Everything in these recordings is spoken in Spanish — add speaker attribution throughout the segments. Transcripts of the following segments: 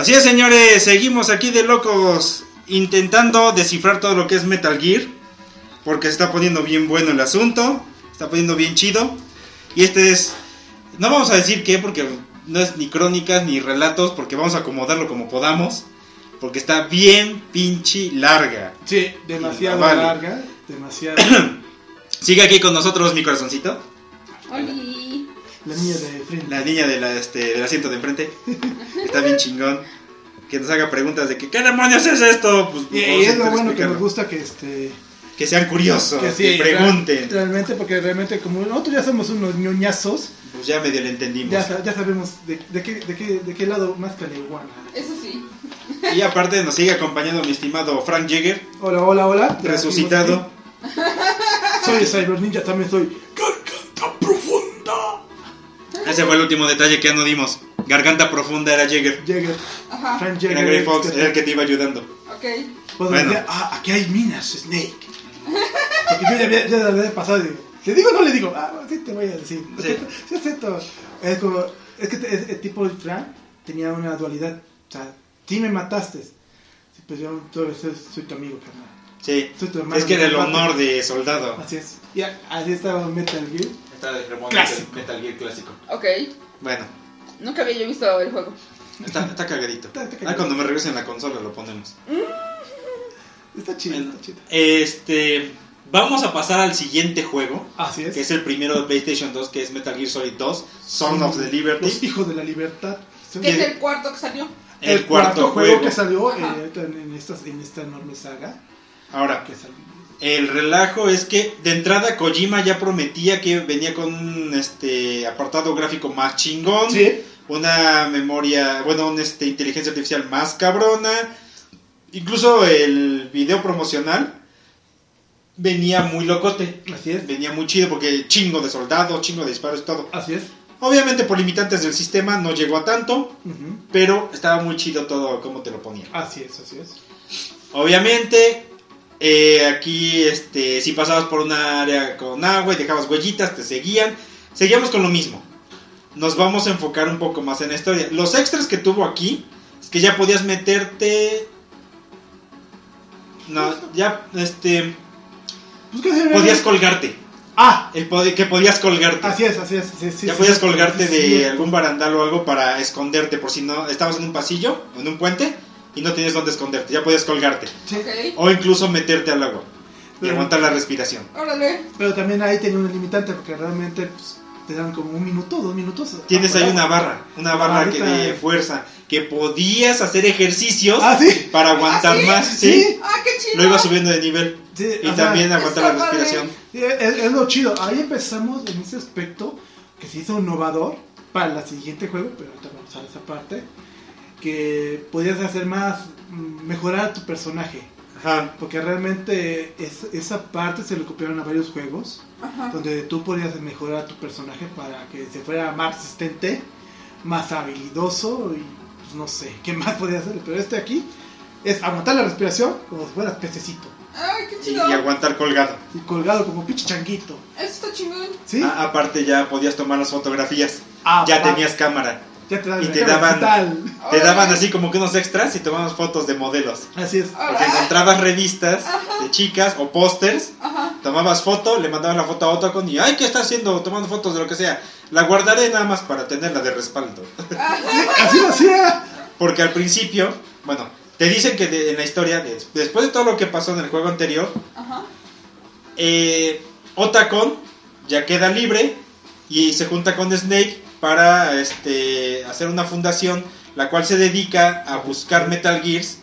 Speaker 1: Así es, señores, seguimos aquí de locos intentando descifrar todo lo que es Metal Gear. Porque se está poniendo bien bueno el asunto, está poniendo bien chido. Y este es, no vamos a decir qué, porque no es ni crónicas ni relatos, porque vamos a acomodarlo como podamos. Porque está bien pinche larga.
Speaker 2: Sí, demasiado
Speaker 1: Vale.
Speaker 2: larga, demasiado.
Speaker 1: Sigue aquí con nosotros mi corazoncito,
Speaker 3: Oli.
Speaker 2: La niña de frente.
Speaker 1: la niña de la, este, del asiento de enfrente. Está bien chingón. Que nos haga preguntas de que, ¿qué demonios es esto? Pues,
Speaker 2: Y,
Speaker 1: vamos
Speaker 2: y es lo
Speaker 1: intentar
Speaker 2: bueno que nos gusta que este
Speaker 1: Que sean curiosos, que,
Speaker 2: sí,
Speaker 1: pregunten.
Speaker 2: real- realmente porque realmente como nosotros ya somos unos ñoñazos,
Speaker 1: Pues ya medio le entendimos.
Speaker 2: ya, ya sabemos de, de qué, de, qué, de qué lado más caleguana.
Speaker 3: Eso sí.
Speaker 1: Y aparte nos sigue acompañando mi estimado Frank Jagger,
Speaker 2: Hola, hola, hola.
Speaker 1: Resucitado.
Speaker 2: Soy Cyber Ninja, también soy.
Speaker 1: Ese fue el último detalle que ya no dimos. Garganta profunda era Jagger.
Speaker 2: Jagger,
Speaker 3: Ajá.
Speaker 2: Frank Jagger.
Speaker 1: Era Gray Fox, era el que te iba ayudando.
Speaker 3: Ok.
Speaker 2: Pues
Speaker 1: Bueno.
Speaker 2: decía, ah, aquí hay minas, Snake. Porque yo ya había, ya había pasado y ¿le digo o no le digo? Ah, sí te voy a decir.
Speaker 1: Sí.
Speaker 2: Sí, acepto. Es como, es que es- el tipo de Frank tenía una dualidad. O sea, sí me mataste. Sí, pues yo todavía soy, soy tu amigo, carnal.
Speaker 1: Sí.
Speaker 2: Soy tu hermano.
Speaker 1: Es que era el honor de soldado.
Speaker 2: Así es. Y así estaba Metal Gear.
Speaker 1: Está de remoto
Speaker 2: Clásico.
Speaker 1: Metal Gear clásico.
Speaker 3: Ok.
Speaker 1: Bueno,
Speaker 3: Nunca había yo visto el juego.
Speaker 1: está, está cagadito.
Speaker 2: Está- está
Speaker 1: Ah, cuando me regresen la consola lo ponemos.
Speaker 2: Está chido, está chido.
Speaker 1: Este. Vamos a pasar al siguiente juego.
Speaker 2: Así es.
Speaker 1: Que es el primero de PlayStation 2, que es Metal Gear Solid 2, Son of the
Speaker 2: Los
Speaker 1: Liberty.
Speaker 2: hijos de la libertad.
Speaker 3: Que es el cuarto que salió.
Speaker 1: El, cuarto, juego.
Speaker 2: que salió eh, en, en esta, en esta enorme saga.
Speaker 1: Ahora,
Speaker 2: Que salió.
Speaker 1: El relajo es que de entrada Kojima ya prometía que venía con un este, apartado gráfico más chingón.
Speaker 2: Sí.
Speaker 1: una memoria, bueno, una este, inteligencia artificial más cabrona. Incluso el video promocional venía muy locote.
Speaker 2: Así es.
Speaker 1: Venía muy chido porque chingo de soldados, chingo de disparos y todo.
Speaker 2: Así es.
Speaker 1: Obviamente por limitantes del sistema no llegó a tanto, pero estaba muy chido todo como te lo ponía.
Speaker 2: Así es, así es.
Speaker 1: Obviamente eh, aquí este si pasabas por un área con agua y dejabas huellitas, te seguían. Seguíamos con lo mismo. Nos vamos a enfocar un poco más en la historia. Los extras que tuvo aquí es que ya podías meterte no, ya este
Speaker 2: Pues,
Speaker 1: podías colgarte.
Speaker 2: Ah,
Speaker 1: El pod- que podías colgarte.
Speaker 2: así es, así es. sí, sí,
Speaker 1: ya
Speaker 2: sí,
Speaker 1: podías
Speaker 2: sí,
Speaker 1: colgarte
Speaker 2: sí,
Speaker 1: de algún barandal o algo para esconderte por si no estabas en un pasillo, en un puente y no tenías dónde esconderte. Ya podías colgarte.
Speaker 2: Sí,
Speaker 3: Ok.
Speaker 1: O incluso meterte al agua y
Speaker 2: Pero-
Speaker 1: aguantar la respiración.
Speaker 3: Órale.
Speaker 2: Pero también ahí tenía una limitante porque realmente pues, te dan como un minuto, dos minutos.
Speaker 1: Tienes ahí una barra, una barra que de fuerza, que podías hacer ejercicios
Speaker 2: Ah, sí.
Speaker 1: para aguantar
Speaker 3: ¿Ah, sí?
Speaker 1: más,
Speaker 2: Sí.
Speaker 1: ¿sí?
Speaker 3: Ah, qué chido.
Speaker 1: Lo iba subiendo de nivel
Speaker 2: Sí,
Speaker 1: y
Speaker 2: o sea,
Speaker 1: también aguantar la respiración.
Speaker 2: Es, es lo chido. Ahí empezamos en ese aspecto que se hizo innovador para el siguiente juego, pero ahorita vamos a esa parte. Que podías hacer más, mm, mejorar tu personaje.
Speaker 1: Ajá.
Speaker 2: Porque realmente es- esa parte se lo copiaron a varios juegos.
Speaker 3: Ajá.
Speaker 2: Donde tú podías mejorar a tu personaje para que se fuera más resistente, más habilidoso y pues no sé, ¿qué más podía hacer? Pero este aquí es aguantar la respiración como si fueras pececito.
Speaker 3: Ay, qué
Speaker 1: Y,
Speaker 3: chido.
Speaker 1: y aguantar colgado.
Speaker 2: Y colgado como pinche changuito.
Speaker 3: Eso está chingón.
Speaker 2: ¿Sí?
Speaker 1: A- aparte ya podías tomar las fotografías.
Speaker 2: Ah,
Speaker 1: ya
Speaker 2: ah,
Speaker 1: tenías cámara.
Speaker 2: Ya te daban
Speaker 1: y te daban-. Te daban así como que unos extras y tomabas fotos de modelos.
Speaker 2: Así es.
Speaker 1: Porque encontrabas revistas de chicas o pósters
Speaker 3: Ajá.
Speaker 1: tomabas foto, le mandabas la foto a Otacon y ay, ¿qué está haciendo? Tomando fotos de lo que sea. La guardaré nada más para tenerla de respaldo.
Speaker 2: Así lo hacía.
Speaker 1: Porque al principio, bueno, te dicen que de- en la historia, de- después de todo lo que pasó en el juego anterior,
Speaker 3: Ajá.
Speaker 1: eh, Otacon ya queda libre y se junta con Snake para este, hacer una fundación la cual se dedica a buscar Metal Gears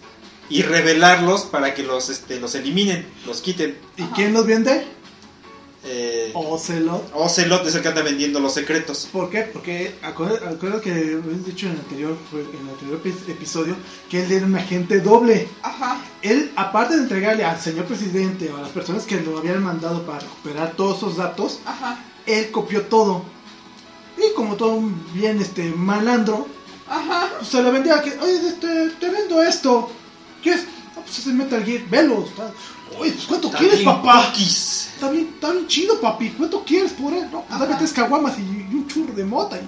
Speaker 1: y revelarlos para que los, este, los eliminen, los quiten.
Speaker 2: ¿Y
Speaker 3: Ajá.
Speaker 2: quién los vende?
Speaker 1: Eh,
Speaker 2: Ocelot.
Speaker 1: Ocelot es el que anda vendiendo los secretos.
Speaker 2: ¿Por qué? Porque acuerda que habías dicho en el anterior, en el anterior epi- episodio que él era un agente doble.
Speaker 3: Ajá.
Speaker 2: Él, aparte de entregarle al señor presidente o a las personas que lo habían mandado para recuperar todos esos datos,
Speaker 3: Ajá.
Speaker 2: él copió todo. Y como todo un bien este malandro,
Speaker 3: Ajá.
Speaker 2: pues se lo vendía que, oye, este, te vendo esto. ¿Qué es? Ah, pues es el Metal Gear, velo. está- Oye, pues ¿cuánto
Speaker 1: Está
Speaker 2: quieres,
Speaker 1: bien
Speaker 2: papá?
Speaker 1: cookies.
Speaker 2: Está bien, está bien chido, papi. ¿Cuánto quieres por él? No, pues dame tres caguamas y, y un churro de mota. Y-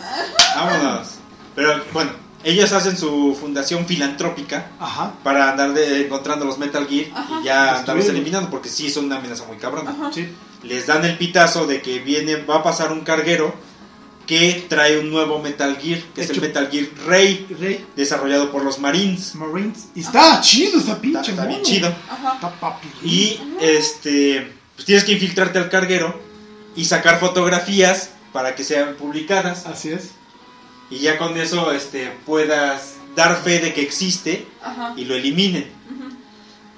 Speaker 1: Vámonos. Pero bueno, ellos hacen su fundación filantrópica
Speaker 2: Ajá.
Speaker 1: para andar de- encontrando los Metal Gear
Speaker 3: Ajá.
Speaker 1: y ya andarlos
Speaker 2: Destruirlos.
Speaker 1: eliminando porque sí son una amenaza muy cabrona.
Speaker 3: Ajá.
Speaker 2: Sí.
Speaker 1: Les dan el pitazo de que viene, va a pasar un carguero que trae un nuevo Metal Gear, que es el Metal Gear Rey,
Speaker 2: Rey,
Speaker 1: desarrollado por los Marines.
Speaker 2: Marines. Y está chido, está
Speaker 1: Está,
Speaker 2: pinche
Speaker 1: está bien
Speaker 2: mono.
Speaker 1: chido.
Speaker 3: Ajá.
Speaker 2: Está papi.
Speaker 1: Y este, pues tienes que infiltrarte al carguero y sacar fotografías para que sean publicadas
Speaker 2: Así es.
Speaker 1: y ya con eso este, puedas dar fe de que existe
Speaker 3: Ajá.
Speaker 1: y lo eliminen.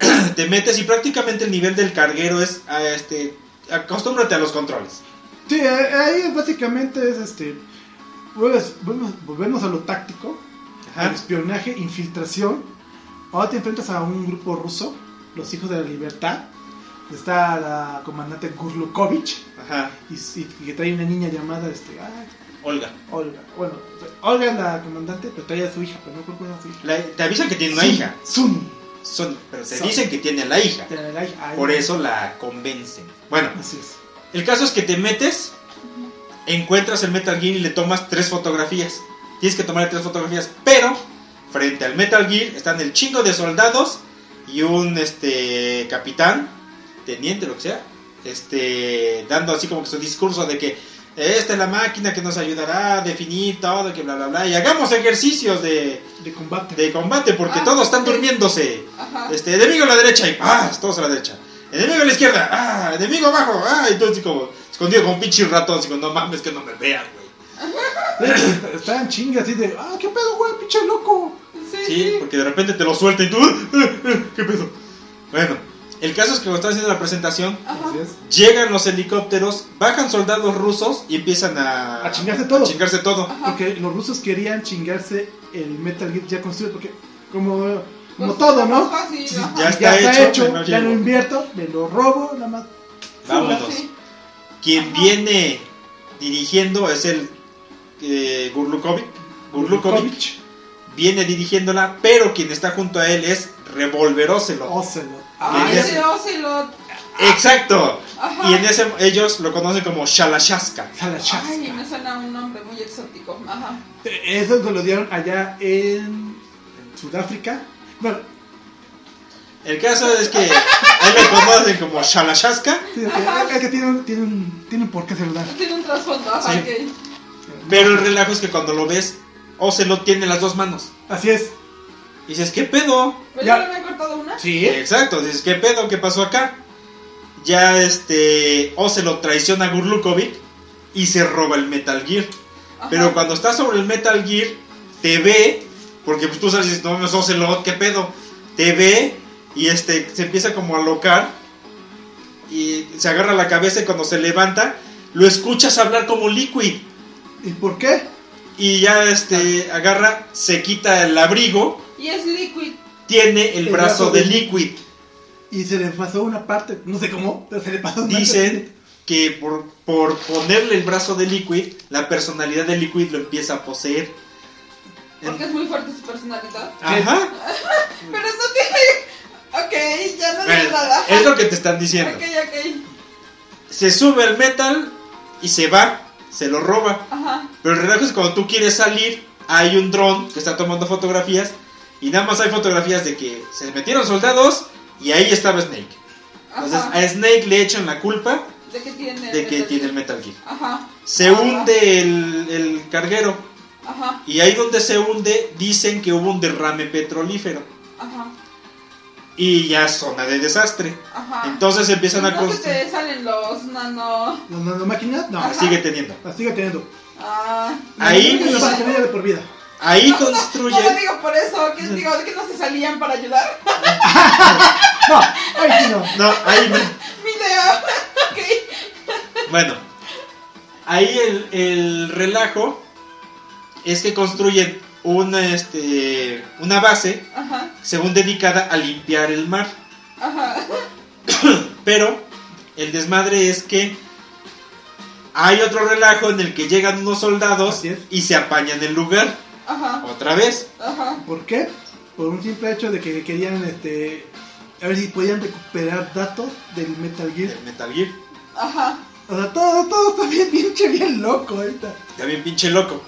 Speaker 1: Te metes y prácticamente el nivel del carguero es, ah, este, acostúmbrate a los controles.
Speaker 2: Sí, ahí básicamente es este. Volvemos, volvemos a lo táctico, al espionaje, infiltración. Ahora te enfrentas a un grupo ruso, los hijos de la libertad. Está la comandante Gurlukovich
Speaker 1: Ajá.
Speaker 2: y, que trae una niña llamada este, ay,
Speaker 1: Olga.
Speaker 2: Olga. Bueno, Olga es la comandante, pero trae a su hija, pero no creo que su hija.
Speaker 1: La- te avisan que tiene una
Speaker 2: Sun,
Speaker 1: hija.
Speaker 2: Sun.
Speaker 1: Son, pero te
Speaker 2: Sun.
Speaker 1: dicen que tiene la hija.
Speaker 2: Tiene la hija. Ay,
Speaker 1: Por eso la convencen. Bueno,
Speaker 2: Así es.
Speaker 1: El caso es que te metes, encuentras el Metal Gear y le tomas tres fotografías. Tienes que tomarle tres fotografías, pero frente al Metal Gear están el chingo de soldados y un este capitán, teniente, lo que sea, este dando así como que su discurso de que esta es la máquina que nos ayudará a definir todo, que bla bla bla, y hagamos ejercicios de,
Speaker 2: De combate.
Speaker 1: de combate porque
Speaker 3: Ah,
Speaker 1: todos están durmiéndose.
Speaker 3: Ajá.
Speaker 1: Este, enemigo a la derecha y ¡paz! Todos a la derecha. Enemigo a la izquierda, ¡ah! Enemigo abajo, ¡ah! Y todo así como escondido con pinche ratón, así como no mames que no me vean, güey.
Speaker 2: Estaban chingas así de, ah, qué pedo, güey, pinche loco.
Speaker 3: Sí,
Speaker 1: Sí,
Speaker 3: sí.
Speaker 1: porque de repente te lo suelta y tú, "Ah, ah, ah, ¿qué pedo? Bueno, el caso es que cuando están haciendo la presentación,
Speaker 3: Ajá.
Speaker 1: Llegan los helicópteros, bajan soldados rusos y empiezan a...
Speaker 2: A chingarse todo.
Speaker 1: a chingarse todo.
Speaker 2: Porque los rusos querían chingarse el Metal Gear ya construido, porque como, como
Speaker 3: Pues,
Speaker 2: todo, ¿no?
Speaker 3: fácil,
Speaker 2: Sí,
Speaker 3: ajá.
Speaker 1: Ya está hecho,
Speaker 2: ya lo invierto, me lo robo, nada más.
Speaker 1: Vámonos.
Speaker 3: Sí.
Speaker 1: Quien
Speaker 3: Ajá.
Speaker 1: viene dirigiendo es el eh, Gurlukovic. Gurlukovic. viene dirigiéndola, pero quien está junto a él es Revolver Ocelot.
Speaker 2: Ocelot.
Speaker 3: Ah,
Speaker 1: Y en
Speaker 3: ese Ocelot.
Speaker 1: Exacto.
Speaker 3: Ajá.
Speaker 1: Y en ese ellos lo conocen como Shalashaska.
Speaker 3: Ay, me suena un nombre muy exótico. Ajá.
Speaker 2: Eh, Eso se lo dieron allá en Sudáfrica. Bueno,
Speaker 1: El caso es que ahí lo conocen como Shalashaska,
Speaker 2: sí, es que tiene, un- tiene, un, tiene un por qué dan.
Speaker 3: Tiene un trasfondo. Ajá,
Speaker 1: Sí.
Speaker 3: ok.
Speaker 1: pero el relajo es que cuando lo ves, Ocelot tiene las dos manos.
Speaker 2: Así es.
Speaker 1: Y dices, ¿qué pedo?
Speaker 3: ¿Pero
Speaker 2: Ya.
Speaker 3: ya le había cortado una?
Speaker 2: Sí.
Speaker 1: Exacto, dices, ¿qué pedo? ¿Qué pasó acá? Ya este Ocelot traiciona a Gurlukovic y se roba el Metal Gear.
Speaker 3: Ajá.
Speaker 1: Pero cuando estás sobre el Metal Gear, te ve, porque pues tú sabes, dices, no, no es Ocelot, ¿qué pedo? Te ve y este se empieza como a locar y se agarra la cabeza y cuando se levanta, lo escuchas hablar como Liquid.
Speaker 2: ¿Y por qué?
Speaker 1: Y ya este agarra, se quita el abrigo,
Speaker 3: Y es Liquid.
Speaker 1: tiene el,
Speaker 2: El
Speaker 1: brazo,
Speaker 2: brazo
Speaker 1: de
Speaker 2: de-
Speaker 1: Liquid.
Speaker 2: Y se le pasó una parte, no sé cómo, pero se le pasó una
Speaker 1: Dicen que por, por ponerle el brazo de Liquid, la personalidad de Liquid lo empieza a poseer.
Speaker 3: Porque es muy fuerte su personalidad.
Speaker 1: Ajá.
Speaker 3: Pero no tiene. Ok, ya no
Speaker 1: Bueno,
Speaker 3: digo nada.
Speaker 1: es lo que te están diciendo.
Speaker 3: Ok, ok.
Speaker 1: Se sube el metal y se va, se lo roba.
Speaker 3: Ajá.
Speaker 1: Pero el relajo es que cuando tú quieres salir, hay un dron que está tomando fotografías y nada más hay fotografías de que se metieron soldados y ahí estaba Snake. Entonces
Speaker 3: Ajá.
Speaker 1: a Snake le echan la culpa
Speaker 3: De que tiene.
Speaker 1: de que
Speaker 3: Metal
Speaker 1: tiene el. Metal Gear.
Speaker 3: Ajá.
Speaker 1: Se
Speaker 3: Ajá.
Speaker 1: hunde el, el carguero
Speaker 3: Ajá.
Speaker 1: y ahí donde se hunde dicen que hubo un derrame petrolífero
Speaker 3: Ajá.
Speaker 1: y ya es zona de desastre.
Speaker 3: Ajá.
Speaker 1: Entonces empiezan a
Speaker 3: no se
Speaker 1: construir.
Speaker 3: te salen los nano.
Speaker 2: ¿Los nanomáquinas? No,
Speaker 3: Ajá.
Speaker 1: Sigue teniendo.
Speaker 2: la sigue teniendo.
Speaker 3: Ah.
Speaker 1: Ahí-
Speaker 2: No, vas a tener de por vida.
Speaker 1: Ahí
Speaker 3: No, no,
Speaker 1: construyen.
Speaker 3: No, lo digo por eso. Que digo, de que no se salían para ayudar.
Speaker 2: No, ahí sí no.
Speaker 1: No, ahí no.
Speaker 3: Mi idea. ok.
Speaker 1: Bueno, ahí el, el relajo es que construyen una, este, una base,
Speaker 3: Ajá.
Speaker 1: según dedicada a limpiar el mar.
Speaker 3: Ajá.
Speaker 1: Pero el desmadre es que hay otro relajo en el que llegan unos soldados y se apañan el lugar.
Speaker 3: Ajá.
Speaker 1: Otra vez.
Speaker 3: Ajá.
Speaker 2: ¿Por qué? Por un simple hecho de que querían este a ver si podían recuperar datos del Metal Gear.
Speaker 1: El Metal Gear.
Speaker 3: Ajá.
Speaker 2: O sea, todo, todo está bien pinche bien loco ahorita.
Speaker 1: Está bien pinche loco.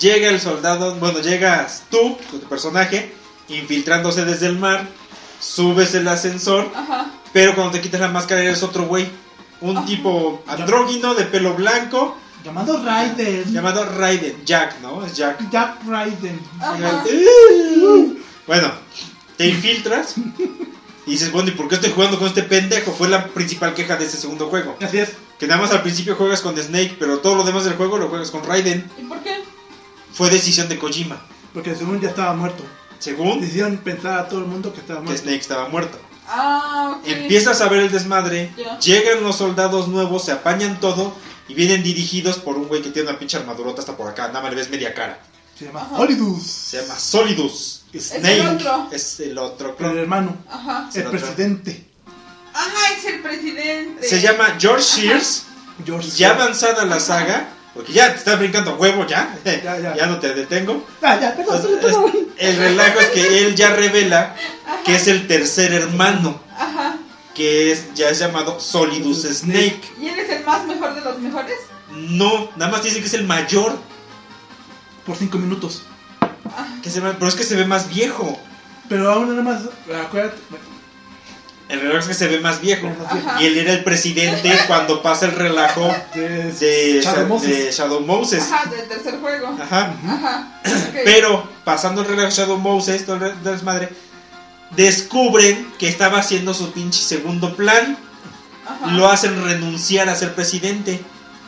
Speaker 1: Llega el soldado, bueno, llegas tú con tu personaje, infiltrándose desde el mar, subes el ascensor,
Speaker 3: Ajá.
Speaker 1: pero cuando te quitas la máscara eres otro güey. Un
Speaker 3: Ajá.
Speaker 1: tipo andrógino de pelo blanco,
Speaker 2: Llamado Raiden.
Speaker 1: llamado Raiden, Jack, ¿no? Es Jack.
Speaker 2: Jack Raiden.
Speaker 3: Ajá.
Speaker 1: Bueno, te infiltras y dices, bueno, ¿y por qué estoy jugando con este pendejo? Fue la principal queja de ese segundo juego.
Speaker 2: Así es.
Speaker 1: Que nada más al principio juegas con Snake, pero todo lo demás del juego lo juegas con Raiden.
Speaker 3: ¿Y por qué?
Speaker 1: Fue decisión de Kojima.
Speaker 2: Porque según ya estaba muerto.
Speaker 1: Según
Speaker 2: Decidieron pensar a todo el mundo que estaba
Speaker 1: que
Speaker 2: muerto.
Speaker 1: Snake estaba muerto.
Speaker 3: Ah, ok.
Speaker 1: Empiezas a ver el desmadre, llegan los soldados nuevos, se apañan todo y vienen dirigidos por un güey que tiene una pinche armadurota hasta por acá, nada más le ves media cara.
Speaker 2: Se llama
Speaker 3: Ajá.
Speaker 2: Holidus.
Speaker 1: Se llama Solidus.
Speaker 3: el
Speaker 1: Snake
Speaker 3: otro.
Speaker 1: es el otro.
Speaker 2: El hermano.
Speaker 3: Ajá.
Speaker 2: El presidente.
Speaker 3: Ajá, es el presidente.
Speaker 1: Se llama George Shears.
Speaker 2: George.
Speaker 1: Ya avanzada la saga, porque ya te estás brincando huevo, ya.
Speaker 2: Ya, ya.
Speaker 1: no te detengo.
Speaker 2: Ah, ya, perdón,
Speaker 1: Entonces,
Speaker 2: perdón,
Speaker 1: es-
Speaker 2: perdón.
Speaker 1: el relajo es que él ya revela que es el tercer hermano,
Speaker 3: Ajá.
Speaker 1: que es ya es llamado Solidus Snake.
Speaker 3: ¿Y él es el más mejor de los mejores?
Speaker 1: No, nada más dice que es el mayor,
Speaker 2: Por cinco minutos.
Speaker 1: que se ve- pero es que se ve más viejo.
Speaker 2: Pero aún nada más. Acuérdate.
Speaker 1: El relajo es que se ve más viejo.
Speaker 3: Ajá.
Speaker 1: Y él era el presidente cuando pasa el relajo
Speaker 2: De,
Speaker 1: de
Speaker 2: Shadow
Speaker 1: Sha-
Speaker 2: Moses.
Speaker 1: de Shadow Moses.
Speaker 3: Ajá, del tercer juego.
Speaker 1: Ajá.
Speaker 3: Ajá.
Speaker 1: Pero pasando el relajo de Shadow Moses, todo el re- desmadre, descubren que estaba haciendo su pinche segundo plan.
Speaker 3: Ajá.
Speaker 1: Lo hacen renunciar a ser presidente.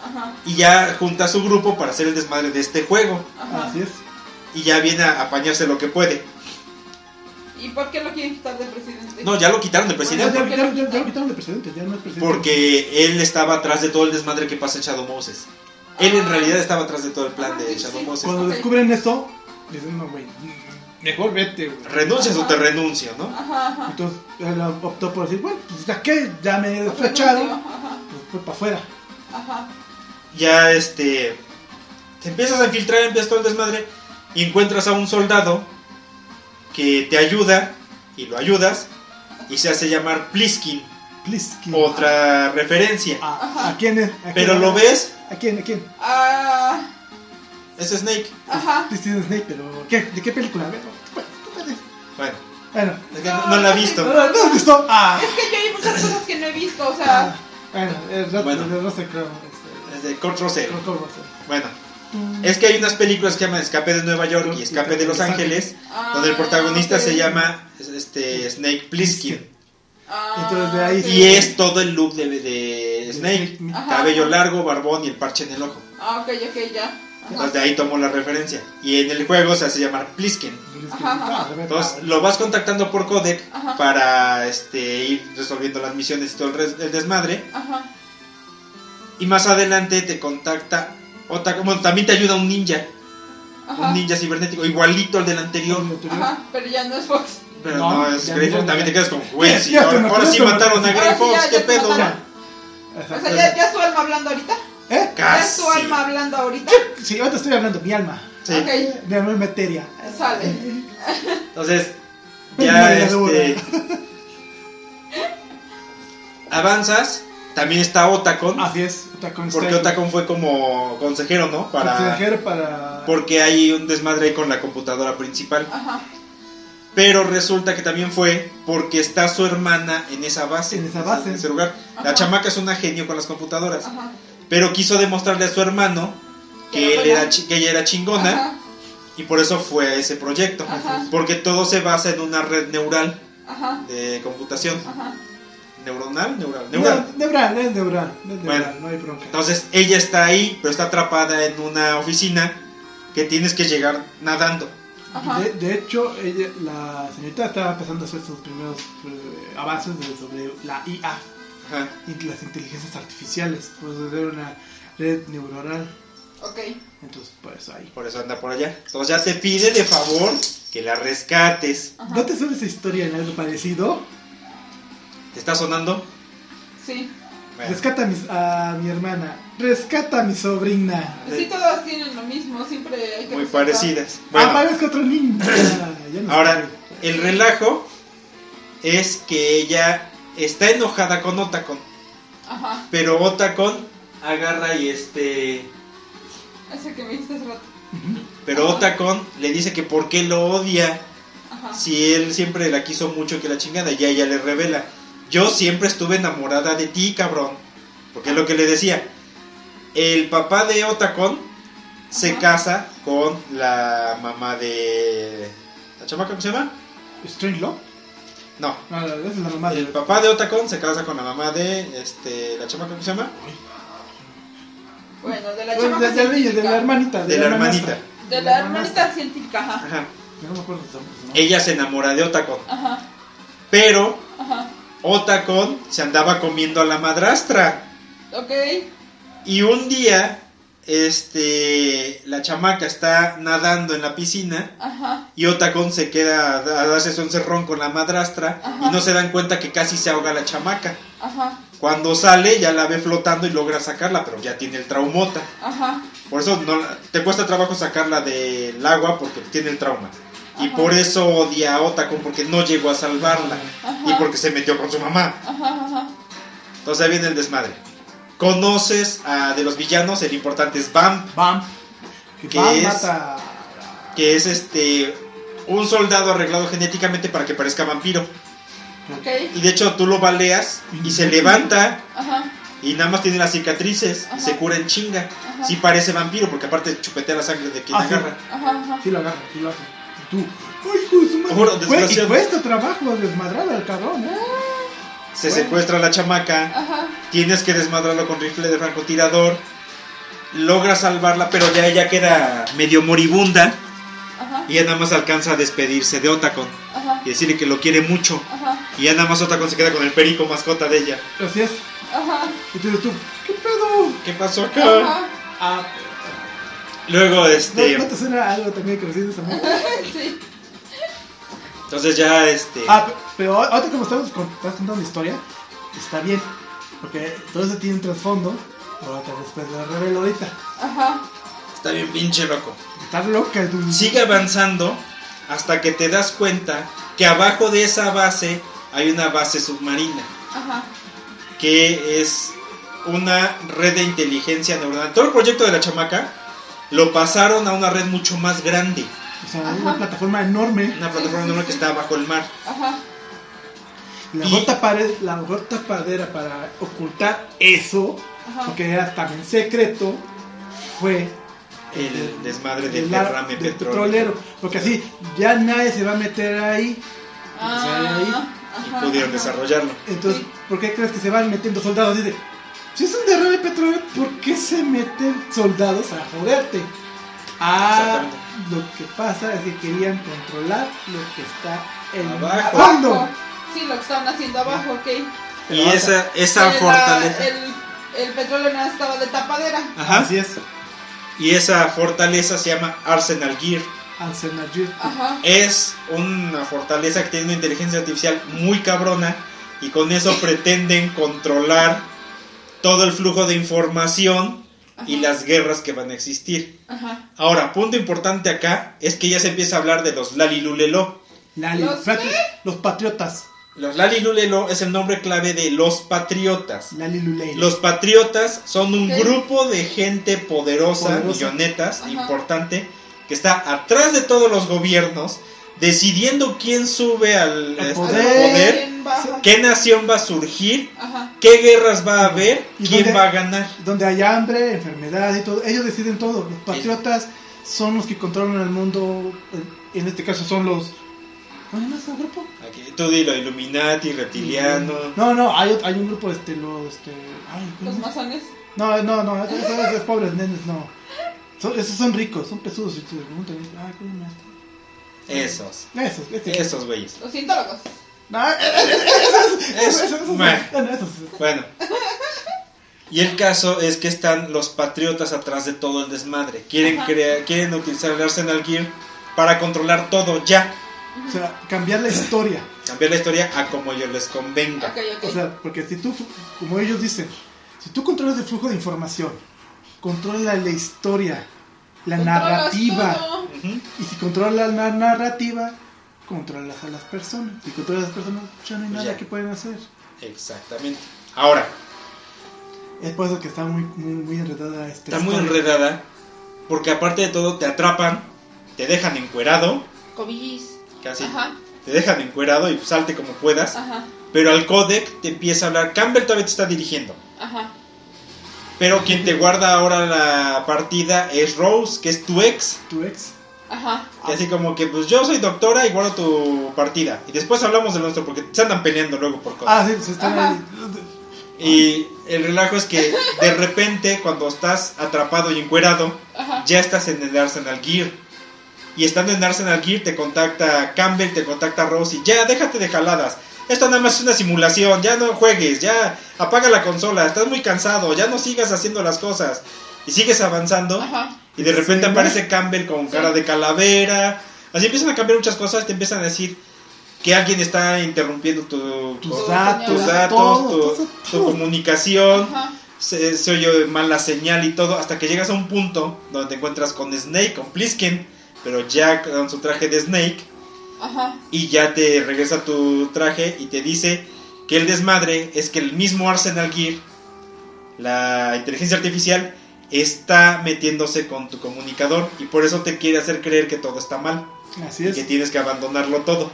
Speaker 3: Ajá.
Speaker 1: Y ya junta a su grupo para hacer el desmadre de este juego.
Speaker 3: Ajá.
Speaker 2: Así es.
Speaker 1: Y ya viene a apañarse lo que puede.
Speaker 3: ¿Y por qué lo quieren quitar de presidente?
Speaker 1: No, ya lo quitaron de
Speaker 2: Ya,
Speaker 1: presidente.
Speaker 2: ya, ya, ya, ya lo quitaron de presidente. Ya no es presidente.
Speaker 1: Porque él estaba atrás de todo el desmadre que pasa en Shadow Moses. Él en realidad estaba atrás de todo el plan
Speaker 3: Ah,
Speaker 1: de Shadow
Speaker 3: sí.
Speaker 1: Moses.
Speaker 2: Cuando descubren esto, dicen, no, güey. Mejor vete, güey.
Speaker 1: Renuncias o te renuncio, ¿no?
Speaker 3: Ajá, ajá.
Speaker 2: Entonces él optó por decir, bueno, pues ya que ya me he
Speaker 3: Ajá.
Speaker 2: pues fue para afuera.
Speaker 3: Ajá.
Speaker 1: Ya este. Te empiezas a infiltrar, empiezas todo el desmadre. Y encuentras a un soldado que te ayuda. Y lo ayudas. Y se hace llamar Pliskin.
Speaker 2: ¿quién?
Speaker 1: Otra referencia.
Speaker 2: ¿A,
Speaker 3: Ajá.
Speaker 2: ¿A quién es? ¿A
Speaker 1: Pero
Speaker 2: quién?
Speaker 1: lo ves,
Speaker 2: ¿A quién? ¿A quién?
Speaker 3: Ah,
Speaker 1: es Snake.
Speaker 3: ajá.
Speaker 2: Christian Snake, pero ¿qué? ¿de qué película?
Speaker 1: Bueno,
Speaker 2: Bueno,
Speaker 1: es que no, no la he
Speaker 2: ¿no,
Speaker 1: visto.
Speaker 2: ¿no has visto? Ah,
Speaker 3: Es que yo hay muchas cosas que no he visto, o
Speaker 2: ah,
Speaker 3: sea.
Speaker 2: bueno, el rato
Speaker 1: Bueno.
Speaker 2: de Russell Crowe. Este,
Speaker 1: Es de Kurt Russell.
Speaker 2: Crowe Russell.
Speaker 1: Bueno, es que hay unas películas que se llaman Escape de Nueva York y Escape de Los Ángeles.
Speaker 3: ah,
Speaker 1: Donde el protagonista se llama este, Snake Plissken.
Speaker 3: Ah,
Speaker 2: Entonces, de ahí.
Speaker 1: Y es todo el look de, de Snake.
Speaker 3: Ajá.
Speaker 1: Cabello largo, barbón y el parche en el ojo.
Speaker 3: Ah, ok, ok, ya.
Speaker 1: Entonces de ahí tomó la referencia. Y en el juego se hace llamar Plisken.
Speaker 3: Ajá, ajá.
Speaker 1: Entonces lo vas contactando por codec
Speaker 3: Ajá.
Speaker 1: para este, ir resolviendo las misiones y todo el, res- el desmadre.
Speaker 3: Ajá.
Speaker 1: Y más adelante te contacta otra, bueno, también te ayuda un ninja,
Speaker 3: Ajá.
Speaker 1: un ninja cibernético, igualito al del anterior.
Speaker 3: Ajá, pero ya no es Fox.
Speaker 1: Pero
Speaker 2: No,
Speaker 1: no, es Grey Fox, también te quedas como, güey,
Speaker 2: te
Speaker 1: ahora, sí mataron a. Grey
Speaker 3: sí,
Speaker 1: Fox,
Speaker 3: ya,
Speaker 1: qué pedo.
Speaker 3: O sea, ¿ya, ¿ya es tu alma hablando ahorita?
Speaker 2: ¿Eh?
Speaker 3: ¿Ya es tu
Speaker 1: Casi.
Speaker 3: alma hablando ahorita?
Speaker 2: Sí, ahorita estoy hablando, mi alma.
Speaker 1: Sí.
Speaker 3: Ok,
Speaker 2: Mi alma es materia.
Speaker 3: sale.
Speaker 1: Entonces, ya este. Avanzas. También está Otacon.
Speaker 2: Así es, Otacon
Speaker 1: porque
Speaker 2: Style.
Speaker 1: Otacon fue como consejero, ¿no? Para.
Speaker 2: Consejero para...
Speaker 1: Porque hay un desmadre ahí con la computadora principal.
Speaker 3: Ajá.
Speaker 1: Pero resulta que también fue porque está su hermana en esa base.
Speaker 2: En esa base.
Speaker 1: En ese lugar. La
Speaker 3: Ajá.
Speaker 1: chamaca es una genio con las computadoras.
Speaker 3: Ajá.
Speaker 1: Pero quiso demostrarle a su hermano que, él
Speaker 3: era
Speaker 1: que ella era chingona.
Speaker 3: Ajá.
Speaker 1: Y por eso fue a ese proyecto.
Speaker 3: Ajá.
Speaker 1: Porque todo se basa en una red neural
Speaker 3: Ajá.
Speaker 1: de computación. ¿Neuronal? Neural.
Speaker 2: No,
Speaker 1: Neural.
Speaker 2: Neural, es neural. Es neural,
Speaker 1: Bueno.
Speaker 2: no hay bronca.
Speaker 1: Entonces ella está ahí, pero está atrapada en una oficina que tienes que llegar nadando.
Speaker 2: De, de hecho, ella, la señorita estaba empezando a hacer sus primeros eh, avances de- sobre la IA
Speaker 1: Ajá.
Speaker 2: y las inteligencias artificiales. Eso era una red neuronal.
Speaker 3: Ok.
Speaker 2: Entonces, por eso ahí.
Speaker 1: Por eso anda por allá. Entonces ya te pide de favor que la rescates.
Speaker 3: Ajá.
Speaker 2: ¿No te suena esa historia en algo parecido?
Speaker 1: ¿Te está sonando?
Speaker 3: Sí.
Speaker 1: Bueno.
Speaker 2: Rescata a mi, a mi hermana. Rescata a mi sobrina.
Speaker 3: Pues sí, todas tienen lo mismo, siempre hay que
Speaker 1: Muy parecidas.
Speaker 2: Ah,
Speaker 1: Bueno,
Speaker 2: parezco otro niño. No
Speaker 1: ahora,
Speaker 2: sé.
Speaker 1: el relajo es que ella está enojada con Otacon.
Speaker 3: Ajá.
Speaker 1: Pero Otacon agarra y este.
Speaker 3: Ese que me hace rato.
Speaker 1: Pero Otacon le dice que por qué lo odia
Speaker 3: Ajá.
Speaker 1: si él siempre la quiso mucho que la chingada. Y ella le revela, yo siempre estuve enamorada de ti, cabrón. Porque es lo que le decía. El papá de Otacon se
Speaker 3: Ajá.
Speaker 1: casa con la mamá de... ¿La chamaca cómo se llama?
Speaker 2: Strange Love.
Speaker 1: No.
Speaker 2: No, esa es la mamá de.
Speaker 1: El papá de Otacon se casa con la mamá de este, la chamaca cómo se llama?
Speaker 3: Bueno, de la
Speaker 2: Bueno,
Speaker 3: chamaca
Speaker 2: de, de, de, la hermanita.
Speaker 1: De la hermanita.
Speaker 3: De la hermanita científica, ajá.
Speaker 1: Ajá.
Speaker 2: Yo no me acuerdo su nombre, ¿no?
Speaker 1: Ella se enamora de Otacon.
Speaker 3: Ajá.
Speaker 1: Pero
Speaker 3: Ajá.
Speaker 1: Otacon se andaba comiendo a la madrastra.
Speaker 3: Ok.
Speaker 1: Y un día, este, la chamaca está nadando en la piscina
Speaker 3: Ajá.
Speaker 1: y Otacon se queda a darse su encerrón con la madrastra
Speaker 3: Ajá.
Speaker 1: y no se dan cuenta que casi se ahoga la chamaca.
Speaker 3: Ajá.
Speaker 1: Cuando sale ya la ve flotando y logra sacarla, pero ya tiene el traumota.
Speaker 3: Ajá.
Speaker 1: Por eso no, te cuesta trabajo sacarla del agua porque tiene el trauma. Y
Speaker 3: Ajá.
Speaker 1: por eso odia a Otacon porque no llegó a salvarla
Speaker 3: Ajá.
Speaker 1: y porque se metió con su mamá.
Speaker 3: Ajá. Ajá.
Speaker 1: Entonces ahí viene el desmadre. Conoces a de los villanos, el importante es Bam,
Speaker 2: Bam. Que
Speaker 1: ¿Qué
Speaker 2: Bam
Speaker 1: es?
Speaker 2: mata.
Speaker 1: que es este un soldado arreglado genéticamente para que parezca vampiro. Y de hecho tú lo baleas y se levanta
Speaker 3: Ajá.
Speaker 1: y nada más tiene las cicatrices y se cura en chinga.
Speaker 3: Ajá.
Speaker 1: Sí parece vampiro porque aparte chupetea la sangre de quien
Speaker 2: Ah, sí.
Speaker 1: agarra.
Speaker 3: Ajá. Ajá.
Speaker 2: Sí lo agarra, sí lo hace. Tú. ¡Ay, Fue- y
Speaker 1: desgraciado.
Speaker 2: cuesta trabajo desmadrar al cabrón, ¿eh?
Speaker 1: Se
Speaker 2: Bueno.
Speaker 1: secuestra a la chamaca,
Speaker 3: Ajá.
Speaker 1: tienes que desmadrarlo con rifle de francotirador. Logra salvarla, pero ya ella queda medio moribunda
Speaker 3: Ajá.
Speaker 1: y ya nada más alcanza a despedirse de Otacon
Speaker 3: Ajá.
Speaker 1: y decirle que lo quiere mucho.
Speaker 3: Ajá.
Speaker 1: Y ya nada más Otacon se queda con el perico mascota de ella.
Speaker 2: Así es.
Speaker 3: Ajá.
Speaker 2: Y tú dices tú, ¿qué pedo?
Speaker 1: ¿Qué pasó acá?
Speaker 3: Ajá.
Speaker 2: Ah,
Speaker 1: Luego,
Speaker 2: ¿no,
Speaker 1: este.
Speaker 2: ¿no te suena algo también que recién esa?
Speaker 3: Sí.
Speaker 1: Entonces ya, este.
Speaker 2: Ah, pe- pero ahorita como estamos contando la historia, está bien. Porque todo eso tiene un trasfondo. Ahorita después lo revelo ahorita.
Speaker 3: Ajá.
Speaker 1: Está bien pinche loco.
Speaker 2: Estás loca, tú.
Speaker 1: Sigue avanzando hasta que te das cuenta que abajo de esa base hay una base submarina.
Speaker 3: Ajá.
Speaker 1: Que es una red de inteligencia neuronal. Todo el proyecto de la chamaca lo pasaron a una red mucho más grande.
Speaker 2: O sea,
Speaker 3: Ajá.
Speaker 2: una plataforma enorme.
Speaker 1: Una plataforma
Speaker 3: sí,
Speaker 1: enorme que
Speaker 3: sí.
Speaker 1: está bajo el mar.
Speaker 3: Ajá.
Speaker 2: La
Speaker 1: Y-
Speaker 2: mejor, tapadera, la mejor tapadera para ocultar eso,
Speaker 3: Ajá.
Speaker 2: porque era también secreto, fue
Speaker 1: El desmadre del derrame
Speaker 2: del
Speaker 1: petrolero.
Speaker 2: Porque así ya nadie se va a meter ahí.
Speaker 3: Ah,
Speaker 1: Y
Speaker 3: ajá,
Speaker 1: pudieron
Speaker 3: ajá.
Speaker 1: desarrollarlo.
Speaker 2: Entonces. ¿por qué crees que se van metiendo soldados? Dice, si es un derrame petrolero, ¿por qué se meten soldados a joderte? Ah,
Speaker 1: Exactamente.
Speaker 2: lo que pasa es que querían controlar lo que está en
Speaker 1: Abajo.
Speaker 2: el fondo.
Speaker 3: Abajo. Sí, lo que estaban haciendo abajo, ok.
Speaker 1: Y
Speaker 2: Pero
Speaker 1: esa, esa
Speaker 3: la-
Speaker 1: fortaleza.
Speaker 3: el, el petróleo no estaba de tapadera.
Speaker 1: Ajá.
Speaker 2: Así es,
Speaker 1: Y esa fortaleza se llama Arsenal Gear.
Speaker 2: Arsenal
Speaker 3: Ajá.
Speaker 1: Es una fortaleza que tiene una inteligencia artificial muy cabrona y con eso pretenden controlar todo el flujo de información y las guerras que van a existir.
Speaker 3: Ajá.
Speaker 1: Ahora, punto importante acá es que ya se empieza a hablar de los Lalilulelo.
Speaker 2: Lali,
Speaker 3: ¿Los
Speaker 2: los patriotas.
Speaker 1: Los Lalilulelo es el nombre clave de los patriotas. Los patriotas son un grupo de gente poderosa,
Speaker 2: Poderosa.
Speaker 1: millonetas,
Speaker 3: Ajá.
Speaker 1: importante, que está atrás de todos los gobiernos, decidiendo quién sube al,
Speaker 2: Al
Speaker 1: este,
Speaker 2: poder.
Speaker 1: poder, qué nación va a surgir,
Speaker 3: Ajá.
Speaker 1: qué guerras va a haber,
Speaker 2: ¿Y
Speaker 1: quién va a ganar.
Speaker 2: Donde hay hambre, enfermedad y todo. Ellos deciden todo. Los patriotas son los que controlan el mundo. En- En este caso son los. ¿Cómo se llama ese grupo?
Speaker 1: Aquí, tú dilo, Illuminati, reptiliano.
Speaker 2: No, no, hay, hay un grupo, este, los. Este, ay, ¿cómo
Speaker 3: Los masones.
Speaker 2: No, no, no, esos, esos- esos pobres nenes, no. Son- esos son ricos, son pesudos. Y te preguntan, ay, ¿cómo se llama esto?
Speaker 1: Esos,
Speaker 2: Esos, este.
Speaker 1: esos güeyes.
Speaker 3: Los cientólogos.
Speaker 2: No, esos,
Speaker 1: Es-
Speaker 2: esos, esos, bueno, esos.
Speaker 1: Bueno. Y el caso es que están los patriotas atrás de todo el desmadre. Quieren crear, quieren utilizar el Arsenal Gear para controlar todo ya.
Speaker 2: O sea, cambiar la historia.
Speaker 1: Cambiar la historia a como ellos les convenga.
Speaker 2: O sea, porque si tú, como ellos dicen, si tú controlas el flujo de información, controla la historia, la narrativa,
Speaker 3: todo.
Speaker 2: Y si controlas la narrativa, controlas a las personas. Si controlas a las personas, ya no hay nada
Speaker 1: Ya.
Speaker 2: que pueden hacer.
Speaker 1: Exactamente. Ahora,
Speaker 2: Es por eso que está muy, muy, muy enredada esta
Speaker 1: está muy enredada porque aparte de todo te atrapan, te dejan encuerado,
Speaker 3: Cobijis.
Speaker 1: casi,
Speaker 3: Ajá,
Speaker 1: te dejan encuerado y salte como puedas,
Speaker 3: ajá,
Speaker 1: pero al codec te empieza a hablar, Campbell todavía te está dirigiendo,
Speaker 3: ajá.
Speaker 1: Pero quien te guarda ahora la partida es Rose, que es tu ex,
Speaker 2: Tu ex.
Speaker 3: Ajá.
Speaker 1: y así como que pues yo soy doctora y guardo tu partida, y después hablamos de nuestro porque se andan peleando luego por codec.
Speaker 2: Ah, sí, se están
Speaker 3: Ajá.
Speaker 2: ahí.
Speaker 1: Y el relajo es que de repente cuando estás atrapado y encuerado,
Speaker 3: Ajá.
Speaker 1: ya estás en el Arsenal Gear. Y estando en Arsenal Gear te contacta Campbell, te contacta Rose y ya déjate de jaladas. Esto nada más es una simulación, ya no juegues, ya apaga la consola, estás muy cansado, ya no sigas haciendo las cosas. Y sigues avanzando
Speaker 3: Ajá.
Speaker 1: y de repente
Speaker 2: Sí,
Speaker 1: aparece Campbell con cara de calavera. Así empiezan a cambiar muchas cosas, te empiezan a decir que alguien está interrumpiendo tu,
Speaker 2: Tus
Speaker 1: tu-
Speaker 2: datos,
Speaker 1: tus datos,
Speaker 2: todo,
Speaker 1: tu,
Speaker 2: todo,
Speaker 1: tu
Speaker 2: todo.
Speaker 1: comunicación
Speaker 3: Ajá.
Speaker 1: se, se oye mal la señal y todo, hasta que llegas a un punto donde te encuentras con Snake, con Plisken, pero ya con su traje de Snake,
Speaker 3: Ajá.
Speaker 1: y ya te regresa tu traje y te dice que el desmadre es que el mismo Arsenal Gear, la inteligencia artificial, está metiéndose con tu comunicador y por eso te quiere hacer creer que todo está mal
Speaker 2: Así
Speaker 1: y
Speaker 2: es.
Speaker 1: que tienes que abandonarlo todo.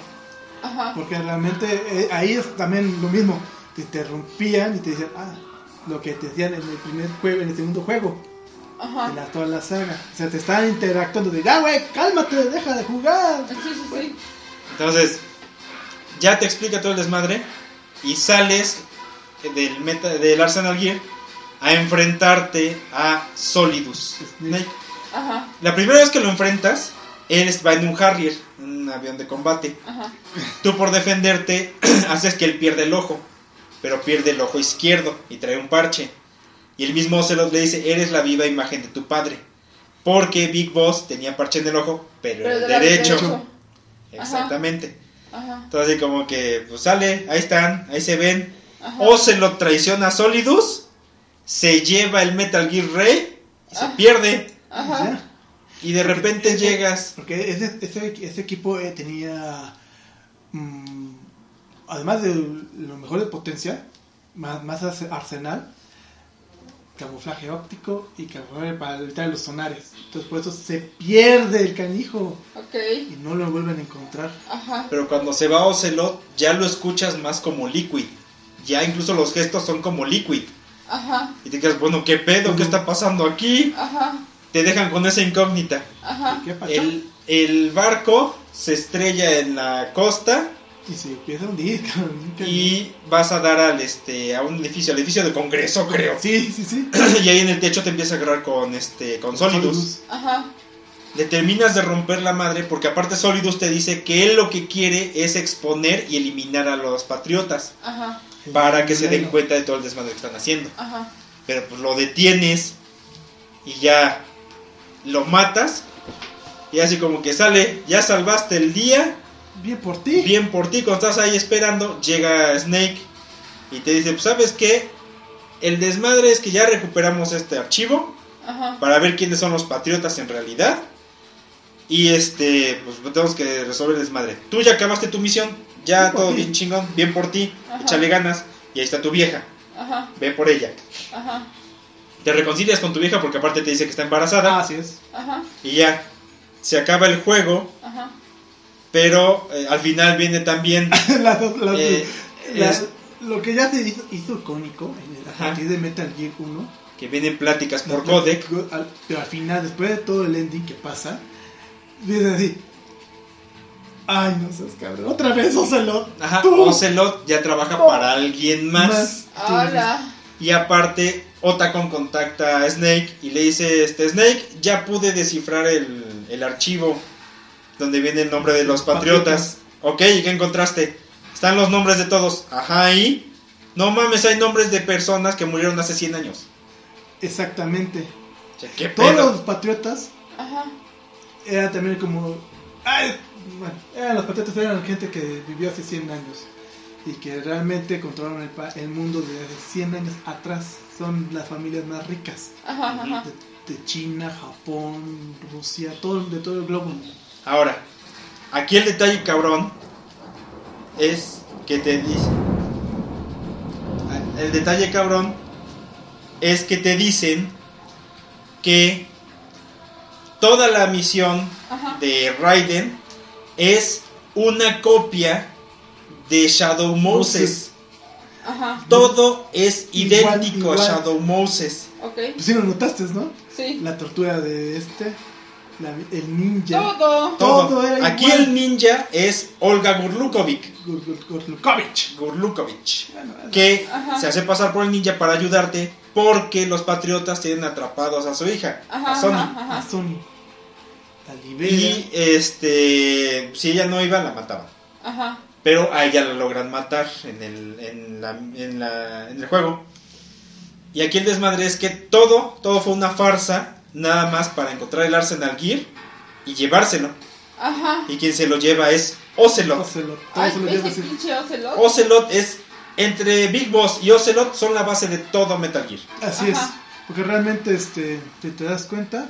Speaker 3: Ajá.
Speaker 2: Porque realmente eh, ahí es también lo mismo. Te interrumpían y te decían, ah, lo que te decían en el primer juego, en el segundo juego,
Speaker 3: Ajá.
Speaker 2: en la, toda la saga. O sea, te estaban interactuando de, ya, güey, cálmate, deja de jugar.
Speaker 3: Sí, sí, sí.
Speaker 1: Entonces, ya te explica todo el desmadre y sales del, meta, del Arsenal Gear a enfrentarte a Solidus.
Speaker 2: Snake.
Speaker 3: Ajá.
Speaker 1: La primera vez que lo enfrentas, él va en un Harrier, un avión de combate.
Speaker 3: Ajá.
Speaker 1: Tú por defenderte haces que él pierda el ojo, pero pierde el ojo izquierdo y trae un parche. Y el mismo Ocelot le dice, eres la viva imagen de tu padre. Porque Big Boss tenía parche en el ojo, pero,
Speaker 3: Pero
Speaker 1: el derecho. Exactamente.
Speaker 3: Ajá.
Speaker 1: Entonces como que pues sale, ahí están, ahí se ven.
Speaker 3: Ajá.
Speaker 1: Ocelot traiciona a Solidus, se lleva el Metal Gear Ray y se
Speaker 3: Ah.
Speaker 1: pierde.
Speaker 3: Ajá.
Speaker 1: Y de repente
Speaker 2: Ese-
Speaker 1: llegas.
Speaker 2: Porque ese, ese, ese equipo eh, tenía, mm, además de lo mejor de potencia, más, más arse- arsenal, camuflaje óptico y camuflaje para evitar los sonares. Entonces por eso se pierde el canijo
Speaker 3: Ok.
Speaker 2: y no lo vuelven a encontrar.
Speaker 3: Ajá.
Speaker 1: Pero cuando se va Ocelot, ya lo escuchas más como Liquid. Ya incluso los gestos son como Liquid.
Speaker 3: Ajá.
Speaker 1: Y te quedas, bueno, ¿qué pedo? ¿Qué está pasando aquí?
Speaker 3: Ajá.
Speaker 1: Te dejan con esa incógnita.
Speaker 3: Ajá.
Speaker 2: ¿Qué pasó?
Speaker 1: El, el barco se estrella en la costa
Speaker 2: Y se empieza a hundir. cabrón.
Speaker 1: y vas a dar al este a un edificio, al edificio de Congreso, creo.
Speaker 2: Sí, sí, sí.
Speaker 1: y ahí en el techo te empieza a agarrar con este con Solidus.
Speaker 3: Ajá.
Speaker 1: Le terminas de romper la madre porque aparte Solidus te dice que él lo que quiere es exponer y eliminar a los patriotas
Speaker 3: Ajá.
Speaker 1: para que se den cuenta de todo el desmadre que están haciendo.
Speaker 3: Ajá.
Speaker 1: Pero pues lo detienes y ya lo matas y así como que sale, ya salvaste el día,
Speaker 2: Bien por ti.
Speaker 1: bien por ti, cuando estás ahí esperando, llega Snake y te dice, pues sabes qué, el desmadre es que ya recuperamos este archivo
Speaker 3: Ajá.
Speaker 1: para ver quiénes son los patriotas en realidad. Y este, pues tenemos que resolver el desmadre. Tú ya acabaste tu misión, ya todo
Speaker 2: ti.
Speaker 1: bien chingón, bien por ti,
Speaker 3: Ajá.
Speaker 1: échale ganas. Y ahí está tu vieja,
Speaker 3: Ajá.
Speaker 1: ve por ella.
Speaker 3: Ajá.
Speaker 1: Te reconcilias con tu vieja porque aparte te dice que está embarazada.
Speaker 2: Así es.
Speaker 3: Ajá.
Speaker 1: Y ya, se acaba el juego,
Speaker 3: Ajá.
Speaker 1: Pero eh, al final viene también...
Speaker 2: Dos- las-
Speaker 1: eh,
Speaker 2: las-
Speaker 1: es-
Speaker 2: lo que ya se hizo, hizo icónico en el- a partir de Metal Gear 1.
Speaker 1: que vienen pláticas por codec.
Speaker 2: al- Pero al final, después de todo el ending que pasa, dices así. Ay, no seas cabrón. Otra vez Ocelot.
Speaker 1: Ajá,
Speaker 2: Tú.
Speaker 1: Ocelot ya trabaja para alguien más.
Speaker 3: Hola.
Speaker 1: Y aparte, Otacon contacta a Snake y le dice, este Snake, ya pude descifrar el, el archivo donde viene el nombre de los patriotas. Ok, ¿y qué encontraste? Están los nombres de todos. Ajá, y... No mames, hay nombres de personas que murieron hace 100 años.
Speaker 2: Exactamente.
Speaker 1: O sea, ¿Qué
Speaker 2: Todos
Speaker 1: pedo?
Speaker 2: los patriotas
Speaker 3: Ajá.
Speaker 2: eran también como. Ay, bueno, eran los patriotas eran gente que vivió hace 100 años. Y que realmente controlaron el, pa- el mundo de hace 100 años atrás. Son las familias más ricas.
Speaker 3: Ajá. Ajá.
Speaker 2: De, de China, Japón, Rusia, todo, de todo el globo.
Speaker 1: Ahora, aquí el detalle cabrón es que te dice. El detalle cabrón es que te dicen que toda la misión
Speaker 3: Ajá.
Speaker 1: de Raiden es una copia de Shadow Moses.
Speaker 3: Ajá.
Speaker 1: Todo es idéntico
Speaker 2: igual.
Speaker 1: a Shadow Moses.
Speaker 3: Ok.
Speaker 2: Pues sí lo notaste, ¿no?
Speaker 3: Sí.
Speaker 2: La tortura de este, la- el ninja.
Speaker 3: Todo.
Speaker 1: Todo.
Speaker 2: Todo era
Speaker 1: Aquí
Speaker 2: igual.
Speaker 1: el ninja es Olga Gurlukovic.
Speaker 2: Gur- Gur- Gurlukovich.
Speaker 1: Gurlukovich.
Speaker 2: Bueno,
Speaker 1: Que
Speaker 3: Ajá.
Speaker 1: se hace pasar por el ninja para ayudarte porque los patriotas tienen atrapados a su hija,
Speaker 3: Ajá.
Speaker 1: a Sony.
Speaker 3: Ajá.
Speaker 2: a. Sony. La libera.
Speaker 1: Y este, si ella no iba, la mataban.
Speaker 3: Ajá.
Speaker 1: Pero a ella la logran matar en el, en la- en la- en el juego. Y aquí el desmadre es que todo, todo fue una farsa, nada más para encontrar el Arsenal Gear y llevárselo.
Speaker 3: Ajá.
Speaker 1: Y quien se lo lleva es Ocelot.
Speaker 2: Ocelot. Todo
Speaker 3: Ay,
Speaker 2: se lo lleva
Speaker 3: ese
Speaker 2: así.
Speaker 3: pinche Ocelot.
Speaker 1: Ocelot es, entre Big Boss y Ocelot, son la base de todo Metal Gear.
Speaker 2: Así es. Porque realmente, este, si te das cuenta,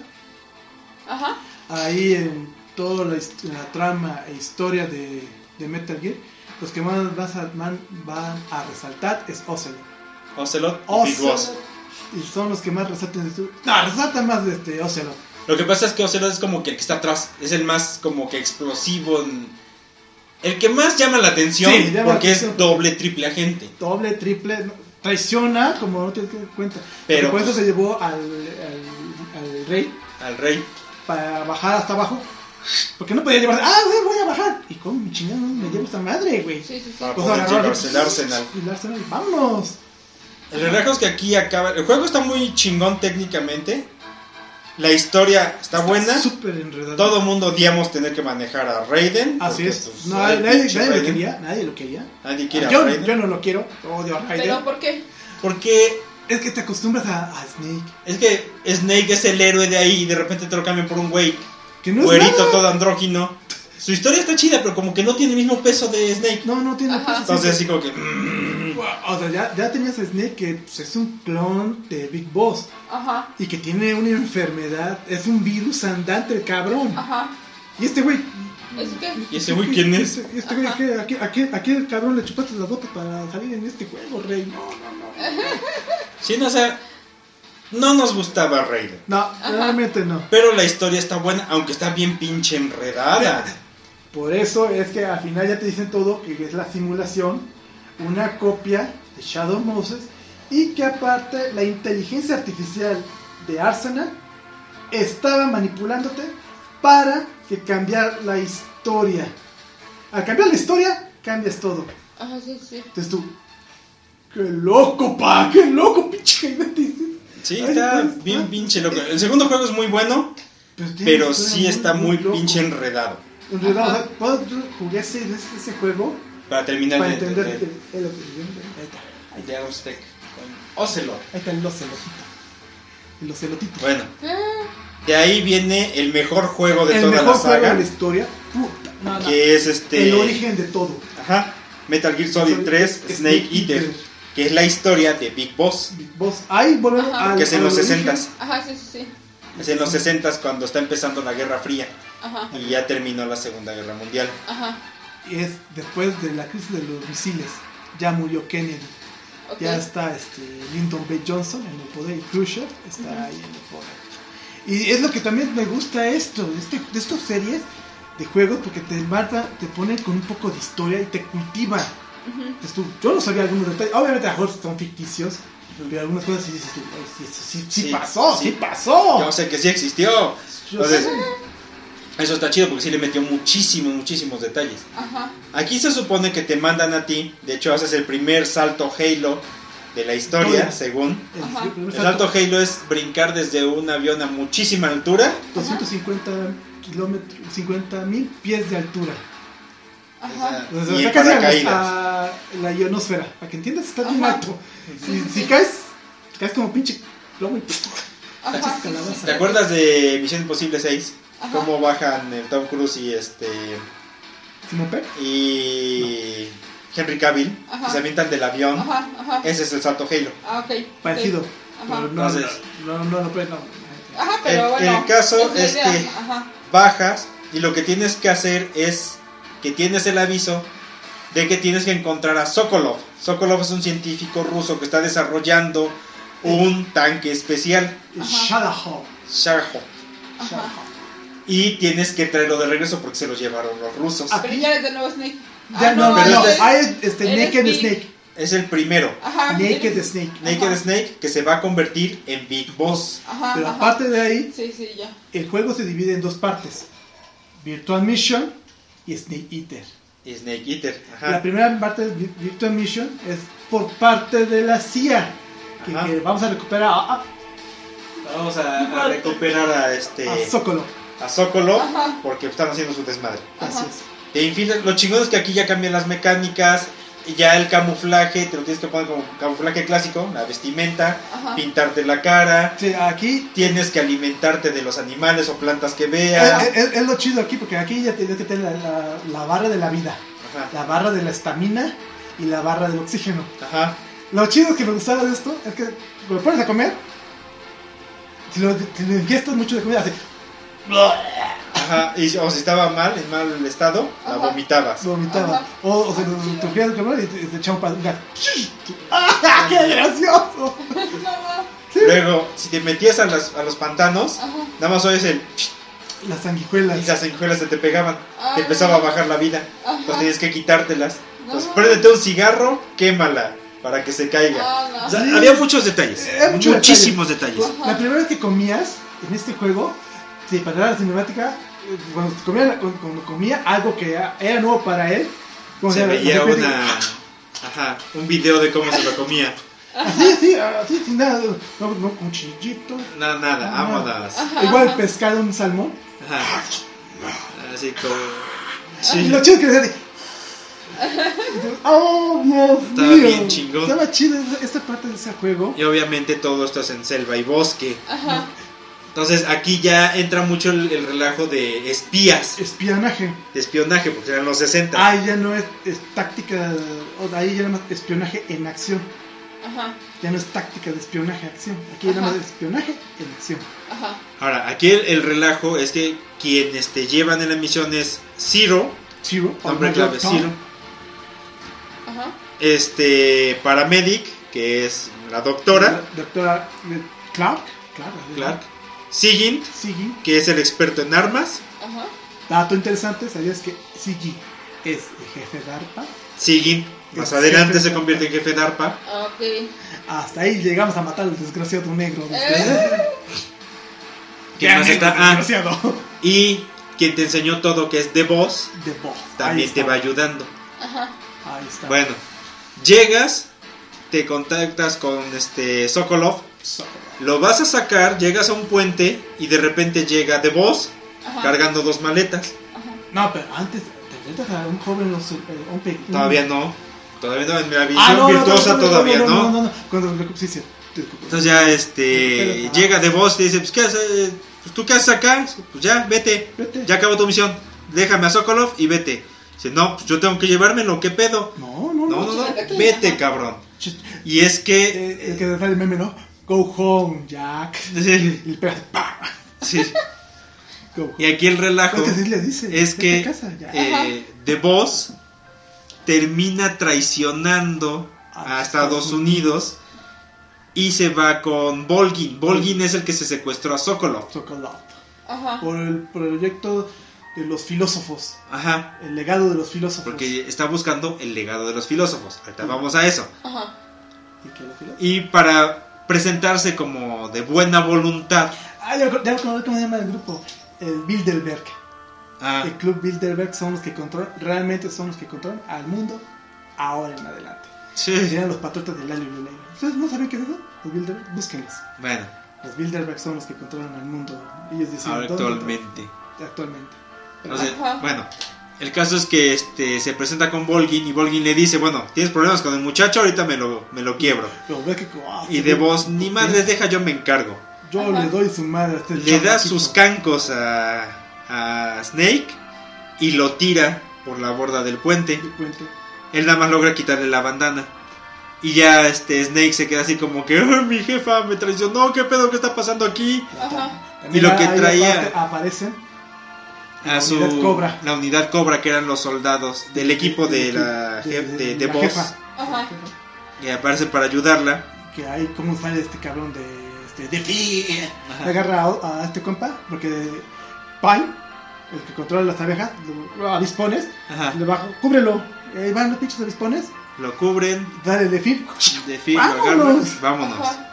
Speaker 3: Ajá.
Speaker 2: ahí en toda la, trama e historia de, de Metal Gear, los que más van a resaltar es Ocelot.
Speaker 1: Ocelot y Big
Speaker 2: Ocelot.
Speaker 1: Boss.
Speaker 2: Y son los que más resaltan. de su- No, resaltan más de este Ocelot.
Speaker 1: Lo que pasa es que Ocelot es como que el que está atrás, es el más como que explosivo, en- el que más llama la atención
Speaker 2: Sí, llama la
Speaker 1: porque
Speaker 2: atención.
Speaker 1: es doble, triple agente.
Speaker 2: Doble, triple, no, traiciona, como no te das cuenta.
Speaker 1: Pero-
Speaker 2: Pero por eso se llevó al, al, al rey
Speaker 1: Al rey.
Speaker 2: para bajar hasta abajo. Porque no podía llevarse. Ah, güey, voy a bajar. ¿Y cómo mi chingada me llevo esta madre, güey?
Speaker 3: Sí, sí, sí.
Speaker 1: Para
Speaker 2: Pues
Speaker 1: poder llevarse el Arsenal.
Speaker 2: Y el Arsenal, vámonos.
Speaker 1: El relajo es que aquí acaba. El juego está muy chingón técnicamente. La historia está buena.
Speaker 2: Súper enredado.
Speaker 1: Todo mundo odiamos tener que manejar a Raiden.
Speaker 2: Así
Speaker 1: porque,
Speaker 2: es.
Speaker 1: pues,
Speaker 2: No, nadie, lo quería. Nadie lo quería.
Speaker 1: Nadie quiere a
Speaker 2: Yo,
Speaker 1: Raiden.
Speaker 2: yo no lo quiero. Odio a Raiden.
Speaker 3: Pero ¿por qué?
Speaker 1: Porque
Speaker 2: Es que te acostumbras a, a Snake.
Speaker 1: es que Snake es el héroe de ahí y de repente te lo cambian por un güey
Speaker 2: Que no es
Speaker 1: güerito
Speaker 2: nada.
Speaker 1: todo andrógino. Su historia está chida, pero como que no tiene el mismo peso de Snake.
Speaker 2: No, no tiene peso,
Speaker 1: Entonces
Speaker 2: sí.
Speaker 1: así como que...
Speaker 2: O sea, ya, ya tenías a Snake que pues, es un clon de Big Boss.
Speaker 3: Ajá.
Speaker 2: Y que tiene una enfermedad. Es un virus andante, el cabrón.
Speaker 3: Ajá.
Speaker 2: Y este güey.
Speaker 1: ¿Y ese güey quién es?
Speaker 2: Este, este güey,
Speaker 3: Ajá.
Speaker 2: ¿qué- a, qué, a, qué, a qué cabrón le chupaste las botas para salir en este juego, rey? No, no, no.
Speaker 1: Sí, no, o sea, no nos gustaba Raiden.
Speaker 2: No, realmente no.
Speaker 1: Pero la historia está buena, aunque está bien pinche enredada.
Speaker 2: Por eso es que al final ya te dicen todo, que es la simulación, una copia de Shadow Moses, y que aparte la inteligencia artificial de Arsenal estaba manipulándote para que cambiar la historia. Al cambiar la historia, cambias todo.
Speaker 3: Ajá, sí, sí.
Speaker 2: Entonces tú, qué loco, pa, qué loco, pinche Jaime", dices.
Speaker 1: Sí,
Speaker 2: Ay,
Speaker 1: está
Speaker 2: pues,
Speaker 1: bien
Speaker 2: ah.
Speaker 1: pinche loco. El segundo juego es muy bueno, pero sí está muy pinche enredado.
Speaker 2: Enredado, o sea, cuando yo jugué ese, ese, ese juego
Speaker 1: Para terminar
Speaker 2: para
Speaker 1: de
Speaker 2: entender
Speaker 1: entender.
Speaker 2: el, el- ahí está.
Speaker 1: Ahí te hago stick con Ocelot.
Speaker 2: Ahí está el ocelotito. El ocelotito.
Speaker 1: Bueno,
Speaker 3: Ah,
Speaker 1: de ahí viene el mejor juego de
Speaker 2: el
Speaker 1: toda
Speaker 2: mejor
Speaker 1: la
Speaker 2: juego
Speaker 1: saga,
Speaker 2: de la historia. Puta, no, no.
Speaker 1: que es este...
Speaker 2: El origen de todo.
Speaker 1: Ajá, Metal Gear Solid 3, Snake Eater, que es la historia de Big Boss.
Speaker 2: Big Boss. Ahí volvemos
Speaker 3: Ajá.
Speaker 2: al.
Speaker 1: Que es en los
Speaker 2: origen.
Speaker 1: 60s.
Speaker 3: Ajá, sí, sí, sí.
Speaker 1: Es en los 60s cuando está empezando la Guerra Fría
Speaker 3: Ajá.
Speaker 1: y ya terminó la Segunda Guerra Mundial.
Speaker 3: Ajá.
Speaker 2: Y es después de la crisis de los misiles. Ya murió Kennedy. Ya está este, Lyndon B. Johnson en el poder y Khrushchev está ahí en el poder. Y es lo que también me gusta esto, de, este, de estas series de juegos, porque te mata, te pone con un poco de historia y te cultiva. Entonces tú, yo no sabía algunos detalles, obviamente a mejor son ficticios, pero algunas cosas sí dices tú, "Ay, sí, sí, sí
Speaker 1: Sí,
Speaker 2: pasó, sí,
Speaker 1: sí.
Speaker 2: pasó.
Speaker 1: Yo sé que sí existió.
Speaker 2: Yo
Speaker 1: Entonces,
Speaker 2: sé.
Speaker 1: Eso está chido porque sí le metió muchísimos, muchísimos detalles.
Speaker 3: Ajá.
Speaker 1: Aquí se supone que te mandan a ti, de hecho haces el primer salto Halo de la historia, según.
Speaker 2: El
Speaker 3: Ajá.
Speaker 1: El salto Halo es brincar desde un avión a muchísima altura.
Speaker 2: 250 kilómetros, 50 mil pies de altura.
Speaker 3: Ajá.
Speaker 1: O sea,
Speaker 2: O sea,
Speaker 1: y
Speaker 2: casi a,
Speaker 1: paracaídas.
Speaker 2: a la ionosfera, para que entiendas, está bien alto. Si, si caes, caes como pinche plomo y.
Speaker 1: ¿Te acuerdas de Misión Imposible 6?
Speaker 3: Ajá.
Speaker 1: Cómo bajan el Tom Cruise y este y Henry Cavill
Speaker 3: Ajá.
Speaker 1: y se avientan del avión.
Speaker 3: Ajá, ajá.
Speaker 1: Ese es el salto Halo.
Speaker 3: Ah, ok.
Speaker 2: Parecido. Pero no,
Speaker 1: Entonces-
Speaker 2: no, no, no, no, pues, no.
Speaker 3: Ajá, pero
Speaker 1: El-
Speaker 3: bueno.
Speaker 1: el caso es
Speaker 3: idea.
Speaker 1: que-
Speaker 3: Ajá.
Speaker 1: Bajas y lo que tienes que hacer es que tienes el aviso de que tienes que encontrar a Sokolov. Sokolov es un científico ruso que está desarrollando un tanque especial,
Speaker 2: El
Speaker 3: Ajá.
Speaker 1: Y tienes que traerlo de regreso porque se lo llevaron los rusos.
Speaker 2: Ah,
Speaker 3: Pero ya eres de nuevo Snake.
Speaker 2: Ya
Speaker 3: Ah,
Speaker 2: no,
Speaker 1: pero
Speaker 2: no,
Speaker 1: este-
Speaker 2: hay este
Speaker 3: eres
Speaker 2: Naked
Speaker 3: Big.
Speaker 2: Snake.
Speaker 1: Es el primero.
Speaker 3: Ajá.
Speaker 2: Naked
Speaker 3: eres-
Speaker 2: Snake.
Speaker 1: Naked
Speaker 3: Ajá.
Speaker 1: Snake que se va a convertir en Big Boss.
Speaker 3: Ajá.
Speaker 2: Pero
Speaker 3: ajá.
Speaker 2: aparte de ahí,
Speaker 3: Sí, sí, ya.
Speaker 2: el juego se divide en dos partes. Virtual Mission y Snake Eater.
Speaker 1: Y Snake Eater.
Speaker 2: La
Speaker 1: Ajá.
Speaker 2: primera parte de Vi- Virtual Mission es por parte de la CIA. Que, vamos a recuperar a, a,
Speaker 1: Vamos a, a recuperar a este.
Speaker 2: a Sokolov.
Speaker 1: A
Speaker 3: Ajá.
Speaker 1: porque están haciendo su desmadre.
Speaker 2: Así es.
Speaker 1: Infiltran- Lo chingón es que aquí ya cambian las mecánicas. y Ya el camuflaje, te lo tienes que poner como camuflaje clásico, la vestimenta,
Speaker 3: Ajá.
Speaker 1: pintarte la cara,
Speaker 2: Sí, aquí
Speaker 1: tienes que alimentarte de los animales o plantas que
Speaker 2: es,
Speaker 1: veas.
Speaker 2: es- es lo chido aquí porque aquí ya tienes que tener la, la- la barra de la vida,
Speaker 1: Ajá,
Speaker 2: la barra de la estamina y la barra del oxígeno.
Speaker 1: ajá.
Speaker 2: Lo chido que me gustaba de esto es que lo pones a comer, si lo, si lo ingestas mucho de comida, hace
Speaker 1: Ajá, y, o si estaba mal, en mal estado, la vomitabas.
Speaker 2: vomitaba. O, o se lo tocía el cabrón y te, te echaba un pan. ¡Ah, ¡Qué gracioso! Sí.
Speaker 1: Luego, si te metías a, las- a los pantanos,
Speaker 3: Ajá.
Speaker 1: nada más oyes el...
Speaker 2: Las sanguijuelas.
Speaker 1: y las sanguijuelas se te pegaban. Te empezaba a bajar la vida.
Speaker 3: Ajá.
Speaker 1: Entonces tenías que quitártelas.
Speaker 3: No.
Speaker 1: Entonces, préndete un cigarro, quémala para que se caiga.
Speaker 3: Ah, no.
Speaker 1: O sea,
Speaker 2: Sí.
Speaker 1: había muchos detalles.
Speaker 2: Mucho
Speaker 1: muchísimos detalles.
Speaker 2: La primera vez que comías en este juego, si para la cinemática, cuando comía, cuando comía algo que era era nuevo para él, como
Speaker 1: Se veía una... Ajá, un video de cómo se lo comía.
Speaker 2: Así, así, así, sin nada, no, no, con chillito.
Speaker 1: No, nada, vámonos.
Speaker 2: Igual pescado, un salmón.
Speaker 1: Ajá. Así como...
Speaker 2: Y
Speaker 1: Sí.
Speaker 2: lo chido que decía de- ¡Oh, Dios
Speaker 1: Estaba
Speaker 2: mío!
Speaker 1: bien chingón.
Speaker 2: Estaba chido esta- esta parte de ese juego.
Speaker 1: Y obviamente todo esto es en selva y bosque.
Speaker 3: Ajá.
Speaker 1: Entonces aquí ya entra mucho el, el relajo de espías,
Speaker 2: Espionaje.
Speaker 1: espionaje, porque eran los 60.
Speaker 2: Ahí ya no es, es táctica, o ahí ya no es espionaje en acción.
Speaker 3: Ajá.
Speaker 2: Ya no es táctica de espionaje acción. Aquí
Speaker 3: Ajá.
Speaker 2: es espionaje en acción.
Speaker 3: Ajá.
Speaker 1: Ahora, aquí el, el relajo es que quien este, llevan en la misión es Zero,
Speaker 2: Zero.
Speaker 1: nombre
Speaker 2: o
Speaker 1: clave. Zero,
Speaker 3: Ajá.
Speaker 1: este paramedic, que es la doctora,
Speaker 2: La Doctora eh, Clark. Clark.
Speaker 1: Clark, Sigint,
Speaker 2: Siggy.
Speaker 1: que es el experto en armas,
Speaker 3: Ajá.
Speaker 2: Dato interesante, ¿sabías que Siggy es el jefe de ARPA?
Speaker 1: Sigint, más adelante se convierte en jefe de ARPA,
Speaker 3: Ok.
Speaker 2: Hasta ahí llegamos a matar al desgraciado negro.
Speaker 3: Eh.
Speaker 1: ¿Quién más
Speaker 2: negro,
Speaker 1: está? Ah,
Speaker 2: desgraciado.
Speaker 1: y quien te enseñó todo, que es The Boss,
Speaker 2: The Boss.
Speaker 1: también te va ayudando.
Speaker 3: Ajá.
Speaker 2: Ahí está.
Speaker 1: Bueno, llegas, te contactas con este Sokolov,
Speaker 2: So-
Speaker 1: lo vas a sacar, llegas a un puente y de repente llega The Boss
Speaker 3: Ajá.
Speaker 1: cargando dos maletas.
Speaker 3: Ajá.
Speaker 2: No, pero antes te un joven, los, eh, un pe-
Speaker 1: Todavía no, todavía no, en la visión
Speaker 2: Ah, no,
Speaker 1: virtuosa
Speaker 2: no, no,
Speaker 1: todavía
Speaker 2: no.
Speaker 1: no.
Speaker 2: No, no, no. Cuando, sí, sí.
Speaker 1: Entonces ya este
Speaker 2: Pero-
Speaker 1: llega The Boss y dice, pues ¿qué haces? Pues, ¿tú qué haces acá? Pues ya, vete,
Speaker 2: Vete.
Speaker 1: ya acabó tu misión, déjame a Sokolov y vete. Dice, no, pues yo tengo que llevármelo, ¿qué pedo?
Speaker 2: No, no,
Speaker 1: No,
Speaker 2: no.
Speaker 1: vete cabrón. Y es
Speaker 2: eh,
Speaker 1: que...
Speaker 2: El que sale el meme, ¿no? Go home, Jack.
Speaker 1: Sí,
Speaker 2: Y le pega, ¡pah!
Speaker 1: sí.
Speaker 2: Go home.
Speaker 1: Y aquí el relajo
Speaker 2: Lo que sí le dice.
Speaker 1: es que
Speaker 2: casa,
Speaker 1: eh, The Boss termina traicionando
Speaker 2: A
Speaker 1: a Estados Unidos y se va con Volgin. Volgin es el que se secuestró a Sokolov.
Speaker 2: Sokolov.
Speaker 3: Ajá.
Speaker 2: Por el proyecto de los filósofos.
Speaker 1: Ajá,
Speaker 2: El legado de los filósofos.
Speaker 1: porque está buscando el legado de los filósofos. Ahorita vamos a eso.
Speaker 3: Ajá.
Speaker 2: ¿Y?
Speaker 1: Y para presentarse como de buena voluntad.
Speaker 2: Ah, ya, acordé cómo se llama el grupo. El Bilderberg.
Speaker 1: ah,
Speaker 2: El club Bilderberg son los que controlan, realmente son los que controlan al mundo ahora en adelante.
Speaker 1: sí.
Speaker 2: Eran los patriotas del alio y. ¿Ustedes no saben qué es eso? Los Bilderberg, búsquenlos.
Speaker 1: Bueno,
Speaker 2: Los Bilderberg son los que controlan al mundo. Ellos dónde-
Speaker 1: actualmente.
Speaker 2: Actualmente.
Speaker 1: Entonces,
Speaker 3: Ajá.
Speaker 1: bueno, el caso es que este se presenta con Volgin y Volgin le dice, bueno, tienes problemas con el muchacho, ahorita me lo, me lo quiebro.
Speaker 2: Pero ve que, ah,
Speaker 1: Y de vos, ni madres deja, yo me encargo.
Speaker 2: Yo
Speaker 3: Ajá.
Speaker 2: le doy su madre a este
Speaker 1: Le da sus cancos a, a Snake y lo tira por la borda del puente.
Speaker 2: Te cuento.
Speaker 1: Él nada más logra quitarle la bandana. Y ya este Snake se queda así como que, "Ay, mi jefa me traicionó, ¿qué pedo que está pasando aquí?
Speaker 3: Ajá.
Speaker 1: Y lo que traía-
Speaker 2: aparte aparecen
Speaker 1: A
Speaker 2: La
Speaker 1: su
Speaker 2: unidad Cobra.
Speaker 1: la unidad Cobra que eran los soldados del equipo de la
Speaker 2: de- de-
Speaker 1: de,
Speaker 2: de
Speaker 1: de
Speaker 2: la
Speaker 1: Boss
Speaker 2: jefa.
Speaker 1: Que aparece para ayudarla.
Speaker 2: que ahí cómo sale este cabrón de este de
Speaker 1: Ajá.
Speaker 2: agarra a, a este compa porque Pine, el que controla las abejas, lo avispones,
Speaker 1: Ajá.
Speaker 2: le bajo, cúbrelo. Ahí van los pinches avispones,
Speaker 1: Lo cubren.
Speaker 2: dale de fin.
Speaker 1: De fin, lo
Speaker 2: Vámonos.
Speaker 1: agarran, Vámonos.
Speaker 3: Ajá.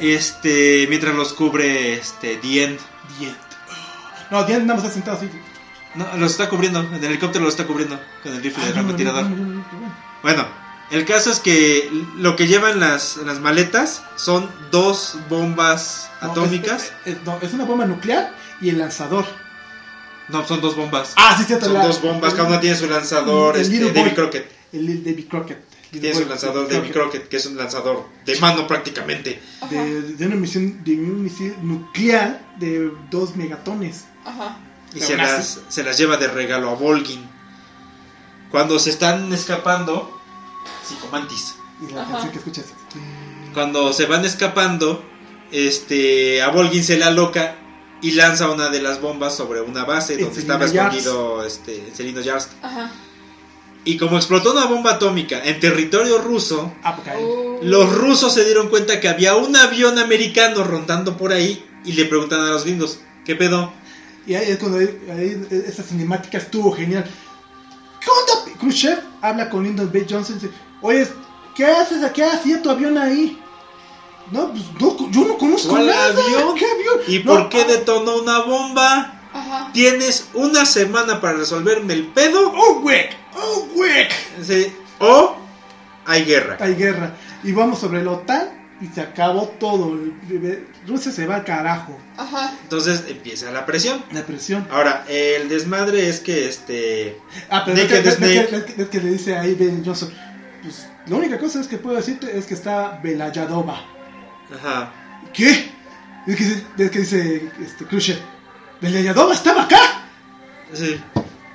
Speaker 1: Este, mientras los cubre este Dien.
Speaker 2: Diez. No, Diane nada más está sentado así.
Speaker 1: No, los está cubriendo. El helicóptero los está cubriendo con el rifle de
Speaker 2: Ah,
Speaker 1: francotirador.
Speaker 2: no.
Speaker 1: Bueno, el caso es que lo que llevan las, las maletas son dos bombas
Speaker 2: No,
Speaker 1: atómicas.
Speaker 2: Es, es- no, es una bomba nuclear y el lanzador.
Speaker 1: No, son dos bombas.
Speaker 2: Ah, sí, cierto.
Speaker 1: son
Speaker 2: la-
Speaker 1: dos bombas, cada una tiene su lanzador,
Speaker 2: el
Speaker 1: este,
Speaker 2: Boy.
Speaker 1: Crockett.
Speaker 2: El Davy Crockett.
Speaker 1: Tiene su lanzador Davy Crockett, que es un lanzador de mano prácticamente.
Speaker 2: De, de una misión de un misil nuclear de dos megatones.
Speaker 3: Ajá.
Speaker 1: Y se las, se las lleva de regalo a Volgin. Cuando se están escapando, psicomantis.
Speaker 2: Y la
Speaker 3: Ajá.
Speaker 2: canción que escuchas.
Speaker 1: Cuando se van escapando, este, a Volgin se la loca y lanza una de las bombas sobre una base
Speaker 2: En
Speaker 1: donde estaba escondido este, Celino Yarsk.
Speaker 3: Ajá.
Speaker 1: Y como explotó una bomba atómica en territorio ruso,
Speaker 2: Ah,
Speaker 3: Uh,
Speaker 1: los rusos se dieron cuenta que había un avión americano rondando por ahí y le preguntan a los gringos, ¿qué pedo?
Speaker 2: Y ahí es cuando ahí, ahí esa cinemática estuvo genial. ¿Qué onda? Khrushchev habla con Lyndon B. Johnson y dice, oye, ¿qué haces? ¿Qué hacía tu avión ahí? No, pues no, yo no conozco
Speaker 1: ¿Cuál
Speaker 2: nada.
Speaker 1: avión?
Speaker 2: ¿Qué avión?
Speaker 1: ¿Y
Speaker 2: No,
Speaker 1: por qué
Speaker 2: ah,
Speaker 1: detonó una bomba?
Speaker 3: Ajá.
Speaker 1: Tienes una semana para resolverme el pedo
Speaker 2: ¡Oh, wick! ¡Oh!
Speaker 1: Sí, o hay guerra.
Speaker 2: Hay guerra. Y vamos sobre la OTAN y se acabó todo. Rusia se va al carajo.
Speaker 3: Ajá.
Speaker 1: Entonces empieza la presión.
Speaker 2: La presión.
Speaker 1: Ahora, el desmadre es que este...
Speaker 2: Ah, pero es
Speaker 1: Naked
Speaker 2: que, es, que, es que- es que le dice ahí Ben Johnson. Pues la única cosa es que puedo decirte es que está Belayadova.
Speaker 1: Ajá.
Speaker 2: ¿Qué? Es que, es que dice este, Khrushchev. Belayadova estaba acá.
Speaker 1: Sí.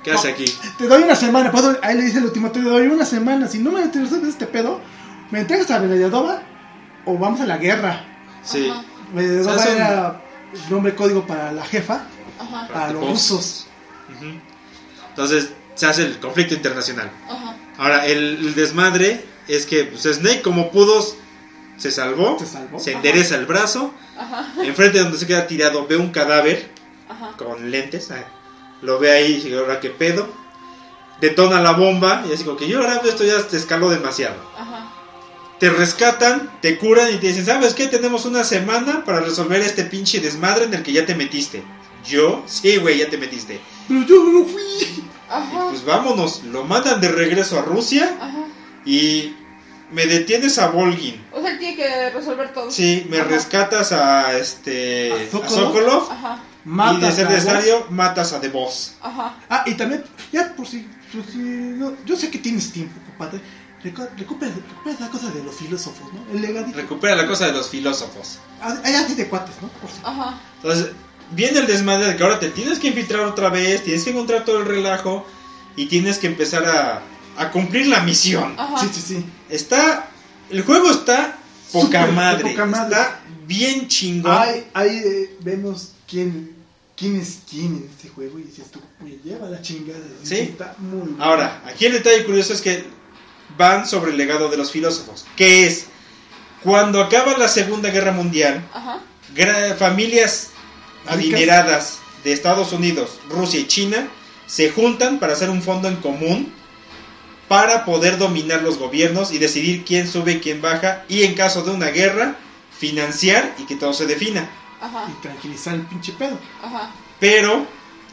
Speaker 1: ¿Qué hace aquí?
Speaker 2: Te doy una semana. puedo- ahí le dice el último, te doy una semana. Si no me resuelves este pedo, me entregas a Belayadova o vamos a la guerra.
Speaker 1: Sí.
Speaker 2: Belayadova
Speaker 1: O sea, son-
Speaker 2: era el nombre código para la jefa,
Speaker 3: Ajá.
Speaker 2: para los rusos.
Speaker 1: Entonces se hace el conflicto internacional.
Speaker 3: Ajá.
Speaker 1: Ahora, el, el desmadre es que pues, Snake, como pudo, se salvó.
Speaker 2: Se salvó.
Speaker 1: Se endereza el brazo.
Speaker 3: Ajá.
Speaker 1: Enfrente de donde se queda tirado, ve un cadáver
Speaker 3: Ajá.
Speaker 1: con lentes. ah, Lo ve ahí y dice, ahora qué pedo. Detona la bomba y así como que yo ahora esto ya te escaló demasiado.
Speaker 3: Ajá.
Speaker 1: Te rescatan, te curan y te dicen, ¿sabes qué? Tenemos una semana para resolver este pinche desmadre en el que ya te metiste. ¿Yo? Sí, güey, ya te metiste.
Speaker 2: Pero yo no fui.
Speaker 3: Ajá.
Speaker 1: Pues vámonos, lo mandan de regreso a Rusia
Speaker 3: Ajá.
Speaker 1: y me detienes a Volgin.
Speaker 3: O sea, él tiene que resolver todo.
Speaker 1: Sí, me
Speaker 3: Ajá.
Speaker 1: rescatas a este
Speaker 2: ¿A
Speaker 1: a
Speaker 2: Sokolov?
Speaker 1: Sokolov
Speaker 3: Ajá.
Speaker 1: y de ser necesario matas a The Boss.
Speaker 3: Ajá.
Speaker 2: Ah, y también, ya por si, por si no, yo sé que tienes tiempo, compadre. Recu- Recupera, recupera la cosa de los filósofos, ¿no? El legadito.
Speaker 1: Recupera la cosa de los filósofos.
Speaker 2: Ah, Hay así de cuates, ¿no? Por.
Speaker 3: Ajá.
Speaker 1: Entonces, viene el desmadre de que ahora te tienes que infiltrar otra vez, tienes que encontrar todo el relajo y tienes que empezar a, a cumplir la misión.
Speaker 3: Ajá.
Speaker 2: Sí, sí, sí.
Speaker 1: Está. El juego está poca
Speaker 2: Súper,
Speaker 1: madre.
Speaker 2: poca madre.
Speaker 1: Está bien chingón.
Speaker 2: Ahí, ahí eh, vemos quién, quién es quién en este juego y dices tú, me lleva la chingada.
Speaker 1: Sí.
Speaker 2: Está muy.
Speaker 1: Ahora, aquí el detalle curioso es que van sobre el legado de los filósofos. Que es. Cuando acaba la Segunda Guerra Mundial,
Speaker 3: Ajá.
Speaker 1: familias adineradas de Estados Unidos, Rusia y China se juntan para hacer un fondo en común para poder dominar los gobiernos y decidir quién sube y quién baja y en caso de una guerra financiar y que todo se defina.
Speaker 3: Ajá.
Speaker 2: Y tranquilizar el pinche pedo.
Speaker 3: Ajá.
Speaker 1: Pero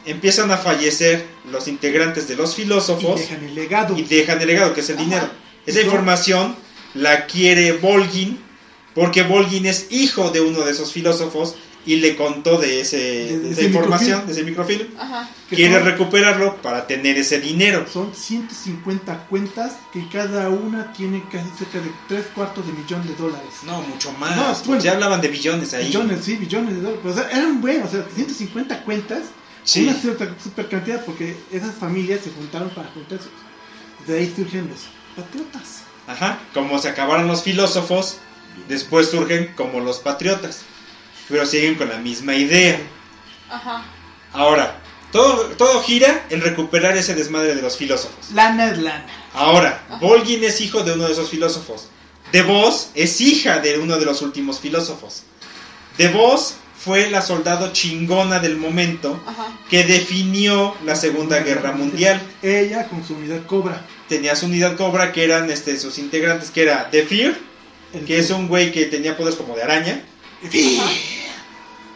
Speaker 1: empiezan a fallecer los integrantes de los
Speaker 2: Y
Speaker 1: filósofos
Speaker 2: dejan el legado.
Speaker 1: y dejan el legado que es el
Speaker 3: Ajá.
Speaker 1: dinero. Esa información la quiere Volgin porque Volgin es hijo de uno de esos filósofos y le contó de, ese,
Speaker 2: De-
Speaker 1: esa
Speaker 2: ese
Speaker 1: información,
Speaker 2: microfilm.
Speaker 1: de ese microfilm.
Speaker 3: Ajá.
Speaker 1: Quiere
Speaker 2: son-
Speaker 1: recuperarlo para tener ese dinero.
Speaker 2: Son 150 cuentas que cada una tiene casi cerca de 3 cuartos de millón de dólares.
Speaker 1: No, mucho más.
Speaker 2: No, bueno.
Speaker 1: ya hablaban de billones ahí.
Speaker 2: Billones, sí, billones de dólares. Pero, o sea, eran buenos, o sea, 150 cuentas,
Speaker 1: Sí.
Speaker 2: una cierta super cantidad, porque esas familias se juntaron para juntarse. De ahí surgen los patriotas.
Speaker 1: Ajá. Como se acabaron los filósofos, después surgen como los patriotas. Pero siguen con la misma idea.
Speaker 3: Ajá.
Speaker 1: Ahora, todo, todo gira en recuperar ese desmadre de los filósofos.
Speaker 2: Lana es lana.
Speaker 1: Ahora,
Speaker 3: Ajá.
Speaker 1: Volgin es hijo de uno de esos filósofos. De Vos es hija de uno de los últimos filósofos. De Vos fue la soldado chingona del momento
Speaker 3: Ajá.
Speaker 1: que definió la Segunda Guerra Mundial.
Speaker 2: Ella con su unidad Cobra.
Speaker 1: Tenía su unidad Cobra que eran este, sus integrantes, que era The Fear,
Speaker 2: El
Speaker 1: que es un güey que tenía poderes como de araña.
Speaker 2: Sí.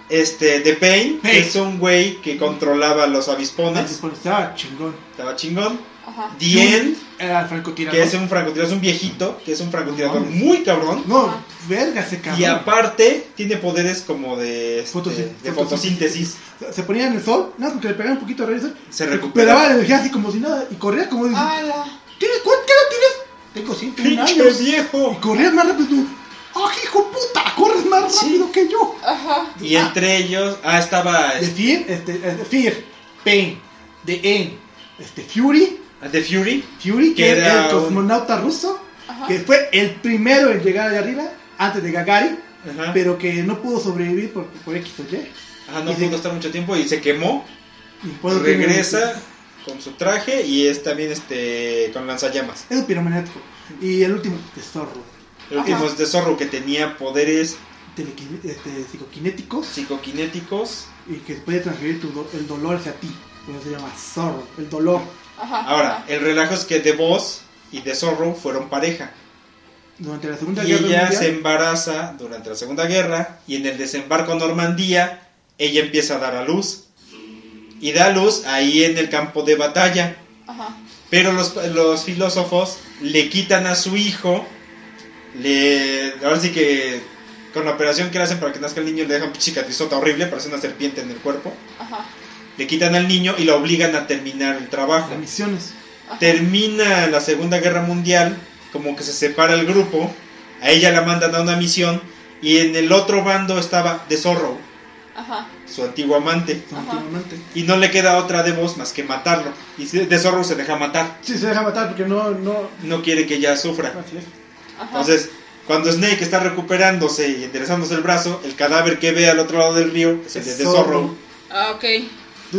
Speaker 1: Este, The Pain, que es un güey que controlaba los avispones.
Speaker 2: Estaba chingón.
Speaker 1: Estaba chingón.
Speaker 3: Ajá.
Speaker 1: The End,
Speaker 2: Era el francotirador.
Speaker 1: que es un francotirador, es un viejito, que es un francotirador
Speaker 2: No.
Speaker 1: muy cabrón.
Speaker 2: No, verga ese cabrón.
Speaker 1: Y aparte tiene poderes como de, este,
Speaker 2: Fotosin-
Speaker 1: de fotosíntesis.
Speaker 2: Se ponía en el sol, nada, porque le pegaba un poquito de rayos.
Speaker 1: Se
Speaker 2: Recuperaba
Speaker 1: recupera.
Speaker 2: la energía así como si nada. Y corría como.
Speaker 3: ¡Hala!
Speaker 2: ¿Tienes, ¿Cuánto qué edad tienes? Tengo 101
Speaker 1: ¡Pinche
Speaker 2: años. Y
Speaker 1: viejo!
Speaker 2: corrías más rápido tú. ¡Ah, hijo puta! ¡Corres más
Speaker 1: Sí.
Speaker 2: rápido que yo!
Speaker 3: Ajá.
Speaker 1: Y entre ellos, ah, estaba
Speaker 2: The
Speaker 1: este,
Speaker 2: Fear, este, eh, Fear, Pain, The End, este, Fury,
Speaker 1: The Fury.
Speaker 2: Fury, que
Speaker 1: Que
Speaker 2: era el
Speaker 1: un-
Speaker 2: cosmonauta ruso,
Speaker 3: Ajá.
Speaker 2: que fue el primero en llegar allá arriba, antes de Gagarin,
Speaker 1: Ajá.
Speaker 2: pero que no pudo sobrevivir por, por X o Y.
Speaker 1: Ajá, no
Speaker 2: y de-
Speaker 1: pudo estar mucho tiempo y se quemó.
Speaker 2: Y
Speaker 1: regresa con su traje y es también este con lanzallamas.
Speaker 2: Es un piromanético. Y el último, de Zorro.
Speaker 1: El último es de Zorro que tenía poderes
Speaker 2: este, psicoquinéticos
Speaker 1: psicoquinéticos.
Speaker 2: y que puede transferir tu do- el dolor hacia ti. Por eso se llama Zorro, el dolor.
Speaker 3: Ajá.
Speaker 1: Ahora,
Speaker 3: ajá.
Speaker 1: el relajo es que The Boss y The Zorro fueron pareja.
Speaker 2: Durante la Segunda
Speaker 1: Y
Speaker 2: Guerra
Speaker 1: ella
Speaker 2: Mundial,
Speaker 1: se embaraza durante la Segunda Guerra y en el desembarco a Normandía ella empieza a dar a luz. Y da a luz ahí en el campo de batalla.
Speaker 3: Ajá.
Speaker 1: Pero los, los filósofos le quitan a su hijo. Le, ahora sí que con la operación que le hacen para que nazca el niño le dejan un cicatrizota horrible, parece una serpiente en el cuerpo.
Speaker 3: Ajá.
Speaker 1: Le quitan al niño y lo obligan a terminar el trabajo.
Speaker 2: las misiones.
Speaker 3: Ajá.
Speaker 1: Termina la Segunda Guerra Mundial, como que se separa el grupo. A ella la mandan a una misión. Y en el otro bando estaba The Zorro,
Speaker 3: Ajá.
Speaker 1: su antiguo amante.
Speaker 3: Ajá.
Speaker 1: Y no le queda otra de voz más que matarlo. Y The Zorro se deja matar.
Speaker 2: Sí, se deja matar porque no. no
Speaker 1: No quiere que ella sufra.
Speaker 2: así es.
Speaker 3: Ajá.
Speaker 1: Entonces, cuando Snake está recuperándose y enderezándose el brazo, el cadáver que ve al otro lado del río es el de The Zorro.
Speaker 3: Ah, ok.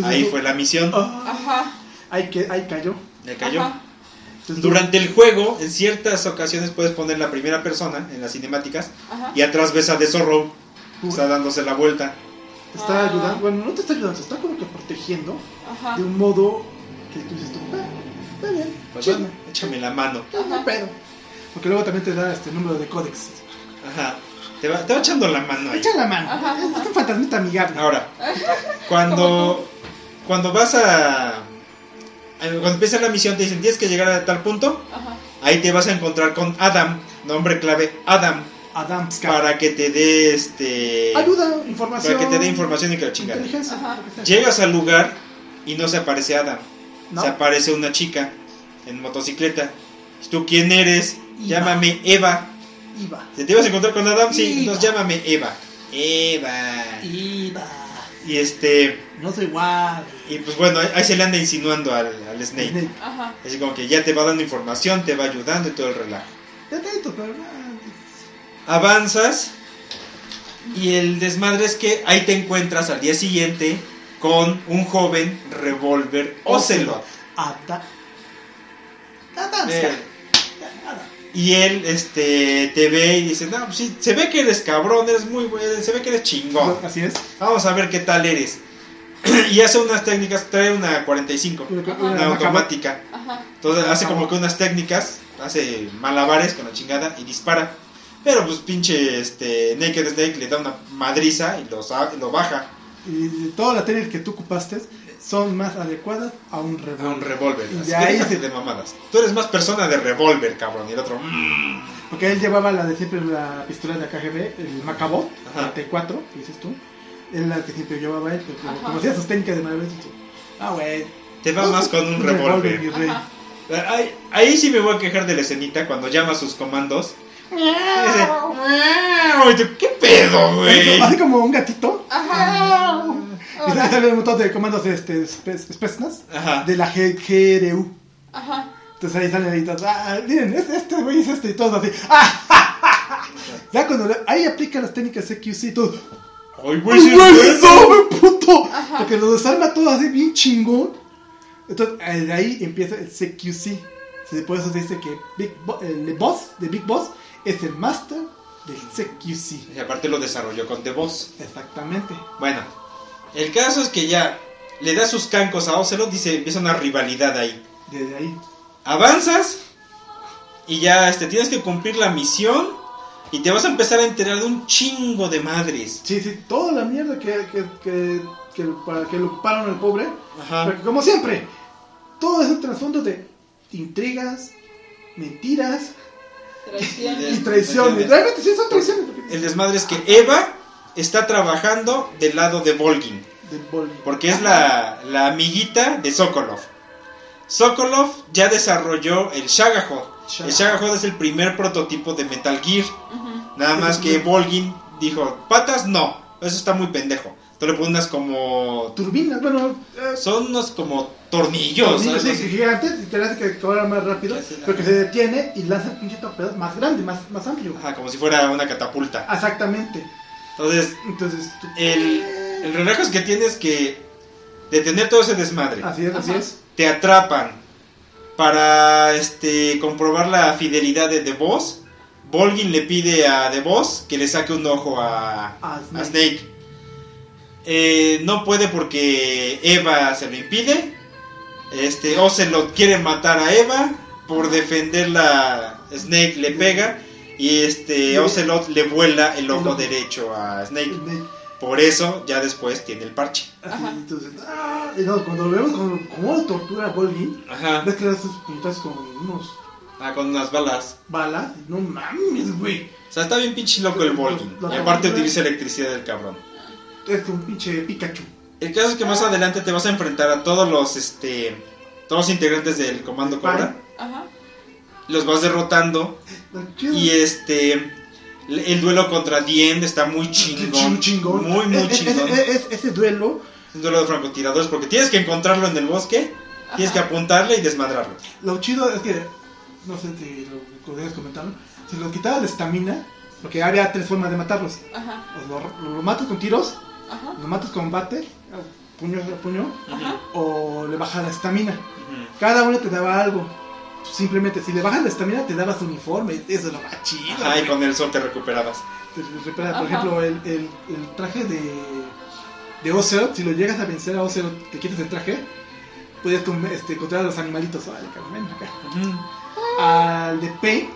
Speaker 1: Ahí fue la misión.
Speaker 2: Ah,
Speaker 3: Ajá.
Speaker 2: ahí, que, ahí cayó.
Speaker 1: Le cayó.
Speaker 3: Ajá.
Speaker 1: Durante el juego, en ciertas ocasiones puedes poner la primera persona en las cinemáticas
Speaker 3: Ajá.
Speaker 1: y atrás ves a The Zorro. Está dándose la vuelta.
Speaker 2: te está
Speaker 3: Ah.
Speaker 2: ayudando. Bueno, no te está ayudando, te está como que protegiendo
Speaker 3: Ajá.
Speaker 2: de un modo que tú dices tú, "Ah, está bien,
Speaker 1: Pues bueno, échame la mano.
Speaker 2: no, pedo. Porque luego también te da este número de códex.
Speaker 1: Ajá. Te va, te va echando la mano ahí.
Speaker 2: Echa la mano.
Speaker 3: Ajá,
Speaker 2: Es-
Speaker 3: ajá.
Speaker 2: Es un fantasmita amigable.
Speaker 1: Ahora, cuando, cuando vas a... Cuando empieza la misión te dicen tienes que llegar a tal punto.
Speaker 3: Ajá.
Speaker 1: Ahí te vas a encontrar con Adam, nombre clave Adam,
Speaker 2: Adamska.
Speaker 1: para que te dé este...
Speaker 2: Ayuda, información.
Speaker 1: Para que te dé información y que la chingada. Llegas al lugar y no se aparece Adam.
Speaker 2: ¿No?
Speaker 1: Se aparece una chica en motocicleta. ¿Tú quién eres?
Speaker 2: Iba.
Speaker 1: Llámame Eva.
Speaker 2: Iba.
Speaker 1: Si te ibas a encontrar con Adam, sí,
Speaker 2: Iba.
Speaker 1: entonces llámame Eva. Eva.
Speaker 2: Iba.
Speaker 1: Y este...
Speaker 2: No soy igual.
Speaker 1: Y pues bueno, ahí, se le anda insinuando al, al Snake.
Speaker 2: Snake.
Speaker 3: Ajá.
Speaker 1: Así como que ya te va dando información, te va ayudando y todo el relajo.
Speaker 2: Detento, pero.
Speaker 1: Avanzas y el desmadre es que ahí te encuentras al día siguiente con un joven revólver Ocelot.
Speaker 2: Ada. Adamska.
Speaker 1: Eh, y él este te ve y dice, no, pues sí, se ve que eres cabrón, eres muy bueno, se ve que eres chingón.
Speaker 2: Así es.
Speaker 1: Vamos a ver qué tal eres. y hace unas técnicas, trae una 45,
Speaker 2: Una-
Speaker 3: Ajá.
Speaker 1: una
Speaker 2: una
Speaker 1: automática.
Speaker 3: Ajá.
Speaker 1: Entonces hace como que unas técnicas, hace malabares con la chingada y dispara. Pero pues pinche este Naked Snake le da una madriza y lo, lo baja
Speaker 2: Y de todas las técnicas que tú ocupaste son más adecuadas a un
Speaker 1: a un
Speaker 2: revólver.
Speaker 1: revólver.
Speaker 2: Y
Speaker 1: Así
Speaker 2: de
Speaker 1: que
Speaker 2: ahí se-
Speaker 1: de mamadas. Tú eres más persona de revólver, cabrón. Y el otro, mmm.
Speaker 2: Porque él llevaba la de siempre la pistola de la KGB, el Macabot. 34, que dices tú. Es la que siempre llevaba él, pero como
Speaker 3: Ajá.
Speaker 2: conocía sus técnicas de maravilla, dices tú, ah, güey.
Speaker 1: te va más con un revólver. Ahí, ahí sí me voy a quejar de la escenita cuando llama a sus comandos. Y dice, ¿Qué pedo, güey?
Speaker 2: Así como un gatito.
Speaker 3: Ajá.
Speaker 2: Y sale sale un montón de comandos este, espe- espesnas
Speaker 1: Ajá.
Speaker 2: de la G- GRU.
Speaker 3: Ajá.
Speaker 2: Entonces ahí salen ahí todos, ah, miren, este, este güey es este y todos así, ah, ja, ja, ja". Ya cuando le- ahí aplica las técnicas CQC y todo,
Speaker 1: Ay,
Speaker 2: ¡Ay,
Speaker 1: güey, sí
Speaker 2: güey, puto!
Speaker 3: Ajá.
Speaker 2: Porque lo desarma todo así bien chingón. Entonces eh, de ahí empieza el CQC. Por eso se dice que Big Bo- el boss de Big Boss es el master del CQC.
Speaker 1: Y aparte lo desarrolló con The Boss.
Speaker 2: Exactamente.
Speaker 1: Bueno, el caso es que ya le da sus cancos a Ocelot, dice, empieza una rivalidad ahí.
Speaker 2: Desde ahí.
Speaker 1: Avanzas y ya este, tienes que cumplir la misión y te vas a empezar a enterar de un chingo de madres.
Speaker 2: Sí, sí, toda la mierda que, que, que, que, para que lo ocuparon al pobre.
Speaker 1: Ajá.
Speaker 2: Porque como siempre, todo es un trasfondo de intrigas, mentiras y
Speaker 3: Traiciones.
Speaker 2: Realmente sí son traiciones. porque-
Speaker 1: El desmadre es que Eva está trabajando del lado de Volgin.
Speaker 2: de
Speaker 1: Porque es la, la amiguita de Sokolov. Sokolov ya desarrolló el Shagahod. El Shagahod es el primer prototipo de Metal Gear. Nada más que Volgin dijo, patas no, eso está muy pendejo. Tú le pones como...
Speaker 2: Turbinas, bueno, eh,
Speaker 1: Son unos como tornillos.
Speaker 2: tornillos, sí, gigantes y te hace que corra más rápido,
Speaker 1: Sí, sí,
Speaker 2: pero que se detiene y lanza el pinche torpedo más grande, más, más amplio.
Speaker 1: Ajá, como si fuera una catapulta.
Speaker 2: Exactamente.
Speaker 1: Entonces,
Speaker 2: Entonces, tú-
Speaker 1: el, el relajo es que tienes que detener todo ese desmadre.
Speaker 2: así es, así es.
Speaker 1: te atrapan para este comprobar la fidelidad de The Boss. Volgin le pide a The Boss que le saque un ojo a,
Speaker 2: A
Speaker 1: a
Speaker 2: Snake.
Speaker 1: Eh, no puede porque Eva se lo impide. Este Ocelot quiere matar a Eva por defenderla. Snake le pega y este. Ocelot le vuela el ojo derecho a Snake. Por eso ya después tiene el parche.
Speaker 3: Ajá.
Speaker 2: entonces, ah, y no, cuando lo vemos como, como lo tortura a Volgin,
Speaker 1: Ajá.
Speaker 2: ves que le da sus puñetazos con unos
Speaker 1: Ah, con unas balas.
Speaker 2: balas, no mames, güey.
Speaker 1: O sea, está bien pinche loco el Volgin.
Speaker 2: La-
Speaker 1: Y aparte
Speaker 2: la-
Speaker 1: utiliza electricidad del cabrón.
Speaker 2: Es un pinche Pikachu.
Speaker 1: El caso es que más adelante te vas a enfrentar a todos los este todos los integrantes del comando Cobra.
Speaker 3: Ajá.
Speaker 1: Los vas derrotando. Y este el el duelo contra Dien está muy chingón.
Speaker 2: Chingón, chingón.
Speaker 1: Muy, muy
Speaker 2: Es- es-
Speaker 1: chingón.
Speaker 2: es- es- ese duelo,
Speaker 1: Es un duelo de francotiradores porque tienes que encontrarlo en el bosque. Tienes que apuntarle y desmadrarlo.
Speaker 2: lo chido es que, no sé si lo podrías comentarlo, si lo quitabas la estamina, porque había tres formas de matarlos.
Speaker 3: Ajá.
Speaker 2: O lo, lo matas con tiros,
Speaker 3: Ajá.
Speaker 2: lo matas con bate, puño a puño,
Speaker 3: Ajá.
Speaker 2: o le bajas la estamina. Cada uno te daba algo. Simplemente, si le bajas la estamina, te dabas uniforme. Eso es lo más chido.
Speaker 1: Ajá, y con el sol te recuperabas.
Speaker 2: Te Por ejemplo, el, el, el traje de, de Ocelot, si lo llegas a vencer a Ocelot, te quitas el traje, puedes este, encontrar a los animalitos. Vale, cabrón, ven acá. Al de Pain,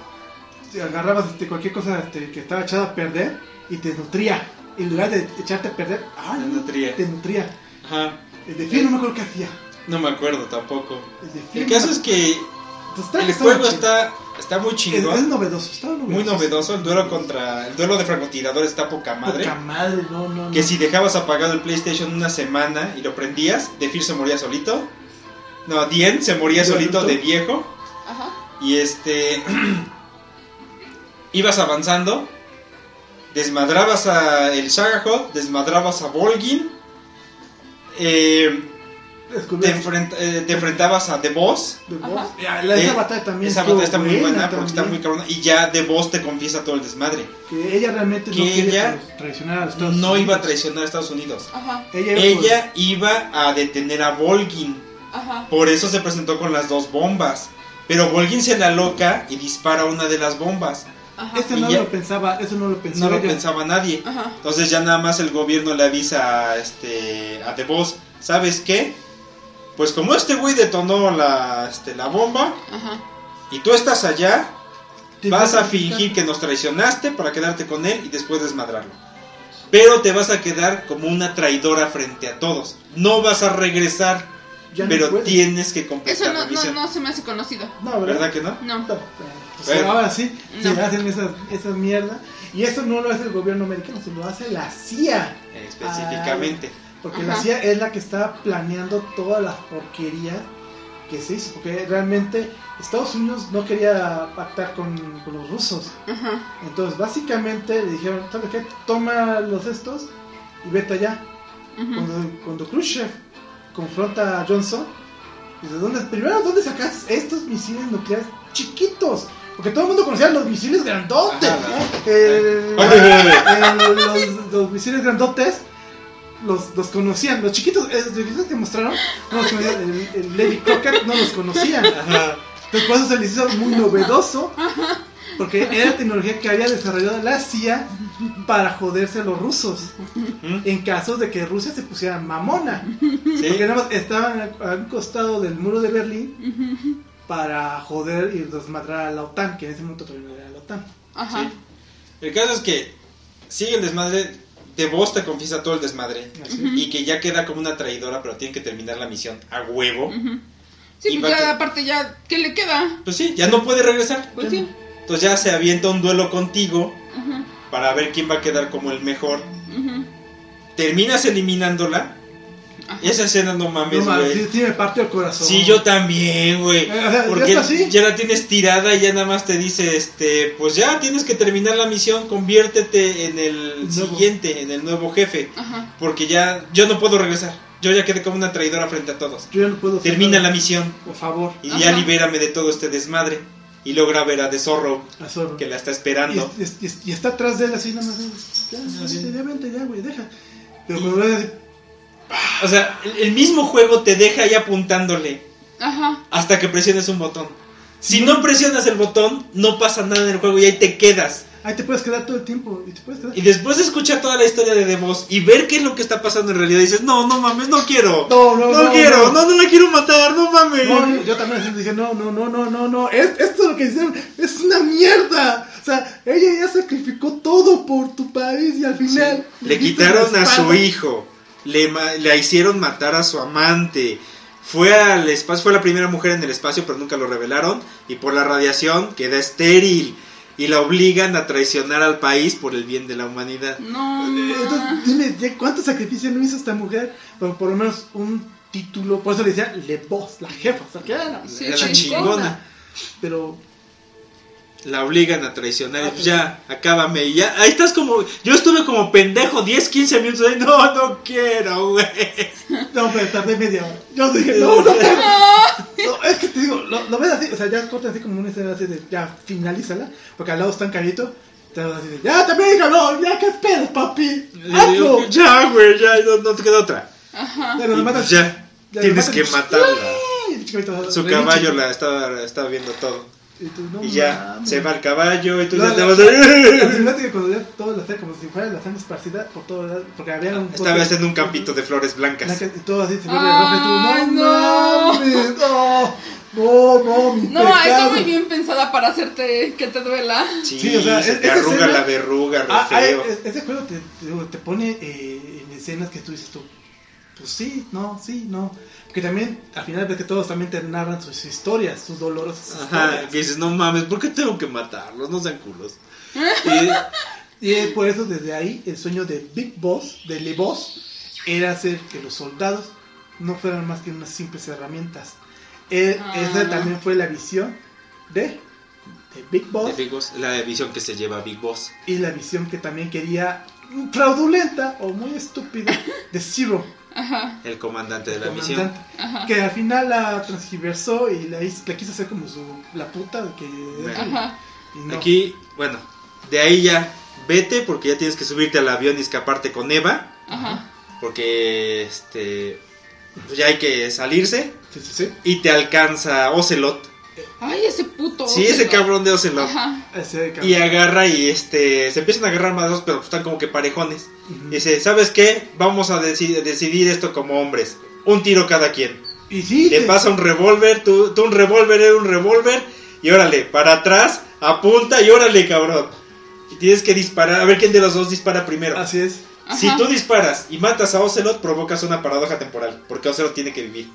Speaker 2: te agarrabas este, cualquier cosa este, que estaba echada a perder y te nutría. En lugar de echarte a perder, ay,
Speaker 1: Te nutría.
Speaker 2: te nutría.
Speaker 1: Ajá.
Speaker 2: El de Fear no me acuerdo qué hacía.
Speaker 1: No me acuerdo tampoco.
Speaker 2: El, de Fear
Speaker 1: El caso es que el juego está está muy
Speaker 2: Es,
Speaker 1: chingón.
Speaker 2: es novedoso, está novedoso.
Speaker 1: Muy novedoso, el duelo contra el duelo de francotiradores está poca madre.
Speaker 2: Poca madre, no, no, no.
Speaker 1: Que si dejabas apagado el PlayStation una semana y lo prendías, Defir se moría solito. No, Dien se moría
Speaker 2: ¿De
Speaker 1: solito
Speaker 2: adulto?
Speaker 1: de viejo.
Speaker 3: Ajá.
Speaker 1: Y este. ibas avanzando. Desmadrabas a el Shagahod, desmadrabas a Volgin. eh, te,
Speaker 2: Descubrí-
Speaker 1: enfrent- eh, te enfrentabas a The Boss.
Speaker 2: la- esa
Speaker 1: Eh,
Speaker 2: batalla también
Speaker 1: Esa
Speaker 2: estuvo
Speaker 1: batalla está muy buena porque está muy cabrona. Y ya The Boss te confiesa todo el desmadre.
Speaker 2: Que ella realmente no
Speaker 1: Que
Speaker 2: quería
Speaker 1: ella
Speaker 2: tra- traicionar a Estados
Speaker 1: No
Speaker 2: Unidos.
Speaker 1: iba a traicionar a Estados Unidos.
Speaker 3: Ajá.
Speaker 2: Ella, iba
Speaker 1: Ella iba a detener a Volgin.
Speaker 3: Ajá.
Speaker 1: Por eso se presentó con las dos bombas. Pero Volgin se la loca y dispara una de las bombas.
Speaker 3: Ajá.
Speaker 2: Eso no
Speaker 1: ya-
Speaker 2: lo pensaba, eso no lo
Speaker 1: No pensaba nadie.
Speaker 3: Ajá.
Speaker 1: Entonces ya nada más el gobierno le avisa a, este, a The Boss, ¿sabes qué? Pues como este güey detonó la, este, la bomba
Speaker 3: Ajá.
Speaker 1: y tú estás allá,
Speaker 2: Te
Speaker 1: vas a fingir que nos traicionaste para quedarte con él y después desmadrarlo. Pero te vas a quedar como una traidora frente a todos. No vas a regresar,
Speaker 2: Ya
Speaker 1: pero tienes que
Speaker 3: Eso
Speaker 1: completar
Speaker 3: no,
Speaker 1: la
Speaker 3: no,
Speaker 1: misión.
Speaker 3: no se me hace conocido.
Speaker 2: No,
Speaker 1: ¿Verdad que no?
Speaker 3: No.
Speaker 1: Bueno.
Speaker 2: ahora sí,
Speaker 3: No.
Speaker 2: se hacen esas, esas mierdas. Y eso no lo hace el gobierno americano, se lo hace la CIA.
Speaker 1: Específicamente.
Speaker 2: Porque
Speaker 3: Ajá.
Speaker 2: la CIA es la que está planeando toda la porquería que se hizo. Porque realmente Estados Unidos no quería pactar con, con los rusos.
Speaker 3: Ajá.
Speaker 2: Entonces, básicamente le dijeron: ¿Sabes qué? Toma los estos y vete allá. Cuando, cuando Khrushchev confronta a Johnson, dice: ¿dónde, primero, ¿dónde sacas estos misiles nucleares chiquitos? Porque todo el mundo conocía los misiles grandotes.
Speaker 1: Ay.
Speaker 2: el- los, los misiles grandotes los, los conocían. Los chiquitos, eh, los chiquitos que mostraron, no los conocían. El, el Lady Crockett no los conocían.
Speaker 1: Ajá.
Speaker 2: Entonces, por eso se les hizo muy novedoso Porque era tecnología que había desarrollado la CIA para joderse a los rusos.
Speaker 1: ¿Mm?
Speaker 2: En caso de que Rusia se pusiera mamona.
Speaker 1: Sí.
Speaker 2: Porque nada más estaban a un costado del muro de Berlín para joder y desmadrar a la OTAN, que en ese momento todavía no era la OTAN.
Speaker 3: Ajá.
Speaker 1: Sí. El caso es que sigue el desmadre. De vos te confiesa todo el desmadre. Y que ya queda como una traidora, pero tiene que terminar la misión a huevo.
Speaker 3: Sí,
Speaker 1: Y
Speaker 3: pues
Speaker 1: va
Speaker 3: ya
Speaker 1: que-
Speaker 3: aparte ya, ¿qué le queda?
Speaker 1: Pues sí, ya no puede regresar.
Speaker 3: Pues sí.
Speaker 1: Entonces ya se avienta un duelo contigo para ver quién va a quedar como el mejor. Terminas eliminándola.
Speaker 3: Ajá.
Speaker 1: Esa escena no mames,
Speaker 2: No mames,
Speaker 1: güey.
Speaker 2: sí, sí me partió el corazón.
Speaker 1: Sí, yo también, güey.
Speaker 2: Eh, o sea,
Speaker 1: Porque
Speaker 2: ¿ya está así?
Speaker 1: ya la tienes tirada y ya nada más te dice, este, pues ya tienes que terminar la misión, conviértete en el
Speaker 2: Nuevo.
Speaker 1: siguiente, en el nuevo jefe.
Speaker 3: Ajá.
Speaker 1: Porque ya, yo no puedo regresar. Yo ya quedé como una traidora frente a todos.
Speaker 2: Yo ya no puedo
Speaker 1: Termina la misión
Speaker 2: Por favor,
Speaker 1: y ya libérame de todo este desmadre. Y logra ver a The Zorro,
Speaker 2: a Zorro.
Speaker 1: que la está
Speaker 2: Y,
Speaker 1: esperando.
Speaker 2: es- y es- y está atrás de él así nada más. Ya, ya, ya, vente, ya, güey, deja. Pero me voy a decir,
Speaker 1: O sea, el, el mismo juego te deja ahí apuntándole
Speaker 3: Ajá.
Speaker 1: hasta que presiones un botón. Si no presionas el botón, no pasa nada en el juego y ahí te quedas.
Speaker 2: ahí te puedes quedar todo el tiempo. Y te puedes quedar.
Speaker 1: Y después de escuchar toda la historia de The Boss y ver qué es lo que está pasando en realidad, dices, no, no mames, no quiero.
Speaker 2: No, no,
Speaker 1: No,
Speaker 2: no,
Speaker 1: quiero,
Speaker 2: no.
Speaker 1: no. no, la quiero matar, no mames.
Speaker 2: No, yo- también dije, no, no, no, no, no, no, es, esto es lo que hicieron, es una mierda. O sea, ella ya sacrificó todo por tu país y al final...
Speaker 1: Le
Speaker 2: diste
Speaker 1: quitaron a su hijo, le, ma- le hicieron matar a su amante. Fue al espacio, fue la primera mujer en el espacio, pero nunca lo revelaron. Y por la radiación queda estéril. Y la obligan a traicionar al país por el bien de la humanidad.
Speaker 3: No.
Speaker 2: Eh, Entonces, dime, ¿ya ¿cuánto sacrificio no hizo esta mujer? Por, por lo menos un título, por eso le decía Le Boss, la jefa, o sea, que era la-
Speaker 3: Sí,
Speaker 1: Era la
Speaker 3: chingona.
Speaker 1: chingona.
Speaker 2: Pero,
Speaker 1: La obligan a traicionar.
Speaker 2: Ah,
Speaker 1: pues
Speaker 2: pues
Speaker 1: ya, acábame. Y ya, ahí estás como. Yo estuve como pendejo 10, 15 minutos ahí. No, no quiero, güey.
Speaker 2: no, pero tardé media hora. Yo dije, no, no, no, no, es que te digo, lo, lo ves así, o sea, ya corta así como una escena así de, ya, finalízala, porque al lado está un carrito, te vas así de, ya, también, cabrón, ya, ¿qué esperas, papi? ¡Hazlo!
Speaker 1: Ya, güey, ya, no, no te queda otra.
Speaker 3: Ajá.
Speaker 2: Lo
Speaker 1: pues
Speaker 2: matas-
Speaker 1: ya,
Speaker 2: ya,
Speaker 1: tienes
Speaker 2: lo
Speaker 1: que matarla. Su caballo la estaba, estaba viendo todo.
Speaker 2: Y, tú, no
Speaker 1: Y ya, se va el caballo y tú
Speaker 2: No,
Speaker 1: ya te vas a...
Speaker 2: cuando ya todo la como si fuera la sangre esparcida por todo lado, porque había un
Speaker 1: Esta vez en un campito de flores blancas.
Speaker 2: blanca y todo así se vuelve
Speaker 3: Ay,
Speaker 2: rojo y tú, no,
Speaker 3: no.
Speaker 2: no, no, no, mi
Speaker 3: No, está muy bien pensada para hacerte que te duela.
Speaker 1: Sí,
Speaker 2: Sí, o sea,
Speaker 1: se te arruga
Speaker 2: escena-
Speaker 1: la verruga, re
Speaker 2: Ah, ah,
Speaker 1: feo.
Speaker 2: es- ese juego te, pone eh, en escenas que tú dices tú, pues sí, no, sí, no. Porque también, al final ves que todos también te narran sus historias, sus dolorosas
Speaker 1: Ajá,
Speaker 2: historias.
Speaker 1: que dices, no mames, ¿por qué tengo que matarlos? No sean culos.
Speaker 2: Y, y por eso desde ahí el sueño de Big Boss, de Le Boss, era hacer que los soldados no fueran más que unas simples herramientas. Eh,
Speaker 3: Ah.
Speaker 2: Esa también fue la visión de, de Big Boss
Speaker 1: De Big Boss, la visión que se lleva Big Boss.
Speaker 2: y la visión que también quería fraudulenta o muy estúpida de Zero,
Speaker 3: Ajá.
Speaker 1: El comandante de
Speaker 2: el
Speaker 1: la misión.
Speaker 3: Ajá.
Speaker 2: que al final la transgiversó y la, hizo- la quiso hacer como su, la puta que...
Speaker 3: Ajá.
Speaker 2: y no.
Speaker 1: Aquí, bueno, de ahí ya vete porque ya tienes que subirte al avión y escaparte con Eva.
Speaker 3: Ajá.
Speaker 1: Porque este pues ya hay que salirse.
Speaker 2: Sí, sí, sí.
Speaker 1: Y te alcanza Ocelot.
Speaker 3: Ay, ese puto.
Speaker 1: Sí, ese cabrón de Ocelot.
Speaker 3: Ajá.
Speaker 2: Ese cabrón.
Speaker 1: Y agarra y este se empiezan a agarrar madrazos, pero pues están como que parejones. Dice, ¿sabes qué? Vamos a deci- decidir esto como hombres. Un tiro cada quien.
Speaker 2: Y sí,
Speaker 1: Te
Speaker 2: sí.
Speaker 1: pasa un revólver, tú, tú un revólver, él un revólver. Y órale, para atrás, apunta y órale, cabrón. Y tienes que disparar, a ver quién de los dos dispara primero.
Speaker 2: Así es.
Speaker 3: Ajá.
Speaker 1: Si tú disparas y matas a Ocelot, provocas una paradoja temporal, porque Ocelot tiene que vivir.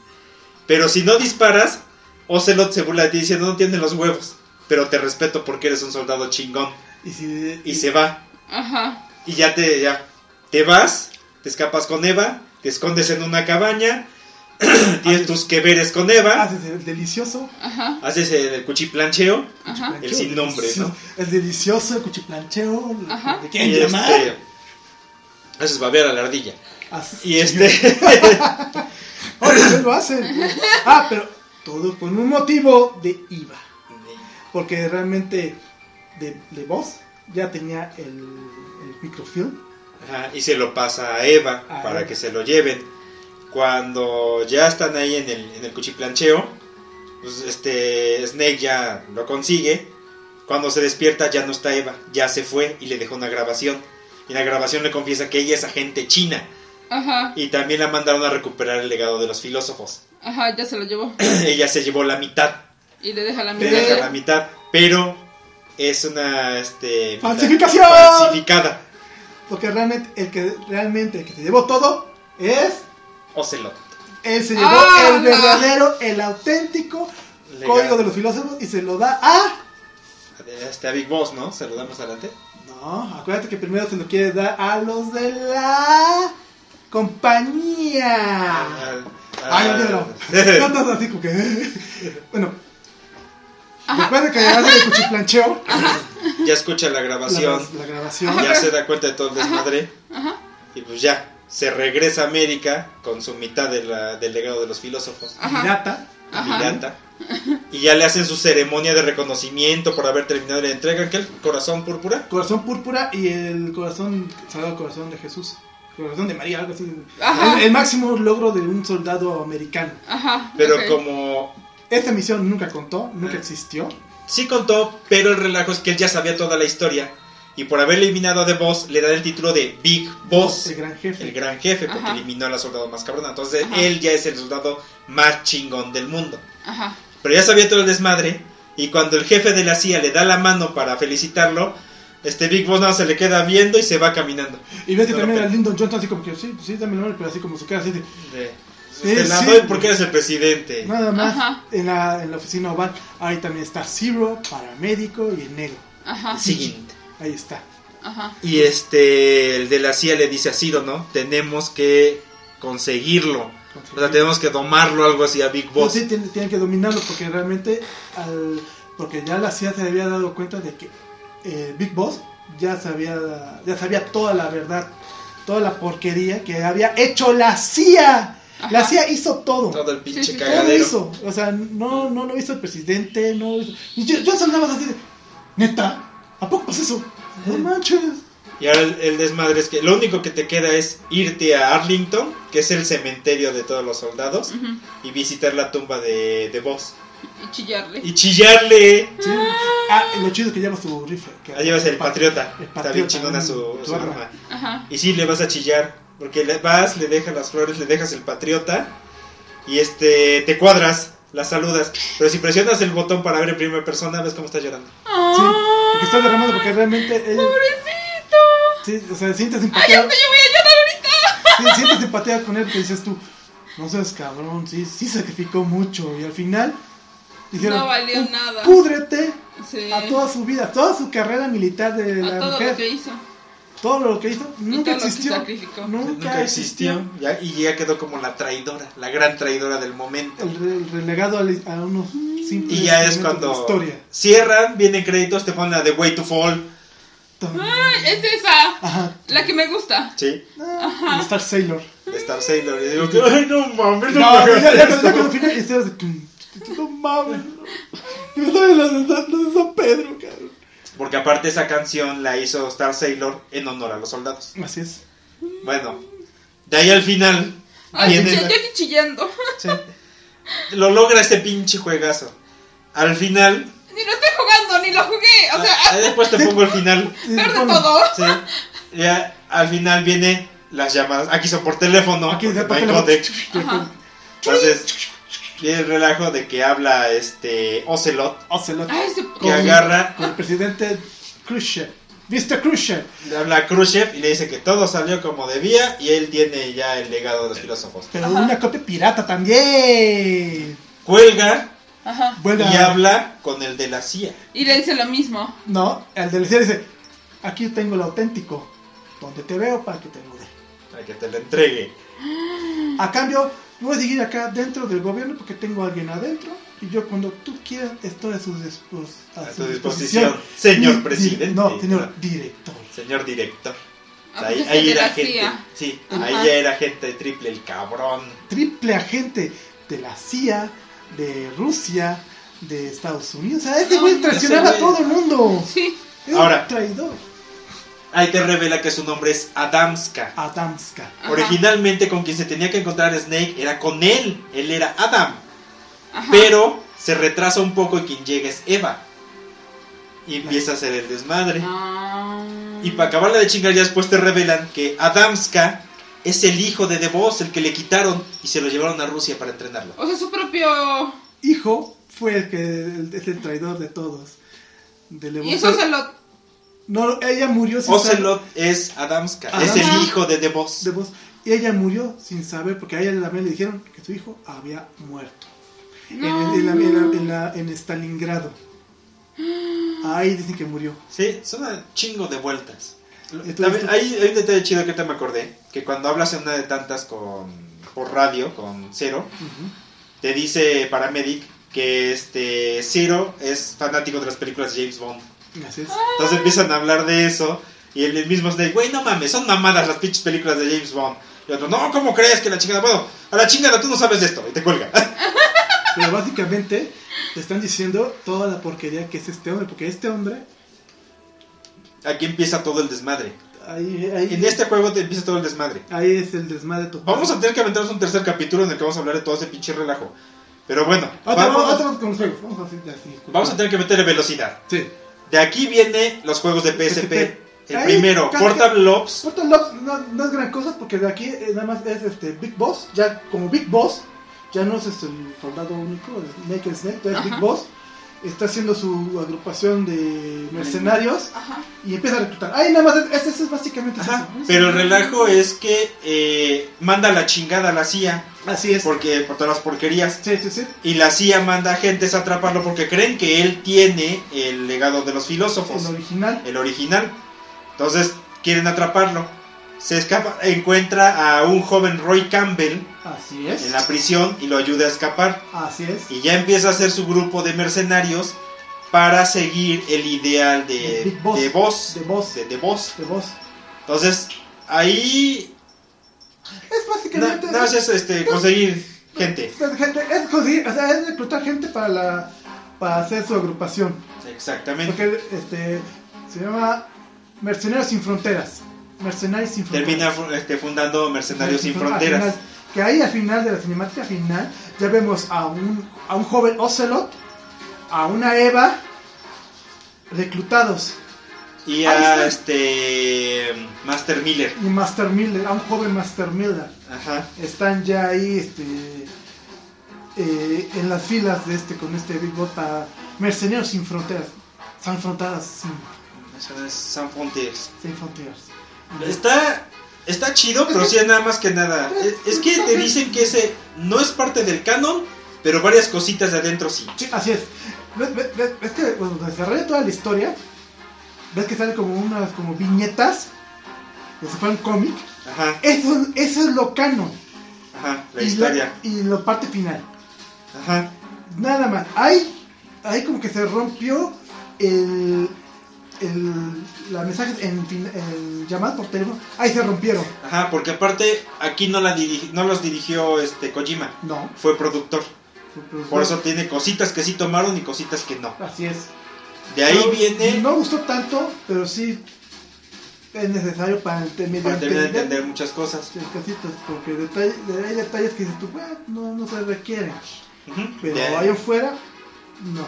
Speaker 1: Pero si no disparas, Ocelot se burla de ti diciendo no tiene los huevos. Pero te respeto porque eres un soldado chingón.
Speaker 2: Y si...
Speaker 1: Y se va.
Speaker 3: Ajá.
Speaker 1: Y ya te, ya, te vas, te escapas con Eva, te escondes en una cabaña, tienes tus que veres con Eva,
Speaker 2: Haces el delicioso.
Speaker 3: Ajá.
Speaker 1: haces el cuchiplancheo
Speaker 3: Ajá.
Speaker 1: El sin nombre,
Speaker 2: delicioso, El delicioso, el cuchiplancheo.
Speaker 3: Ajá.
Speaker 2: ¿De quién llamar?
Speaker 1: este, haces babear a la ardilla. Y este,
Speaker 2: Oye, ¿qué lo hacen? Ah, pero todo por un motivo de IVA. Porque realmente de, de voz ya tenía el, el microfilm.
Speaker 1: Ajá, y se lo pasa a Eva
Speaker 2: A
Speaker 1: para
Speaker 2: Eva.
Speaker 1: que se lo lleven. Cuando ya están ahí en el, en el cuchiplancheo, pues este Snake ya lo consigue Cuando se despierta ya no está Eva, ya se fue y le dejó una grabación. Y la grabación le confiesa que ella es agente china.
Speaker 3: Ajá,
Speaker 1: Y también la mandaron a recuperar el legado de los filósofos.
Speaker 3: ajá, ya se lo llevó.
Speaker 1: ella se llevó la mitad,
Speaker 3: Y le deja la
Speaker 1: le deja la
Speaker 3: mitad.
Speaker 1: mitad, pero es una este, mitad
Speaker 2: ¡Falsificación!
Speaker 1: falsificada.
Speaker 2: Porque realmente el que realmente el que se llevó todo es
Speaker 1: Ocelot.
Speaker 2: él se llevó
Speaker 3: Ah,
Speaker 2: el
Speaker 3: no.
Speaker 2: verdadero, el auténtico código de los filósofos y se lo da a
Speaker 1: Este, a Big Boss, ¿no? Se lo damos adelante.
Speaker 2: no, acuérdate que primero se lo quiere dar a los de la compañía.
Speaker 1: Al-
Speaker 2: Ay,
Speaker 1: al-
Speaker 2: olvídalo. No, no, no, así como que. Bueno, después de que hace el cuchiplancheo,
Speaker 1: ya escucha la grabación,
Speaker 2: la grabación.
Speaker 1: ya se da cuenta de todo el desmadre.
Speaker 3: Ajá.
Speaker 1: Y pues ya, se regresa a América con su mitad de la- del legado de los filósofos.
Speaker 2: Pirata.
Speaker 1: Pirata. Y ya le hacen su ceremonia de reconocimiento por haber terminado la entrega. ¿Qué? ¿El corazón púrpura?
Speaker 2: corazón púrpura y el corazón, sagrado corazón de Jesús. Corazón de María, algo así. El, el máximo logro de un soldado americano.
Speaker 3: Ajá.
Speaker 1: Pero como
Speaker 2: Esta misión nunca contó, nunca existió.
Speaker 1: sí contó, pero el relajo es que él ya sabía toda la historia. Y por haber eliminado a The Boss, le dan el título de Big Boss.
Speaker 2: El gran jefe.
Speaker 1: El gran jefe, porque
Speaker 3: Ajá.
Speaker 1: eliminó a la soldado más cabrona. Entonces
Speaker 3: Ajá.
Speaker 1: él ya es el soldado más chingón del mundo.
Speaker 3: Ajá.
Speaker 1: Pero ya sabía todo el desmadre. Y cuando el jefe de la CIA le da la mano para felicitarlo, este Big Boss nada más se le queda viendo y se va caminando.
Speaker 2: Y ves que
Speaker 1: No,
Speaker 2: también a Lyndon Johnson así como que, sí, sí, dame el nombre, pero así como su cara así de...
Speaker 1: De-
Speaker 2: Sí,
Speaker 1: te la
Speaker 2: sí.
Speaker 1: doy porque eres el presidente.
Speaker 2: Nada más
Speaker 3: Ajá.
Speaker 2: en la, en la oficina oval. Ahí también está Zero, paramédico y el negro.
Speaker 3: Ajá.
Speaker 1: Siguiente.
Speaker 2: Ahí está.
Speaker 3: Ajá.
Speaker 1: Y este, el de la CIA le dice a Ciro, ¿no? Tenemos que conseguirlo. O sea, tenemos que domarlo, algo así a Big
Speaker 2: Pues
Speaker 1: Boss.
Speaker 2: sí, tienen, tienen que dominarlo porque realmente, al, porque ya la CIA se había dado cuenta de que eh, Big Boss ya sabía, ya sabía toda la verdad, toda la porquería que había hecho la CIA. La
Speaker 3: Ajá.
Speaker 2: CIA hizo todo.
Speaker 1: Todo el pinche
Speaker 3: Sí, sí, sí.
Speaker 2: Todo
Speaker 1: cagadero.
Speaker 2: hizo. O sea, no, no lo hizo el presidente, no lo hizo. Y yo, yo así de, neta, ¿a poco pasa eso? No manches.
Speaker 1: Y ahora el, el desmadre es que lo único que te queda es irte a Arlington, que es el cementerio de todos los soldados,
Speaker 3: Ujú.
Speaker 1: y visitar la tumba de, de Boss.
Speaker 3: Y chillarle.
Speaker 1: Y chillarle.
Speaker 2: Sí. Ah, lo chido es que lleva su rifle. que-
Speaker 1: Ahí llevas el patriota.
Speaker 2: El
Speaker 1: Está
Speaker 2: patriota,
Speaker 1: bien chingona su,
Speaker 2: tu
Speaker 1: su
Speaker 2: arma.
Speaker 1: arma.
Speaker 3: Ajá.
Speaker 1: Y sí, le vas a chillar. Porque le vas, le dejas las flores, le dejas el patriota. Y este, te cuadras, la saludas. Pero si presionas el botón para ver en primera persona, ves cómo está llorando.
Speaker 2: Sí, porque está derramando porque realmente él,
Speaker 3: ¡Pobrecito!
Speaker 2: sí, o sea, sientes
Speaker 3: ¡Ay,
Speaker 2: empatía,
Speaker 3: hasta yo voy a llorar ahorita!
Speaker 2: sí, sientes empatía con él que dices tú, no seas cabrón, sí, sí sacrificó mucho y al final dijeron,
Speaker 3: No valió
Speaker 2: "Pu-
Speaker 3: nada.
Speaker 2: púdrete
Speaker 3: Sí.
Speaker 2: a toda su vida, toda su carrera militar de
Speaker 3: A
Speaker 2: la
Speaker 3: todo
Speaker 2: mujer,
Speaker 3: lo que hizo.
Speaker 2: Todo lo que hizo, nunca
Speaker 3: que
Speaker 2: existió, nunca,
Speaker 1: Nunca
Speaker 2: existió.
Speaker 1: existió. Ya- y ya quedó como la traidora, la gran traidora del momento.
Speaker 2: El, re- el relegado a unos simples
Speaker 1: Y ya es cuando
Speaker 2: historia.
Speaker 1: cierran, vienen créditos, te ponen la de Way to Fall.
Speaker 3: ¡Ay, es esa!
Speaker 2: Ajá.
Speaker 3: La que me gusta.
Speaker 1: Sí,
Speaker 2: Ah, el Star Sailor.
Speaker 1: de Star Sailor. Y digo, ay, no mames, no,
Speaker 2: No, ya, ya,
Speaker 1: hagas
Speaker 2: ya,
Speaker 1: esto".
Speaker 2: ya cuando al final y ustedes de no mames. Cabrón.
Speaker 1: Porque aparte esa canción la hizo Star Sailor en honor a los soldados.
Speaker 2: Así es.
Speaker 1: Bueno, de ahí al final
Speaker 3: Ay,
Speaker 1: viene la-
Speaker 3: estoy chillando.
Speaker 2: Sí.
Speaker 1: lo logra este pinche juegazo. Al final,
Speaker 3: Ni lo estoy jugando, ni lo jugué. O sea,
Speaker 1: ahí después te pongo el final.
Speaker 2: Sí,
Speaker 3: peor de
Speaker 2: bueno,
Speaker 3: todo.
Speaker 1: Sí. Ya al final viene las llamadas. Aquí son por teléfono,
Speaker 2: Aquí ya
Speaker 1: no hay
Speaker 2: por
Speaker 1: codec. Entonces, el relajo de que habla este Ocelot,
Speaker 2: Ocelot.
Speaker 3: Se...
Speaker 1: que agarra,
Speaker 2: Con el presidente Khrushchev. Mr. Khrushchev.
Speaker 1: le habla a Khrushchev y le dice que todo salió como debía y él tiene ya el legado de los filósofos.
Speaker 2: Pero
Speaker 3: Ajá.
Speaker 2: una copia pirata también.
Speaker 1: Cuelga
Speaker 3: Ajá.
Speaker 1: Y habla con el de la CIA.
Speaker 3: Y le dice lo mismo.
Speaker 2: No, el del cielo dice: Aquí tengo el auténtico. Donde te veo para que te lo dé.
Speaker 1: Para que te lo entregue.
Speaker 2: A cambio, voy a seguir acá dentro del gobierno porque tengo a alguien adentro. Y yo, cuando tú quieras, estoy a, sus dispos-
Speaker 1: A
Speaker 2: su
Speaker 1: disposición, señor presidente.
Speaker 2: No, señor director.
Speaker 1: Señor director.
Speaker 3: Ah,
Speaker 1: ahí,
Speaker 3: pues
Speaker 1: ahí era gente. Sí,
Speaker 3: Ajá.
Speaker 1: ahí ya era gente triple el cabrón.
Speaker 2: Triple agente de la CIA, de Rusia, de Estados Unidos. O sea, este
Speaker 3: No,
Speaker 2: güey
Speaker 3: ese
Speaker 2: traicionaba a todo el mundo.
Speaker 3: Sí.
Speaker 2: Era
Speaker 1: Ahora.
Speaker 2: un traidor.
Speaker 1: Ahí te revela que su nombre es Adamska.
Speaker 2: Adamska.
Speaker 3: Ajá.
Speaker 1: Originalmente con quien se tenía que encontrar Snake era con él. Él era Adam.
Speaker 3: Ajá.
Speaker 1: Pero se retrasa un poco y quien llega es Eva. Y empieza a hacer el desmadre.
Speaker 3: Ah.
Speaker 1: Y para acabarla de chingar, ya después te revelan que Adamska es el hijo de The Boss, el que le quitaron y se lo llevaron a Rusia para entrenarlo.
Speaker 3: O sea, su propio.
Speaker 2: Hijo fue el que el- es el traidor de todos. De
Speaker 3: Y eso se lo.
Speaker 2: No, ella murió sin
Speaker 1: Ocelot es Adamska, es
Speaker 2: Ajá.
Speaker 1: el hijo de The Boss.
Speaker 2: saber. de voz. Y ella murió sin saber, porque a ella también le dijeron que su hijo había muerto. En,
Speaker 3: No.
Speaker 2: en la- en la- en la- en Stalingrado. Ahí dicen que murió.
Speaker 1: Sí, son un chingo de vueltas. También hay, hay un detalle chido que te me acordé, que cuando hablas en una de tantas con por radio, con Cero,
Speaker 2: Ujú.
Speaker 1: te dice Paramedic que este Zero es fanático de las películas de James Bond. Entonces empiezan a hablar de eso y el mismo Snake, güey, no mames, son mamadas las pinches películas de James Bond. Y otro, no, ¿cómo crees que la chingada? Bueno, a la chingada tú no sabes de esto y te cuelga.
Speaker 2: Pero básicamente te están diciendo toda la porquería que es este hombre, porque este hombre,
Speaker 1: Aquí empieza todo el desmadre.
Speaker 2: ahí, ahí,
Speaker 1: En este juego te empieza todo el desmadre.
Speaker 2: ahí es el desmadre total.
Speaker 1: Vamos a tener que aventarnos un tercer capítulo en el que vamos a hablar de todo ese pinche relajo. Pero bueno,
Speaker 2: Otra,
Speaker 1: vamos,
Speaker 2: otra. Vamos a
Speaker 1: vamos a tener que meterle velocidad.
Speaker 2: Sí.
Speaker 1: De aquí viene los juegos de PSP. El
Speaker 2: Ahí,
Speaker 1: primero, Portable Ops.
Speaker 2: Portal Ops no, no es gran cosa porque de aquí eh, nada más es este Big Boss, ya como Big Boss, ya no es este, el soldado único, el Naked Snake, es Big. Boss, está haciendo su agrupación de mercenarios
Speaker 3: Ajá.
Speaker 2: y empieza a reclutar. Ahí nada más, es, es, es básicamente
Speaker 1: Ajá,
Speaker 2: eso.
Speaker 1: Pero el relajo es que eh, manda la chingada a la CIA.
Speaker 2: Así es.
Speaker 1: Porque, por todas las porquerías.
Speaker 2: Sí, sí, sí.
Speaker 1: Y la CIA manda agentes a atraparlo porque creen que él tiene el legado de los filósofos.
Speaker 2: El original.
Speaker 1: el original. Entonces quieren atraparlo. Se escapa, encuentra a un joven Roy Campbell
Speaker 2: Así es.
Speaker 1: en la prisión y lo ayuda a escapar.
Speaker 2: Así es.
Speaker 1: Y ya empieza a hacer su grupo de mercenarios para seguir el ideal de,
Speaker 2: Boss.
Speaker 1: de Boss.
Speaker 2: De Boss.
Speaker 1: De, de Boss.
Speaker 2: De Boss.
Speaker 1: Entonces, ahí
Speaker 2: Es básicamente.
Speaker 1: nada más es este, conseguir gente.
Speaker 2: es, gente, es conseguir, o sea, es reclutar gente para la para hacer su agrupación.
Speaker 1: Exactamente.
Speaker 2: Porque este se llama Mercenarios sin Fronteras. Mercenarios sin
Speaker 1: Termina
Speaker 2: Fronteras.
Speaker 1: fu- este, fundando Mercenarios sin Fronteras.
Speaker 2: final, que ahí al final de la cinemática final ya vemos a un, a un joven Ocelot, a una Eva reclutados
Speaker 1: Y a este Master Miller.
Speaker 2: y Master Miller, a un joven Master Miller.
Speaker 1: Ajá.
Speaker 2: Están ya ahí este, eh, en las filas de este con este Big Bot para Mercenarios sin Fronteras. Sin Fronteras, sin,
Speaker 1: San Frontiers.
Speaker 2: sin Fronteras.
Speaker 1: Está, está chido, pero sí nada más que nada. Es, es que te dicen que ese no es parte del canon, pero varias cositas de adentro sí.
Speaker 2: Sí, así es. ¿Ves, ves- ves- que cuando desarrolla toda la historia, ves que salen como unas como viñetas, como si fuera un cómic.
Speaker 1: Ajá,
Speaker 2: Eso, eso es lo canon.
Speaker 1: ajá, la
Speaker 2: y
Speaker 1: historia.
Speaker 2: y la parte final.
Speaker 1: Ajá,
Speaker 2: Nada más. Ahí, ahí como que se rompió el, el la mensaje en, en llamadas por teléfono. Ahí se rompieron.
Speaker 1: ajá, porque aparte aquí no, la dirigi- no los dirigió este Kojima,
Speaker 2: No.
Speaker 1: fue productor. Por eso tiene cositas que sí tomaron y cositas que no.
Speaker 2: Así es.
Speaker 1: De ahí
Speaker 2: Pero
Speaker 1: viene
Speaker 2: No gustó tanto, pero sí es necesario para ente-
Speaker 1: para terminar de
Speaker 2: entender
Speaker 1: entender muchas cosas.
Speaker 2: Sí, cositas, porque detalle- hay detalles que dices tú, "Bueno, no, no se requieren. Pero allá afuera, no.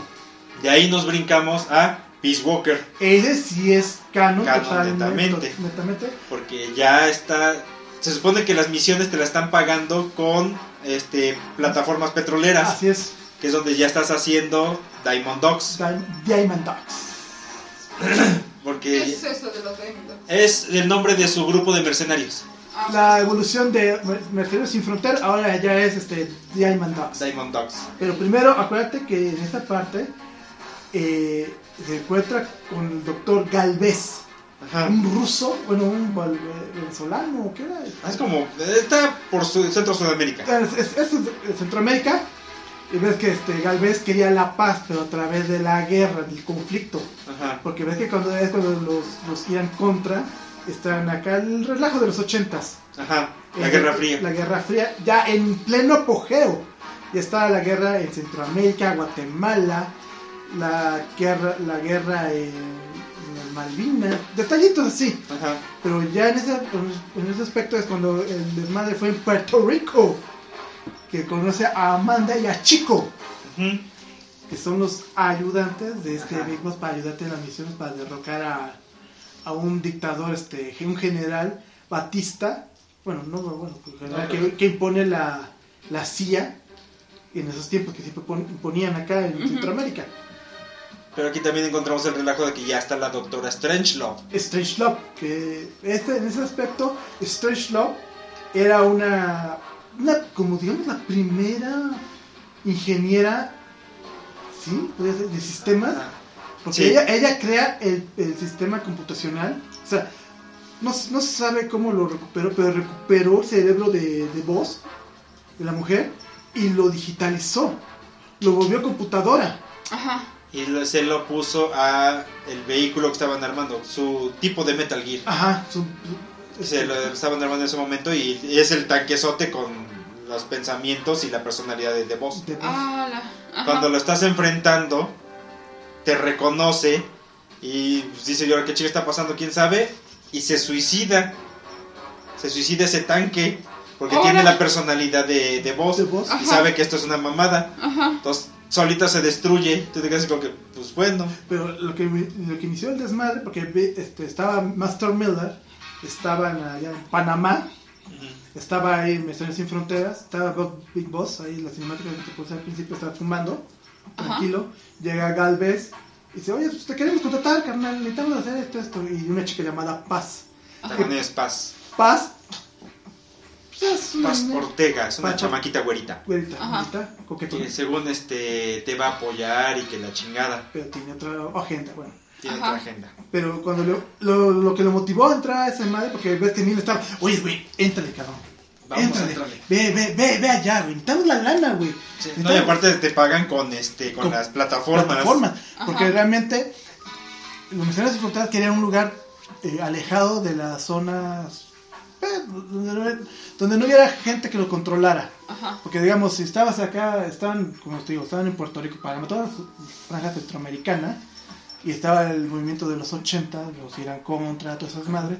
Speaker 1: de ahí nos brincamos a Peace Walker.
Speaker 2: Ese sí es canon,
Speaker 1: Canon,
Speaker 2: totalmente,
Speaker 1: netamente.
Speaker 2: netamente.
Speaker 1: Porque ya está. Se supone que las misiones te las están pagando con este plataformas petroleras.
Speaker 2: Así es,
Speaker 1: Que es donde ya estás haciendo Diamond Dogs.
Speaker 2: Di- Diamond Dogs.
Speaker 3: ¿Qué
Speaker 1: Porque
Speaker 3: es eso de los Diamond Dogs?
Speaker 1: es el nombre de su grupo de mercenarios.
Speaker 3: Ah,
Speaker 2: La evolución de Mer- Mercenarios sin Frontera ahora ya es este Diamond Dogs.
Speaker 1: Diamond Dogs.
Speaker 2: Pero primero, acuérdate que en esta parte eh, se encuentra con el doctor Galvez,
Speaker 1: Ajá.
Speaker 2: un ruso, bueno, un venezolano, ¿qué era?
Speaker 1: Es como. Está por su, Centro Sudamérica.
Speaker 2: Es, es- es de Centroamérica. Y ves que este Galvez quería la paz, pero a través de la guerra, del conflicto.
Speaker 1: Ajá.
Speaker 2: Porque ves que cuando es cuando los, los iban contra, están acá el relajo de los ochentas.
Speaker 1: Ajá. La
Speaker 2: Eh,
Speaker 1: Guerra Fría.
Speaker 2: La Guerra Fría, ya en pleno apogeo. Ya estaba la guerra en Centroamérica, Guatemala, la guerra, la guerra en, en las Malvinas, detallitos así.
Speaker 1: Ajá.
Speaker 2: Pero ya en ese, en ese aspecto es cuando el desmadre fue en Puerto Rico, que conoce a Amanda y a Chico. Que son los ayudantes de este
Speaker 1: Ajá.
Speaker 2: Boss para ayudarte en las misiones para derrocar a, a un dictador, este, un general Batista, bueno, no, bueno, un general
Speaker 1: No,
Speaker 2: que, impone la, la CIA en esos tiempos que siempre pon- imponían acá en. Centroamérica.
Speaker 1: Pero aquí también encontramos el relajo de que ya está la doctora Strangelove.
Speaker 2: Strangelove, que este, en ese aspecto, Strangelove era una, una, como digamos, la primera ingeniera, ¿sí? Podría ser, de sistemas, porque
Speaker 1: Sí.
Speaker 2: ella, ella crea el, el sistema computacional, o sea, no, no se sabe cómo lo recuperó, pero recuperó el cerebro de, de voz de la mujer y lo digitalizó, lo volvió computadora.
Speaker 3: Ajá.
Speaker 1: Y lo- se lo puso a el vehículo que estaban armando, su tipo de Metal Gear.
Speaker 2: Ajá, su-
Speaker 1: Se lo estaban armando en ese momento y es el tanquesote con los pensamientos y la personalidad de, de voz.
Speaker 2: de voz.
Speaker 3: Ah, la.
Speaker 1: Cuando lo estás enfrentando, te reconoce y pues, dice, yo qué chica está pasando? ¿Quién sabe? Y se suicida. Se suicida ese tanque porque
Speaker 3: Órale.
Speaker 1: tiene la personalidad de, de voz
Speaker 2: De voz.
Speaker 1: y
Speaker 3: Ajá.
Speaker 1: sabe que esto es una mamada.
Speaker 3: Ajá.
Speaker 1: Entonces, solita se destruye. Tú te quedas como que, pues bueno.
Speaker 2: Pero lo que, lo que inició el desmadre, porque este, estaba Master Miller, estaban allá en Panamá, estaba ahí en Misiones Sin Fronteras, estaba Big Boss, ahí la cinemática que te puse al principio estaba fumando, tranquilo, llega Galvez y dice, oye, pues te queremos contratar, carnal, necesitamos hacer esto, esto, y una chica llamada Paz.
Speaker 1: También es Paz.
Speaker 2: Paz, es una
Speaker 1: Paz Ortega, es una
Speaker 2: Paz-
Speaker 1: chamaquita güerita.
Speaker 2: güerita,
Speaker 3: Ajá.
Speaker 2: bonita, coquetona,
Speaker 1: Que según este te va a apoyar y que la chingada.
Speaker 2: pero tiene otra agenda, bueno.
Speaker 1: Tiene
Speaker 3: Ajá.
Speaker 1: otra agenda.
Speaker 2: Pero cuando lo, lo, lo que lo motivó a entrar a esa madre, porque ves que Neil estaba, oye, güey, éntrale, cabrón.
Speaker 1: Vamos,
Speaker 2: éntrale.
Speaker 1: éntrale.
Speaker 2: Ve, ve, ve, ve allá, güey. Necesitamos la lana, güey.
Speaker 1: Sí, no, y aparte te pagan con este con,
Speaker 2: Con
Speaker 1: las plataformas.
Speaker 2: Plataformas.
Speaker 3: Ajá.
Speaker 2: Porque realmente los misioneros de fronteras querían un lugar eh, alejado de las zonas eh, donde, no- donde no hubiera gente que lo controlara.
Speaker 3: Ajá.
Speaker 2: Porque digamos, si estabas acá, estaban, como te digo, estaban en Puerto Rico, para toda la franja centroamericana, y estaba el movimiento de los 80, los Irán contra, todas esas madres,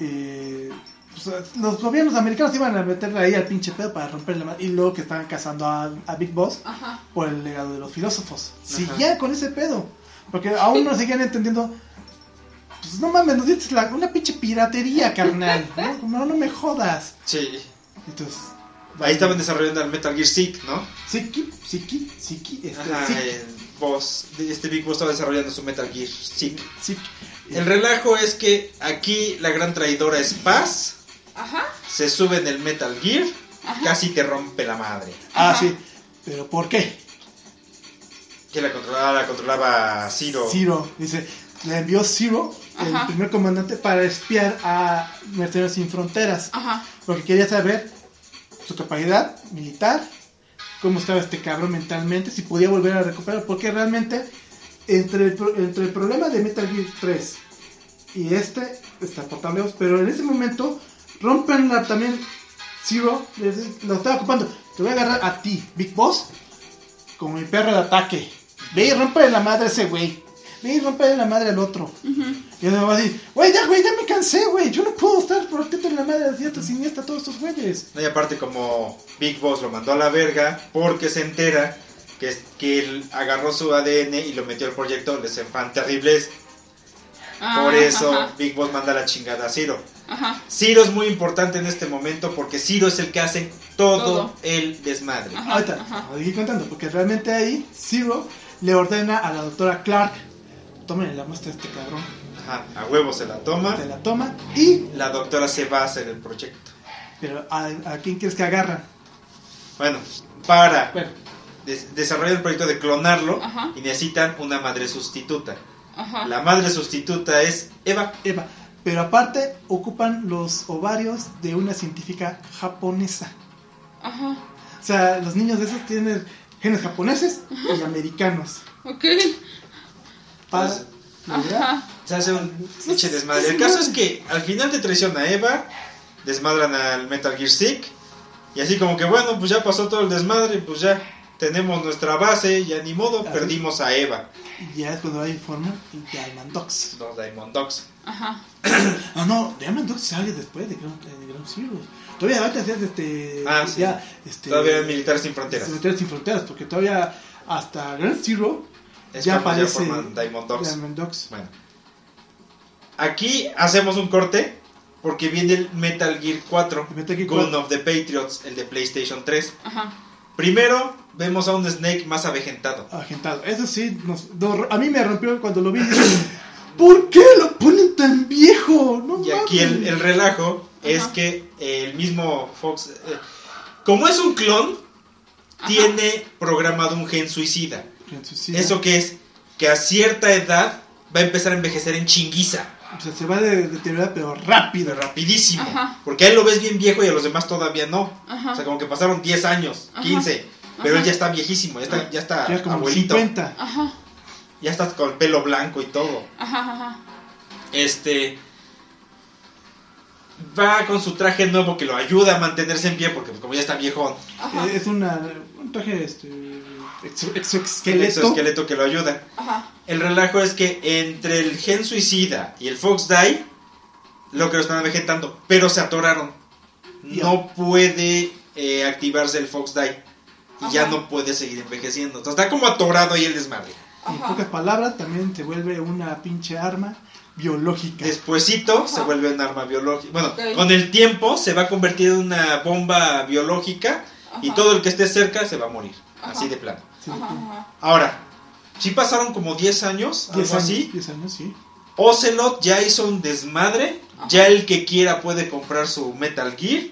Speaker 2: eh, pues, los gobiernos americanos iban a meterle ahí al pinche pedo para romperle la y luego que estaban cazando a, a Big Boss
Speaker 3: Ajá.
Speaker 2: por el legado de los filósofos.
Speaker 1: Ajá.
Speaker 2: Seguían con ese pedo, porque aún no seguían entendiendo. Pues no mames, nos diste la- una pinche piratería, carnal. ¿no? Como, no me jodas.
Speaker 1: Sí.
Speaker 2: Entonces,
Speaker 1: Ahí estaban desarrollando el Metal Gear Sick, ¿no?
Speaker 2: Siki, Siki, Siki, este,
Speaker 1: Ajá,
Speaker 2: Siki,
Speaker 1: el boss, este Big Boss estaba desarrollando su Metal Gear Sick. El relajo es que aquí la gran traidora es Paz,
Speaker 3: Ajá.
Speaker 1: se sube en el Metal Gear,
Speaker 3: Ajá.
Speaker 1: casi te rompe la madre.
Speaker 2: Ah, sí. Pero ¿por qué?
Speaker 1: Que la controlaba, la controlaba Zero.
Speaker 2: Zero, dice, le envió El primer comandante, para espiar a Mercenarios Sin Fronteras.
Speaker 3: Ajá.
Speaker 2: Porque quería saber su capacidad militar, cómo estaba este cabrón mentalmente, si podía volver a recuperar. Porque realmente, entre el, entre el problema de Metal Gear 3 y este, está por lejos, pero en ese momento rompen la, también Zero, lo estaba ocupando. Te voy a agarrar a ti, Big Boss, como mi perro de ataque. Ve y rompe la madre ese güey. Y rompe la madre al otro. Y me va a decir, güey, ya, güey, ya me cansé, güey. Yo no puedo estar rompiendo la madre de cierta siniestra a todos estos güeyes.
Speaker 1: No, y aparte como Big Boss lo mandó a la verga porque se entera que, que él agarró su ADN y lo metió al proyecto, les fan terribles.
Speaker 3: Ah,
Speaker 1: Por eso
Speaker 3: Ajá.
Speaker 1: Big Boss manda la chingada a Zero.
Speaker 3: Ajá.
Speaker 1: Zero es muy importante en este momento porque Zero es el que hace todo,
Speaker 3: Todo.
Speaker 1: el desmadre.
Speaker 3: Ajá.
Speaker 2: Ahorita, voy a seguir contando, porque realmente ahí Zero le ordena a la doctora Clark, tomen la muestra de este cabrón,
Speaker 1: Ajá, a huevo se la toma.
Speaker 2: se la toma y,
Speaker 1: La doctora se va a hacer el proyecto.
Speaker 2: pero ¿a, a quién crees que agarran?
Speaker 1: Bueno, para
Speaker 2: Bueno,
Speaker 1: des- desarrollar el proyecto de clonarlo
Speaker 3: Ajá.
Speaker 1: y necesitan una madre sustituta.
Speaker 3: Ajá.
Speaker 1: La madre sustituta es Eva.
Speaker 2: Eva, pero aparte ocupan los ovarios de una científica japonesa.
Speaker 3: Ajá.
Speaker 2: O sea, los niños de esos tienen genes japoneses y americanos.
Speaker 3: Ok.
Speaker 2: Para.
Speaker 1: Se hace un pinche desmadre. El caso es que al final te traiciona a Eva, desmadran al Metal Gear Sick, y así como que bueno, pues ya pasó todo el desmadre, pues ya tenemos nuestra base, ya ni modo, perdimos a Eva.
Speaker 2: Ya es cuando hay forma Diamond Dogs.
Speaker 1: Los Diamond Dogs.
Speaker 3: Ajá.
Speaker 2: No, no, Diamond Dogs sale después de Ground, de Ground Zero. Todavía antes de este.
Speaker 1: Ah, sí.
Speaker 2: ya, este,
Speaker 1: Todavía eran militares sin fronteras.
Speaker 2: Militares sin fronteras, porque todavía hasta Grand Zero
Speaker 1: Es
Speaker 2: ya aparece
Speaker 1: Diamond Dogs.
Speaker 2: Diamond Dogs.
Speaker 1: Bueno. Aquí hacemos un corte porque viene el Metal Gear 4,
Speaker 2: El Metal Gear
Speaker 1: Gun
Speaker 2: 4.
Speaker 1: of the Patriots, el de PlayStation 3.
Speaker 3: Ajá.
Speaker 1: Primero vemos a un Snake más avejentado.
Speaker 2: Agentado. Eso sí, nos- nos- a mí me rompió cuando lo vi. ¿Por qué lo ponen tan viejo? No
Speaker 1: Y aquí el, relajo es que el mismo Fox, eh, como es un clon,
Speaker 3: Ajá.
Speaker 1: tiene programado un gen suicida. ¿Eso qué es? Que a cierta edad va a empezar a envejecer en chinguiza.
Speaker 2: O sea, se va de deteriorar, pero rápido.
Speaker 1: Rapidísimo.
Speaker 3: Ajá.
Speaker 1: Porque a él lo ves bien viejo y a los demás todavía no.
Speaker 3: Ajá.
Speaker 1: O sea, como que pasaron 10 años,
Speaker 3: Ajá.
Speaker 1: 15. Pero
Speaker 3: Ajá.
Speaker 1: él ya está viejísimo, ya está, ya está
Speaker 2: Ya como
Speaker 1: abuelito.
Speaker 2: 50.
Speaker 3: Ajá.
Speaker 1: Ya está con el pelo blanco y todo.
Speaker 3: Ajá. Ajá.
Speaker 1: Este. Va con su traje nuevo que lo ayuda a mantenerse en pie porque pues, como ya está viejón.
Speaker 3: Ajá.
Speaker 2: Es una, un traje este, exo-
Speaker 1: El
Speaker 2: exoesqueleto.
Speaker 1: exoesqueleto que lo ayuda.
Speaker 3: Ajá.
Speaker 1: El relajo es que entre el gen suicida y el Fox Die, lo que lo están vegetando, pero se atoraron. No puede eh, activarse el Fox Die. Y ya no puede seguir envejeciendo. Entonces está como atorado ahí el desmadre.
Speaker 2: En
Speaker 3: Ajá.
Speaker 2: pocas palabras, también se vuelve una pinche arma biológica.
Speaker 1: Despuésito
Speaker 3: Ajá.
Speaker 1: se vuelve un arma biológica. Bueno, con el tiempo se va a convertir en una bomba biológica y todo el que esté cerca se va a morir.
Speaker 3: Ajá.
Speaker 1: Así de plano.
Speaker 2: Sí.
Speaker 3: Ajá.
Speaker 1: Ahora, si pasaron como 10 años,
Speaker 2: 10
Speaker 1: algo
Speaker 2: años,
Speaker 1: así.
Speaker 2: 10 años, sí.
Speaker 1: Ocelot ya hizo un desmadre.
Speaker 3: Ajá.
Speaker 1: Ya el que quiera puede comprar su Metal Gear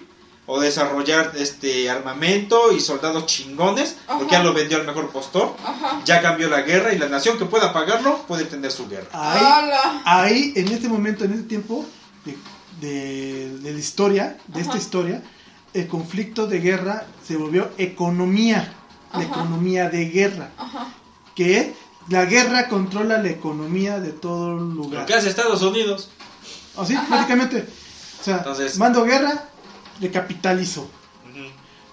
Speaker 1: o desarrollar este armamento y soldados chingones, porque ya lo vendió al mejor postor.
Speaker 3: Ajá.
Speaker 1: Ya cambió la guerra y la nación que pueda pagarlo puede tener su guerra.
Speaker 2: Ahí, ahí, en este momento, en este tiempo de, de- de la historia, de esta historia, el conflicto de guerra se volvió economía. La
Speaker 3: Ajá.
Speaker 2: economía de guerra.
Speaker 3: Ajá.
Speaker 2: Que es, la guerra controla la economía de todo
Speaker 1: Lo
Speaker 2: lugar.
Speaker 1: que hace Estados Unidos.
Speaker 2: Así,
Speaker 3: Ajá.
Speaker 2: prácticamente. O sea,
Speaker 1: Entonces-
Speaker 2: mando guerra, le capitalizo.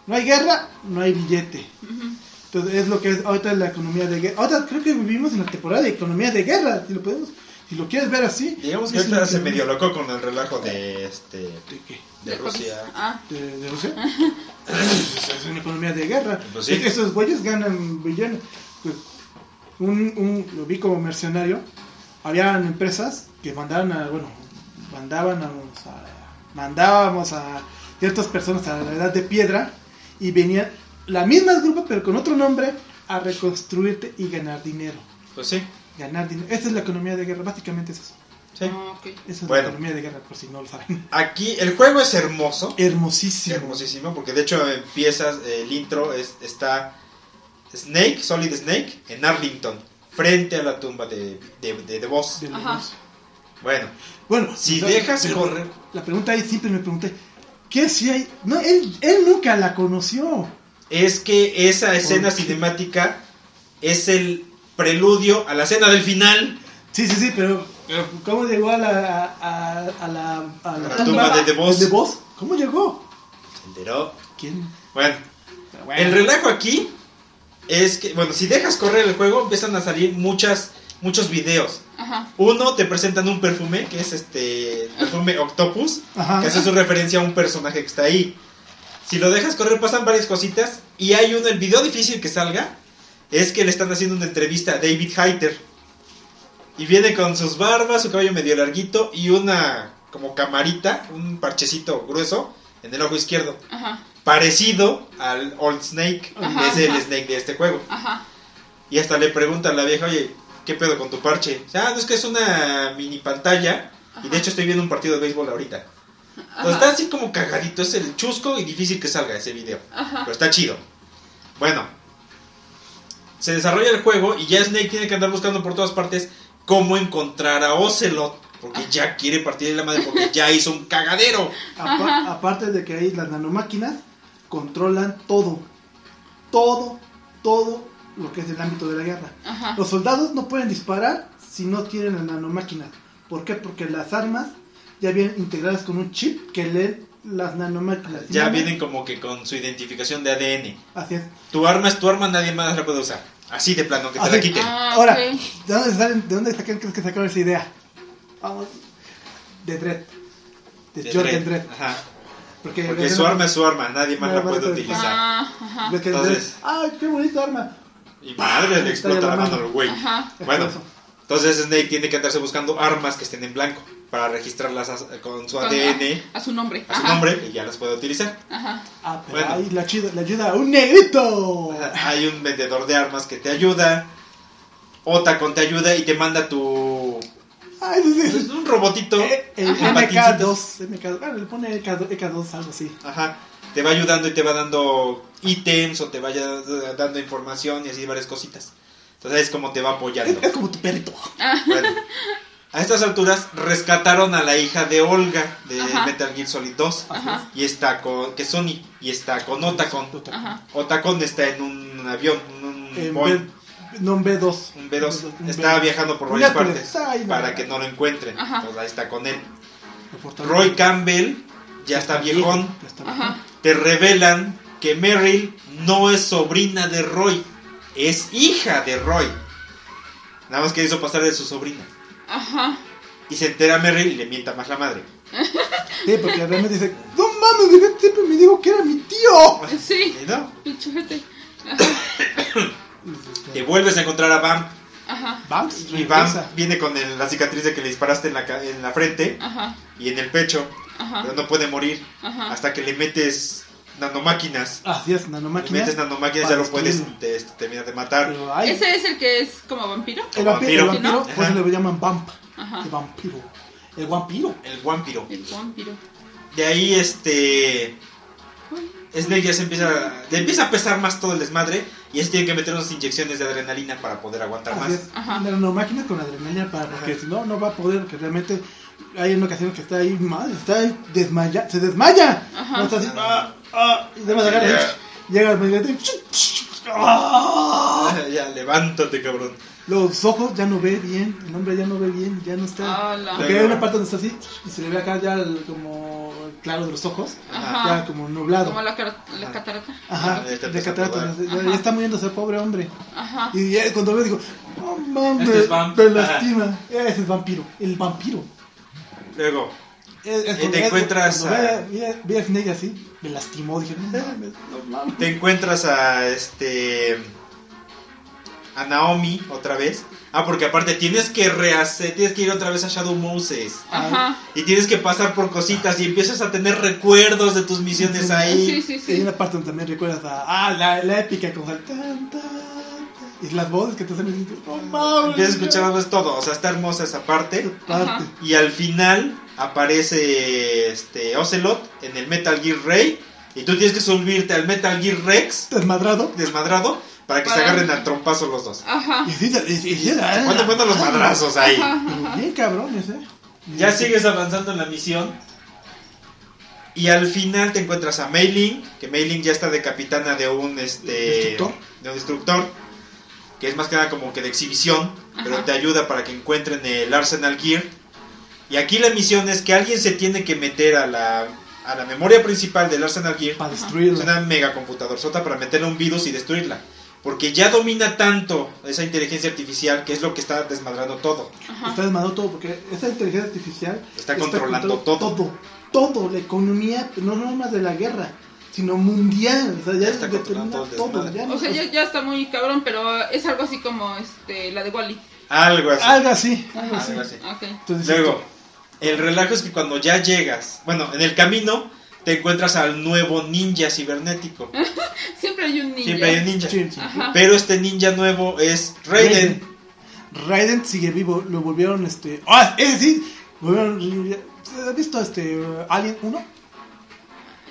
Speaker 2: No hay guerra, no hay billete. Entonces es lo que es ahorita la economía de guerra. Ahorita creo que vivimos en la temporada de economía de guerra, si lo podemos, si lo quieres ver así.
Speaker 1: Digamos que ahorita se medio loco con el relajo de este
Speaker 2: ¿De qué?
Speaker 1: De Rusia.
Speaker 3: Ah.
Speaker 2: ¿De, de Rusia? es una economía de guerra.
Speaker 1: Pues sí.
Speaker 2: Es- Esos güeyes ganan billones. Pues, un, un, lo vi como mercenario. Habían empresas que mandaban a, bueno, mandaban a, a- mandábamos a ciertas personas a la edad de piedra y venían la misma grupo pero con otro nombre a reconstruirte y ganar dinero.
Speaker 1: Pues sí.
Speaker 2: Ganar dinero. Esa es la economía de guerra, básicamente es eso.
Speaker 1: Sí.
Speaker 3: Ah, ok.
Speaker 2: Esa es
Speaker 1: Bueno.
Speaker 2: la economía de guerra, por si no lo saben.
Speaker 1: Aquí el juego es hermoso.
Speaker 2: Hermosísimo.
Speaker 1: Hermosísimo, porque de hecho empiezas, el intro es, está Snake, Solid Snake, en Arlington, frente a la tumba de, de, de, de Boss.
Speaker 2: De
Speaker 3: Ajá.
Speaker 1: Bueno,
Speaker 2: Bueno,
Speaker 1: Si
Speaker 2: entonces,
Speaker 1: dejas
Speaker 2: pero
Speaker 1: correr.
Speaker 2: La pregunta ahí siempre me pregunté, ¿qué si hay? No, él, él nunca la conoció.
Speaker 1: es que esa escena cinemática es el preludio a la escena del final.
Speaker 2: Sí, sí, sí, pero ¿cómo llegó a la, a, a la, a la,
Speaker 1: la tumba de The Boss.
Speaker 2: de The Boss? ¿Cómo llegó?
Speaker 1: Se enteró.
Speaker 2: ¿Quién?
Speaker 1: Bueno, el relajo aquí es que, bueno, si dejas correr el juego, empiezan a salir muchas, muchos videos.
Speaker 3: Ajá.
Speaker 1: Uno, te presentan un perfume, que es este perfume Octopus,
Speaker 2: Ajá.
Speaker 1: que hace su referencia a un personaje que está ahí. Si lo dejas correr, pasan varias cositas. Y hay uno, el video difícil que salga, es que le están haciendo una entrevista a David Hayter. Y viene con sus barbas, su cabello medio larguito y una como camarita, un parchecito grueso en el ojo izquierdo.
Speaker 3: Ajá.
Speaker 1: Parecido al Old Snake,
Speaker 3: Ajá,
Speaker 1: es el
Speaker 3: ajá.
Speaker 1: Snake de este juego. Y hasta le pregunta a la vieja, oye, ¿qué pedo con tu parche? Ah, no es que es una mini pantalla. Y de hecho estoy viendo un partido de béisbol ahorita. Entonces está así como cagadito, es el chusco y difícil que salga ese video. Pero está chido. Bueno, se desarrolla el juego y ya Snake tiene que andar buscando por todas partes cómo encontrar a Ocelot. Porque ya quiere partir de la madre porque ya hizo un cagadero.
Speaker 2: Apa- aparte de que ahí las nanomáquinas controlan todo. Todo, todo lo que es el ámbito de la guerra.
Speaker 3: Ajá.
Speaker 2: Los soldados no pueden disparar si no tienen las nanomáquinas. ¿Por qué? Porque las armas ya vienen integradas con un chip que leen las nanomáquinas.
Speaker 1: Ya vienen como que con su identificación de ADN.
Speaker 2: Así es.
Speaker 1: Tu arma es tu arma, nadie más la puede usar. Así de plano, que te
Speaker 2: Así.
Speaker 1: la quiten.
Speaker 3: Ah,
Speaker 2: Ahora,
Speaker 3: ok.
Speaker 2: ¿de dónde, salen, ¿de dónde sacan, crees que sacaron esa idea? Vamos. De Dredd. De,
Speaker 1: De
Speaker 2: Jordan
Speaker 1: Dredd.
Speaker 2: Dredd.
Speaker 1: Ajá.
Speaker 2: Porque,
Speaker 1: Porque su arma es su arma, nadie más
Speaker 2: Nadie
Speaker 1: la
Speaker 2: más
Speaker 1: puede
Speaker 2: la puede
Speaker 1: utilizar.
Speaker 3: Ah, ajá.
Speaker 2: Que
Speaker 1: Entonces-
Speaker 2: Dredd, ¡Ay, qué bonita arma!
Speaker 1: Y madre, le
Speaker 2: Está
Speaker 1: explota
Speaker 2: la
Speaker 1: mano al güey.
Speaker 3: Ajá.
Speaker 1: Bueno,
Speaker 2: Eso.
Speaker 1: entonces Snake tiene que andarse buscando armas que estén en blanco para registrarlas a- con su
Speaker 3: Con-
Speaker 1: ADN
Speaker 3: A, a su nombre.
Speaker 1: a su
Speaker 3: Ajá.
Speaker 1: nombre y ya las puede utilizar.
Speaker 3: Ajá.
Speaker 2: Ah, pero
Speaker 1: Bueno.
Speaker 2: ahí la chida, le ayuda a un negrito.
Speaker 1: Hay un vendedor de armas que te ayuda. Otacon te ayuda y te manda tu.
Speaker 2: Ah, eso sí.
Speaker 1: Es un robotito.
Speaker 2: Eh, El
Speaker 1: con
Speaker 2: MK2, MK2, bueno, le pone MK2, MK2, algo así.
Speaker 1: Ajá. Te va ayudando y te va dando ítems o te vaya dando información y así varias cositas. Entonces es como te va
Speaker 2: Es,
Speaker 1: apoyando.
Speaker 2: es como tu perrito.
Speaker 1: Bueno, a estas alturas rescataron a la hija de Olga de
Speaker 3: Ajá.
Speaker 1: Metal Gear Solid 2
Speaker 3: Ajá.
Speaker 1: y está con que Sony y está con Otacon. Otacon está en un avión, un
Speaker 2: En
Speaker 1: Boeing,
Speaker 2: B- no, un B2.
Speaker 1: un B2.
Speaker 2: Un
Speaker 1: Está
Speaker 2: B2.
Speaker 1: viajando por varias partes para
Speaker 2: no.
Speaker 1: que no lo encuentren.
Speaker 3: Ajá.
Speaker 1: Entonces ahí está con él. Roy Campbell ya está viejón.
Speaker 2: Ya está.
Speaker 1: Te revelan que Meryl no es sobrina de Roy, es hija de Roy. Nada más que hizo pasar de su sobrina.
Speaker 3: Ajá.
Speaker 1: Y se entera Meryl y le mienta más la madre.
Speaker 2: Sí, porque realmente dice, no mames, siempre me dijo que era mi tío.
Speaker 3: Sí.
Speaker 1: Y no, te vuelves a encontrar a Bam.
Speaker 3: Ajá.
Speaker 2: Vamos,
Speaker 1: Y Bam viene con el- la cicatriz de que le disparaste en la, ca- en la frente
Speaker 3: Ajá.
Speaker 1: y en el pecho.
Speaker 3: Ajá.
Speaker 1: Pero no puede morir
Speaker 3: Ajá.
Speaker 1: hasta que le metes nanomáquinas.
Speaker 2: Así es,
Speaker 1: Le
Speaker 2: nanomáquina.
Speaker 1: metes nanomáquinas ya lo puedes te- te- terminar de matar.
Speaker 3: Ese es el que es como vampiro.
Speaker 2: el vampiro, el
Speaker 1: vampiro.
Speaker 2: vampiro,
Speaker 1: Ajá.
Speaker 2: por eso le llaman vamp.
Speaker 3: Ajá.
Speaker 2: El vampiro. El vampiro.
Speaker 1: El vampiro.
Speaker 3: El vampiro.
Speaker 1: De ahí este... Snake ya se empieza, le empieza a pesar más todo el desmadre y es tiene que meter unas inyecciones de adrenalina para poder aguantar más.
Speaker 2: Así es.
Speaker 3: Ajá.
Speaker 2: La nanomáquina con adrenalina para, porque si no, no va a poder, que realmente hay una ocasión que está ahí mal, está ahí desmaya, se desmaya.
Speaker 3: Ajá.
Speaker 2: No está así, ah, ah, y además agarra, llega al medio y ¡ah!
Speaker 1: ya, levántate, cabrón.
Speaker 2: Los ojos ya no ve bien, el hombre ya no ve bien, ya no está.
Speaker 3: Hola.
Speaker 2: Porque hay una parte donde está así y se le ve acá ya el- como el claro de los ojos,
Speaker 3: Ajá.
Speaker 2: ya como nublado.
Speaker 3: Como la, catarata.
Speaker 2: Ajá,
Speaker 1: Ya
Speaker 2: de
Speaker 1: a
Speaker 2: catarata, ya, ya está muriéndose pobre hombre.
Speaker 3: Ajá.
Speaker 2: Y ya cuando veo digo, no mames,
Speaker 1: Este es
Speaker 2: me lastima. Ese es vampiro, el vampiro.
Speaker 1: Luego,
Speaker 2: Es, es
Speaker 1: Y te encuentras a-
Speaker 2: ve a- vi a- Snake así, me lastimó, dije, no
Speaker 1: te encuentras a este... A Naomi otra vez. Ah, porque aparte tienes que rehacer, tienes que ir otra vez a Shadow Moses.
Speaker 3: Ajá.
Speaker 1: Y tienes que pasar por cositas y empiezas a tener recuerdos de tus misiones ahí.
Speaker 3: Sí, sí,
Speaker 2: Y hay
Speaker 3: sí.
Speaker 2: una parte donde también recuerdas a ah, la, la épica con el tan, tan, tan, y las voces que te no mames.
Speaker 1: Empiezas a escuchar todo. O sea, está hermosa esa parte.
Speaker 2: Parte.
Speaker 3: Ajá.
Speaker 1: Y al final aparece este Ocelot en el Metal Gear Ray. Y tú tienes que subirte al Metal Gear Rex
Speaker 2: Desmadrado.
Speaker 1: desmadrado para que se agarren al trompazo los dos.
Speaker 3: Ajá.
Speaker 2: Y y, y, y, sí, ah,
Speaker 1: ¿Cuánto cuentan los madrazos ahí?
Speaker 2: Bien cabrones, eh.
Speaker 1: Ya sigues avanzando en la misión. Y al final te encuentras a Mei-Ling, que Mei-Ling ya está de capitana de un este
Speaker 2: ¿Destructor?
Speaker 1: de un destructor, que es más que nada como que de exhibición, pero te ayuda para que encuentren el Arsenal Gear. Y aquí la misión es que alguien se tiene que meter a la a la memoria principal del Arsenal Gear.
Speaker 2: Para
Speaker 1: Es
Speaker 2: destruirlo.
Speaker 1: una mega computadora sota para meterle un virus y destruirla. Porque ya domina tanto esa inteligencia artificial que es lo que está desmadrando todo.
Speaker 3: Ajá.
Speaker 2: Está desmadrado todo porque esa inteligencia artificial
Speaker 1: Está controlando
Speaker 2: controlando todo. Todo, la economía, no nada más de la guerra, sino mundial. O sea, ya
Speaker 1: está controlando
Speaker 2: todo.
Speaker 1: desmadre.
Speaker 2: Ya no
Speaker 3: O sea, ya, ya está muy cabrón, pero es algo así como este la de Wally.
Speaker 1: Algo así.
Speaker 2: Algo así, algo así.
Speaker 1: Algo así.
Speaker 3: Ok.
Speaker 2: Entonces,
Speaker 1: Luego, el relajo es que cuando ya llegas, bueno, en el camino te encuentras al nuevo ninja cibernético.
Speaker 3: Siempre hay un ninja.
Speaker 1: Siempre hay un ninja.
Speaker 2: sí, sí.
Speaker 3: Ajá.
Speaker 1: Pero este ninja nuevo es Raiden.
Speaker 2: Raiden sigue vivo, lo volvieron este. ¡Ah! Ese sí! Volvieron. ¿Has visto este Alien 1?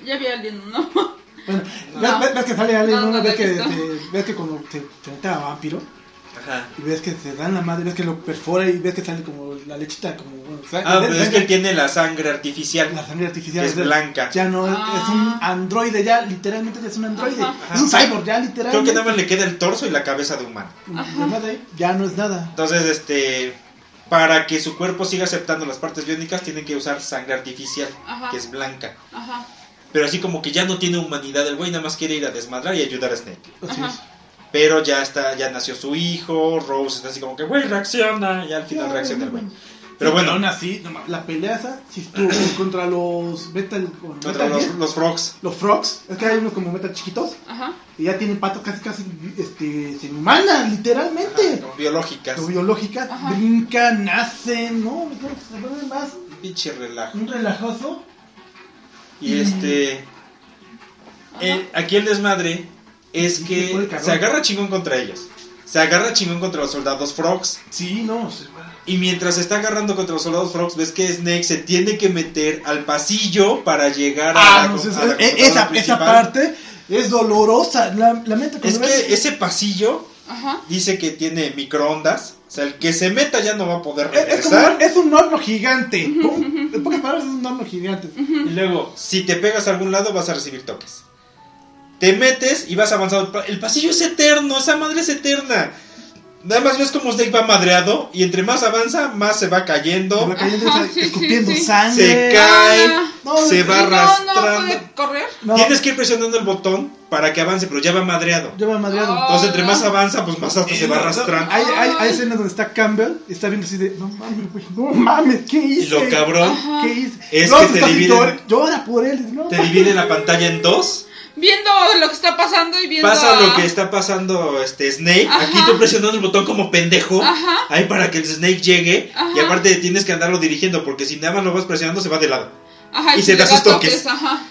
Speaker 3: Ya vi a alguien, ¿no?
Speaker 2: Bueno,
Speaker 3: No.
Speaker 2: ves, que sale Alien
Speaker 3: No,
Speaker 2: 1,
Speaker 3: no
Speaker 2: ves, que, te- ves que cuando te, te mete a vampiro
Speaker 1: Ajá.
Speaker 2: y ves que se dan la madre, ves que lo perfora y ves que sale como la lechita, como. Bueno,
Speaker 1: Ah, pero es que él tiene la sangre artificial.
Speaker 2: La sangre artificial
Speaker 1: que es blanca.
Speaker 2: Ya no es,
Speaker 3: Ah.
Speaker 2: es un androide, ya literalmente ya es un androide.
Speaker 3: Ajá.
Speaker 2: Es un cyborg, ya literalmente.
Speaker 1: Creo que nada más le queda el torso y la cabeza de humano.
Speaker 2: Ahí, ya no es nada.
Speaker 1: Entonces, este. Para que su cuerpo siga aceptando las partes biónicas, tienen que usar sangre artificial,
Speaker 3: Ajá.
Speaker 1: que es blanca.
Speaker 3: Ajá.
Speaker 1: Pero así como que ya no tiene humanidad, el güey nada más quiere ir a desmadrar y ayudar a Snake.
Speaker 2: Así
Speaker 3: Ajá.
Speaker 2: es.
Speaker 1: Pero ya está, ya nació su hijo, Rose está así como que, güey, reacciona, y al final reacciona el güey. Pero bueno,
Speaker 2: aún así, la pelea esa, si estuvo contra los Metal,
Speaker 1: contra
Speaker 2: Metal
Speaker 1: los,
Speaker 2: Gear,
Speaker 1: los frogs.
Speaker 2: los Frogs, es que hay unos como Metal chiquitos,
Speaker 3: Ajá.
Speaker 2: y ya tienen patas casi, casi, este, se humanas, literalmente.
Speaker 1: Como biológicas.
Speaker 2: Lo biológicas,
Speaker 3: Ajá.
Speaker 2: brincan, nacen, ¿no? Se vuelven más
Speaker 1: Pinche relajo.
Speaker 2: un relajoso.
Speaker 1: Y este. eh, aquí el desmadre es que se agarra chingón contra ellos. Se agarra chingón contra los soldados frogs.
Speaker 2: Sí, no, se.
Speaker 1: Y mientras se está agarrando contra los soldados frogs, ves que Snake se tiene que meter al pasillo para llegar a
Speaker 2: Ah,
Speaker 1: la,
Speaker 2: no, sé,
Speaker 1: a la
Speaker 2: eh, esa, esa parte es dolorosa. La, lamento
Speaker 1: Es
Speaker 2: cuando
Speaker 1: que
Speaker 2: ves-
Speaker 1: ese pasillo
Speaker 3: Ajá.
Speaker 1: dice que tiene microondas. O sea, el que se meta ya no va a poder
Speaker 2: es, es
Speaker 1: regresar.
Speaker 2: un- es un horno gigante. En pocas palabras, es un horno gigante.
Speaker 1: Y luego, si te pegas a algún lado, vas a recibir toques. Te metes y vas avanzando. El pa- El pasillo es eterno, esa madre es eterna. Nada más ves como Snake va madreado y entre más avanza, más se va cayendo,
Speaker 2: Se va cayendo,
Speaker 3: Ajá, sí, sí,
Speaker 2: escupiendo
Speaker 3: sí.
Speaker 2: sangre.
Speaker 1: se cae,
Speaker 3: Ah,
Speaker 2: No,
Speaker 1: se va
Speaker 3: ¿Y no, no
Speaker 1: arrastrando.
Speaker 3: puede correr?
Speaker 2: No,
Speaker 1: Tienes que ir presionando el botón para que avance, pero ya va madreado.
Speaker 2: Lleva madreado.
Speaker 3: Oh.
Speaker 1: Entonces, entre más avanza, pues más hasta se va arrastrando.
Speaker 2: Hay, hay, hay escenas donde está Campbell y está viendo así de, no mames, güey, no mames, ¿qué hice?
Speaker 1: Y lo cabrón
Speaker 3: Ajá.
Speaker 2: ¿Qué hice?
Speaker 1: Es que te dividen-
Speaker 2: llora- Llora por él. No,
Speaker 1: te divide la pantalla en dos.
Speaker 3: Viendo lo que está pasando y viendo.
Speaker 1: Pasa lo que está pasando este Snake.
Speaker 3: Ajá.
Speaker 1: Aquí tú presionando el botón como pendejo.
Speaker 3: Ajá.
Speaker 1: Ahí para que el Snake llegue.
Speaker 3: Ajá.
Speaker 1: Y aparte tienes que andarlo dirigiendo. Porque si nada más lo vas presionando, se va de lado.
Speaker 3: Ajá,
Speaker 1: y se da sus toques.
Speaker 3: Ajá.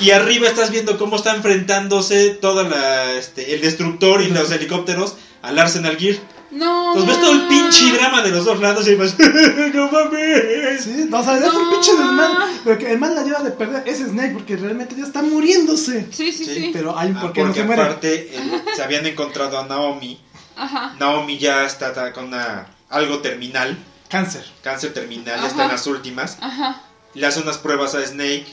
Speaker 1: Y arriba estás viendo cómo está enfrentándose toda la este, el destructor y los helicópteros al Arsenal Gear.
Speaker 3: No.
Speaker 1: Entonces ves todo el pinche drama de los dos lados y vas. ¡No mames!
Speaker 2: Sí, no, o sea, es un pinche desmadre. Pero que el man la lleva de perder es Snake porque realmente ya está muriéndose.
Speaker 3: Sí, sí,
Speaker 1: Sí.
Speaker 3: sí.
Speaker 2: Pero hay un
Speaker 1: Ah,
Speaker 2: por qué no se muere.
Speaker 1: aparte se habían encontrado a Naomi.
Speaker 3: Ajá.
Speaker 1: Naomi ya está con una, algo terminal.
Speaker 2: Cáncer.
Speaker 1: Cáncer terminal,
Speaker 3: Ajá.
Speaker 1: está en las últimas.
Speaker 3: Ajá.
Speaker 1: Le hace unas pruebas a Snake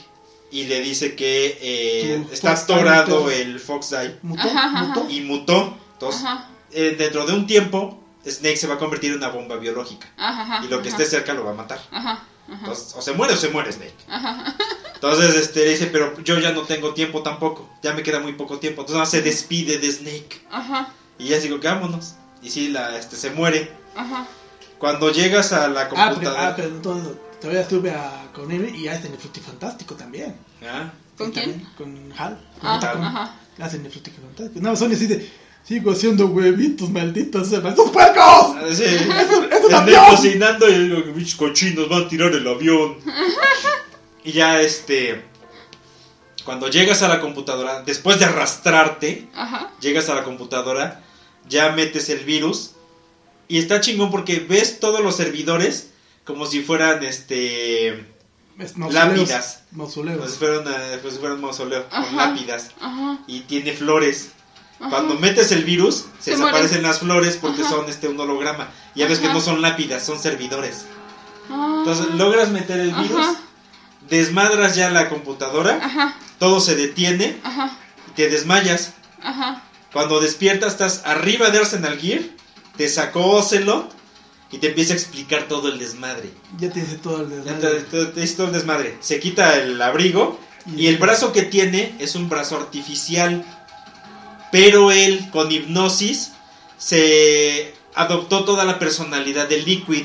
Speaker 1: y le dice que eh, está atorado el Fox Eye
Speaker 2: Mutó,
Speaker 3: Ajá, ajá.
Speaker 2: mutó.
Speaker 1: y mutó. Entonces,
Speaker 3: Ajá.
Speaker 1: Eh, dentro de un tiempo, Snake se va a convertir en una bomba biológica.
Speaker 3: Ajá.
Speaker 1: Y lo que
Speaker 3: ajá.
Speaker 1: esté cerca lo va a matar.
Speaker 3: Ajá. Ajá.
Speaker 1: Entonces, o se muere o se muere Snake.
Speaker 3: Ajá.
Speaker 1: Entonces, este, dice, pero yo ya no tengo tiempo tampoco. Ya me queda muy poco tiempo. Entonces, se despide de Snake.
Speaker 3: Ajá.
Speaker 1: Y ya digo, vámonos. Y sí, la, este, se muere.
Speaker 3: Ajá.
Speaker 1: Cuando llegas a la
Speaker 2: Ah, pero,
Speaker 1: computadora...
Speaker 2: ah, pero entonces todavía estuve a, con él y hacen el Frutifantástico también.
Speaker 3: ¿Con
Speaker 1: Ah,
Speaker 2: Y
Speaker 3: quién?
Speaker 2: también Con Hal. Con
Speaker 3: Ah,
Speaker 2: Otacon.
Speaker 3: ajá.
Speaker 2: Hacen el Frutifantástico. No, son así de, sigo haciendo huevitos, malditos, ¡malditos puercos!
Speaker 1: Ah, sí.
Speaker 2: ¡Es un, es un avión!
Speaker 1: cocinando y digo bichos cochinos van a tirar el avión. y ya este. Cuando llegas a la computadora, después de arrastrarte,
Speaker 3: Ajá.
Speaker 1: llegas a la computadora, ya metes el virus. Y está chingón porque ves todos los servidores como si fueran este.
Speaker 2: Mausoleos.
Speaker 1: lápidas.
Speaker 2: Mausoleos.
Speaker 1: Como si fueran, eh, como si fueran un mausoleo con lápidas.
Speaker 3: Ajá.
Speaker 1: Y tiene flores.
Speaker 3: Ajá.
Speaker 1: Cuando metes el virus, se,
Speaker 3: Se
Speaker 1: desaparecen las flores porque
Speaker 3: Ajá.
Speaker 1: son este un holograma. Ya ves que no son lápidas, son servidores.
Speaker 3: Ah.
Speaker 1: Entonces logras meter el virus,
Speaker 3: Ajá.
Speaker 1: desmadras ya la computadora,
Speaker 3: Ajá.
Speaker 1: todo se detiene
Speaker 3: Ajá.
Speaker 1: y te desmayas.
Speaker 3: Ajá.
Speaker 1: Cuando despiertas estás arriba de Arsenal Gear, te sacó Ocelot y te empieza a explicar todo el desmadre.
Speaker 2: Ya te dice todo el
Speaker 1: Ya te,
Speaker 2: desmadre.
Speaker 1: te- te dice todo el desmadre. Se quita el abrigo y el brazo que tiene es un brazo artificial. Pero él, con hipnosis, se adoptó toda la personalidad de Liquid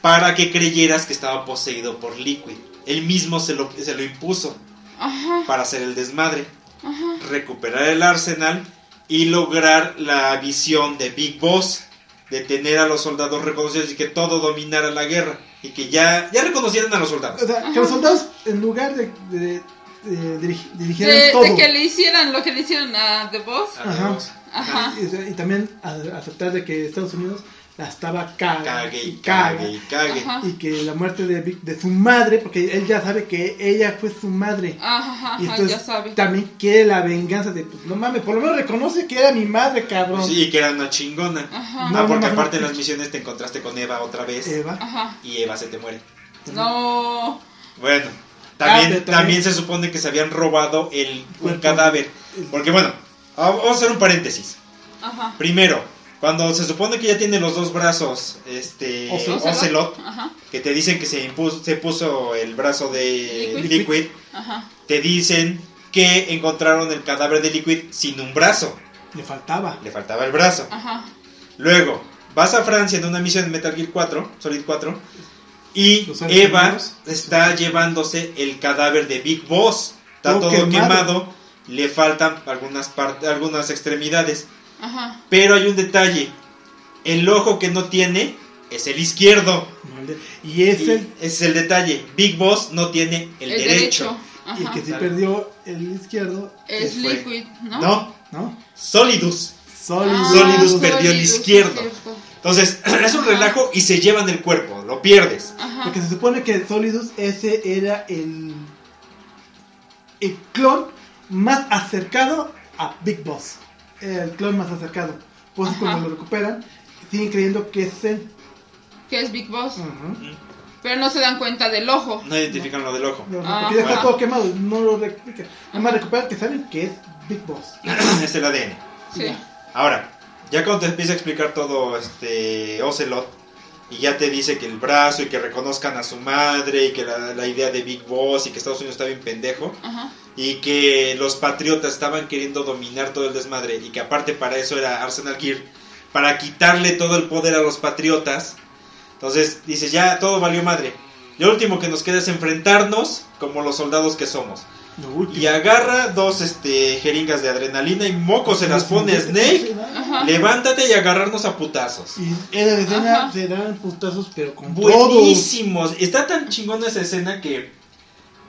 Speaker 1: para que creyeras que estaba poseído por Liquid. Él mismo se lo, se lo impuso
Speaker 3: Ajá.
Speaker 1: para hacer el desmadre,
Speaker 3: Ajá.
Speaker 1: recuperar el arsenal y lograr la visión de Big Boss, de tener a los soldados reconocidos y que todo dominara la guerra y que ya, ya reconocieran a los soldados.
Speaker 2: O sea, que los soldados, en lugar de, de, de dirigi- dirigieran
Speaker 3: De,
Speaker 2: todo.
Speaker 3: de que le hicieran lo que le hicieron a The Boss.
Speaker 1: A
Speaker 2: Ajá.
Speaker 3: Ajá.
Speaker 2: Y, y también a- aceptar de que Estados Unidos la estaba caga
Speaker 1: Cague y
Speaker 2: caga.
Speaker 1: cague y cague.
Speaker 2: Y que la muerte de, Vic- de su madre, porque él ya sabe que ella fue su madre.
Speaker 3: Ajá.
Speaker 2: y entonces
Speaker 3: Ya sabe.
Speaker 2: también quiere la venganza de, pues no mames, por lo menos reconoce que era mi madre, cabrón.
Speaker 1: Sí, y que era una chingona.
Speaker 3: Ajá.
Speaker 2: No,
Speaker 1: ah, porque
Speaker 2: no,
Speaker 1: aparte
Speaker 2: no.
Speaker 1: en las misiones te encontraste con Eva otra vez.
Speaker 2: Eva.
Speaker 3: Ajá.
Speaker 1: Y Eva se te muere.
Speaker 3: No.
Speaker 1: Bueno, también,
Speaker 2: Ah,
Speaker 1: también,
Speaker 2: también-
Speaker 1: se supone que se habían robado el, un cadáver. Porque bueno, vamos a hacer un paréntesis.
Speaker 3: Ajá.
Speaker 1: Primero, cuando se supone que ya tiene los dos brazos, este
Speaker 2: Ocelot.
Speaker 1: Ocelot,
Speaker 3: Ajá.
Speaker 1: que te dicen que se, impuso- se puso el brazo de
Speaker 3: Liquid.
Speaker 1: Liquid,
Speaker 3: Ajá.
Speaker 1: te dicen que encontraron el cadáver de Liquid sin un brazo,
Speaker 2: Le faltaba.
Speaker 1: le faltaba el brazo.
Speaker 3: Ajá.
Speaker 1: Luego, vas a Francia en una misión de Metal Gear 4, Solid 4, Y Eva está llevándose el cadáver de Big Boss. Está
Speaker 2: Todo
Speaker 1: todo,
Speaker 2: quemado.
Speaker 1: quemado. Le faltan algunas, partes, algunas extremidades.
Speaker 3: Ajá.
Speaker 1: Pero hay un detalle. El ojo que no tiene es el izquierdo.
Speaker 2: Y es
Speaker 1: Y
Speaker 2: el,
Speaker 1: ese es el detalle. Big Boss no tiene el,
Speaker 3: El,
Speaker 1: derecho.
Speaker 2: y el que sí
Speaker 1: Sale.
Speaker 2: perdió el izquierdo,
Speaker 3: Es
Speaker 1: fue.
Speaker 3: Liquid, ¿no?
Speaker 1: No,
Speaker 2: ¿no?
Speaker 1: Solidus.
Speaker 2: Solid.
Speaker 3: Ah,
Speaker 1: Solidus perdió el
Speaker 3: Solidus,
Speaker 1: izquierdo. Entonces, es un relajo y se llevan el cuerpo. Lo pierdes.
Speaker 3: Ajá.
Speaker 2: Porque se supone que Solidus ese era el el clon más acercado a Big Boss. El clon más acercado.
Speaker 3: Ajá.
Speaker 2: cuando lo recuperan, siguen creyendo que es él.
Speaker 3: Que es Big Boss. Pero no se dan cuenta del ojo.
Speaker 1: No identifican lo del ojo.
Speaker 2: No, no,
Speaker 3: Ah,
Speaker 2: porque ya está todo quemado, no lo recuperan. Nada más recuperan que saben que es Big Boss.
Speaker 1: es el ADN.
Speaker 3: Sí.
Speaker 1: Ahora, ya cuando te empieza a explicar todo este Ocelot y ya te dice que el brazo y que reconozcan a su madre y que la, la idea de Big Boss y que Estados Unidos está bien pendejo
Speaker 3: Ajá.
Speaker 1: y que los patriotas estaban queriendo dominar todo el desmadre y que aparte para eso era Arsenal Gear para quitarle todo el poder a los patriotas. Entonces dices, ya todo valió madre. Lo último que nos queda es enfrentarnos como los soldados que somos. Y agarra dos este, jeringas de adrenalina y moco se las pone a Snake.
Speaker 3: Ajá.
Speaker 1: Levántate y agarrarnos a putazos.
Speaker 2: Y en la escena
Speaker 3: Ajá.
Speaker 2: se dan putazos, pero con.
Speaker 1: Buenísimos. Está tan chingona esa escena que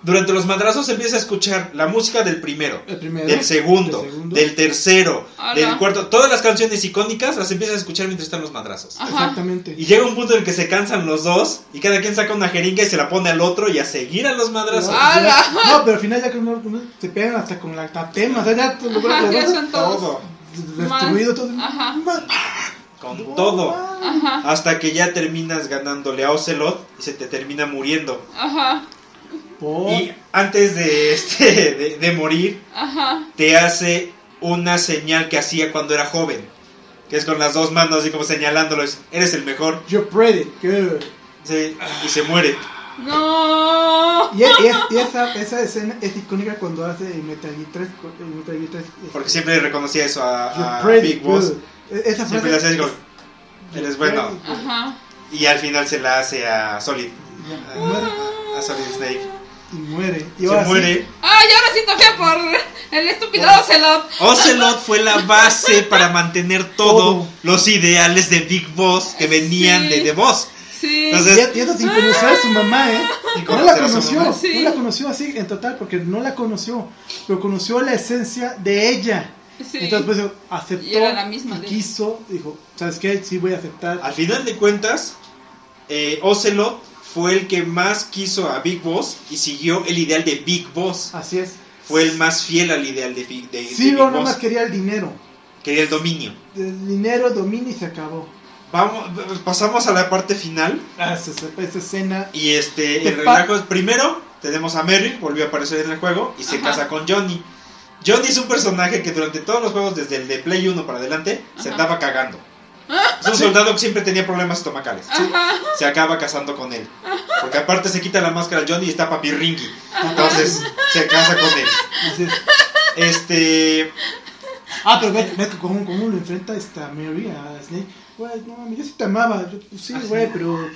Speaker 1: durante los madrazos se empieza a escuchar la música del primero,
Speaker 2: El primero.
Speaker 1: del segundo,
Speaker 2: del segundo.
Speaker 1: del tercero,
Speaker 3: Ala.
Speaker 1: del cuarto. Todas las canciones icónicas las empiezas a escuchar mientras están los madrazos.
Speaker 3: Ajá.
Speaker 2: Exactamente.
Speaker 1: Y llega un punto en el que se cansan los dos y cada quien saca una jeringa y se la pone al otro y a seguir a los madrazos.
Speaker 2: No, no, pero al final ya que uno, uno se pegan hasta con la tatema, o sea, ya todo
Speaker 3: Ajá, ya
Speaker 2: todo
Speaker 3: son todos.
Speaker 1: Todo,
Speaker 2: destruido, todo.
Speaker 3: Ajá.
Speaker 1: Con todo.
Speaker 3: Ajá.
Speaker 1: Hasta que ya terminas ganándole a Ocelot y se te termina muriendo.
Speaker 3: Ajá.
Speaker 2: Por-
Speaker 1: Y antes de, este, de, de morir,
Speaker 3: Ajá.
Speaker 1: te hace una señal que hacía cuando era joven. Que es con las dos manos así como señalándolo. es, Eres el mejor.
Speaker 2: You're pretty, good.
Speaker 1: Sí, y se muere.
Speaker 3: No.
Speaker 2: Y, y es- y esa, esa escena es icónica cuando hace el Metal Gear 3. el Metal Gear 3 es-
Speaker 1: Porque siempre reconocía eso a,
Speaker 2: You're
Speaker 1: a
Speaker 2: pretty
Speaker 1: Big Boss.
Speaker 2: good. E- Esa
Speaker 1: Siempre
Speaker 2: frase
Speaker 1: hacía así como,
Speaker 2: es-
Speaker 1: eres bueno.
Speaker 3: Ajá.
Speaker 1: Y al final se la hace a Solid.
Speaker 2: Y muere.
Speaker 1: A Solid Snake.
Speaker 2: Y muere. Y
Speaker 1: Se
Speaker 2: ahora sí,
Speaker 1: muere.
Speaker 3: Ay, ahora siento feo por el estúpido Ocelot.
Speaker 1: Ocelot fue la base para mantener todo,
Speaker 2: Todo.
Speaker 1: los ideales de Big Boss que venían
Speaker 3: Sí.
Speaker 1: de The Boss.
Speaker 3: Sí.
Speaker 1: Entonces-
Speaker 2: Y, y eso sin conocer a su mamá, ¿eh? No la conoció,
Speaker 1: mamá.
Speaker 3: Sí.
Speaker 2: no la conoció así en total, porque no la conoció, pero conoció la esencia de ella.
Speaker 3: Sí.
Speaker 2: Entonces, pues aceptó
Speaker 3: Y era la misma
Speaker 2: y quiso, dijo, ¿sabes qué? Sí voy a aceptar.
Speaker 1: Al final de cuentas, eh, Ocelot fue el que más quiso a Big Boss y siguió el ideal de Big Boss.
Speaker 2: Así es.
Speaker 1: Fue el más fiel al ideal de, Big- de, de
Speaker 2: Sí,
Speaker 1: Big
Speaker 2: no, nada
Speaker 1: Boss.
Speaker 2: más quería el dinero.
Speaker 1: Quería el dominio.
Speaker 2: El dinero, dominio y se acabó.
Speaker 1: Vamos, pasamos a la parte final.
Speaker 2: Ah, esa, esa- escena.
Speaker 1: Y este,
Speaker 2: Te
Speaker 1: el relajo es primero, tenemos a Merrill, volvió a aparecer en el juego y se
Speaker 3: Ajá.
Speaker 1: casa con Johnny. Johnny es un personaje que durante todos los juegos, desde el de Play 1 para adelante, se andaba cagando. Es un soldado que siempre tenía problemas estomacales. Se acaba casando con él. Porque aparte se quita la máscara Johnny y está papirringui. Entonces se casa con él. Este.
Speaker 2: Ah, pero ve, ve cómo, cómo lo enfrenta esta Mary a Snake. Güey, no mames, yo sí te amaba. Yo, pues, sí, güey, pero.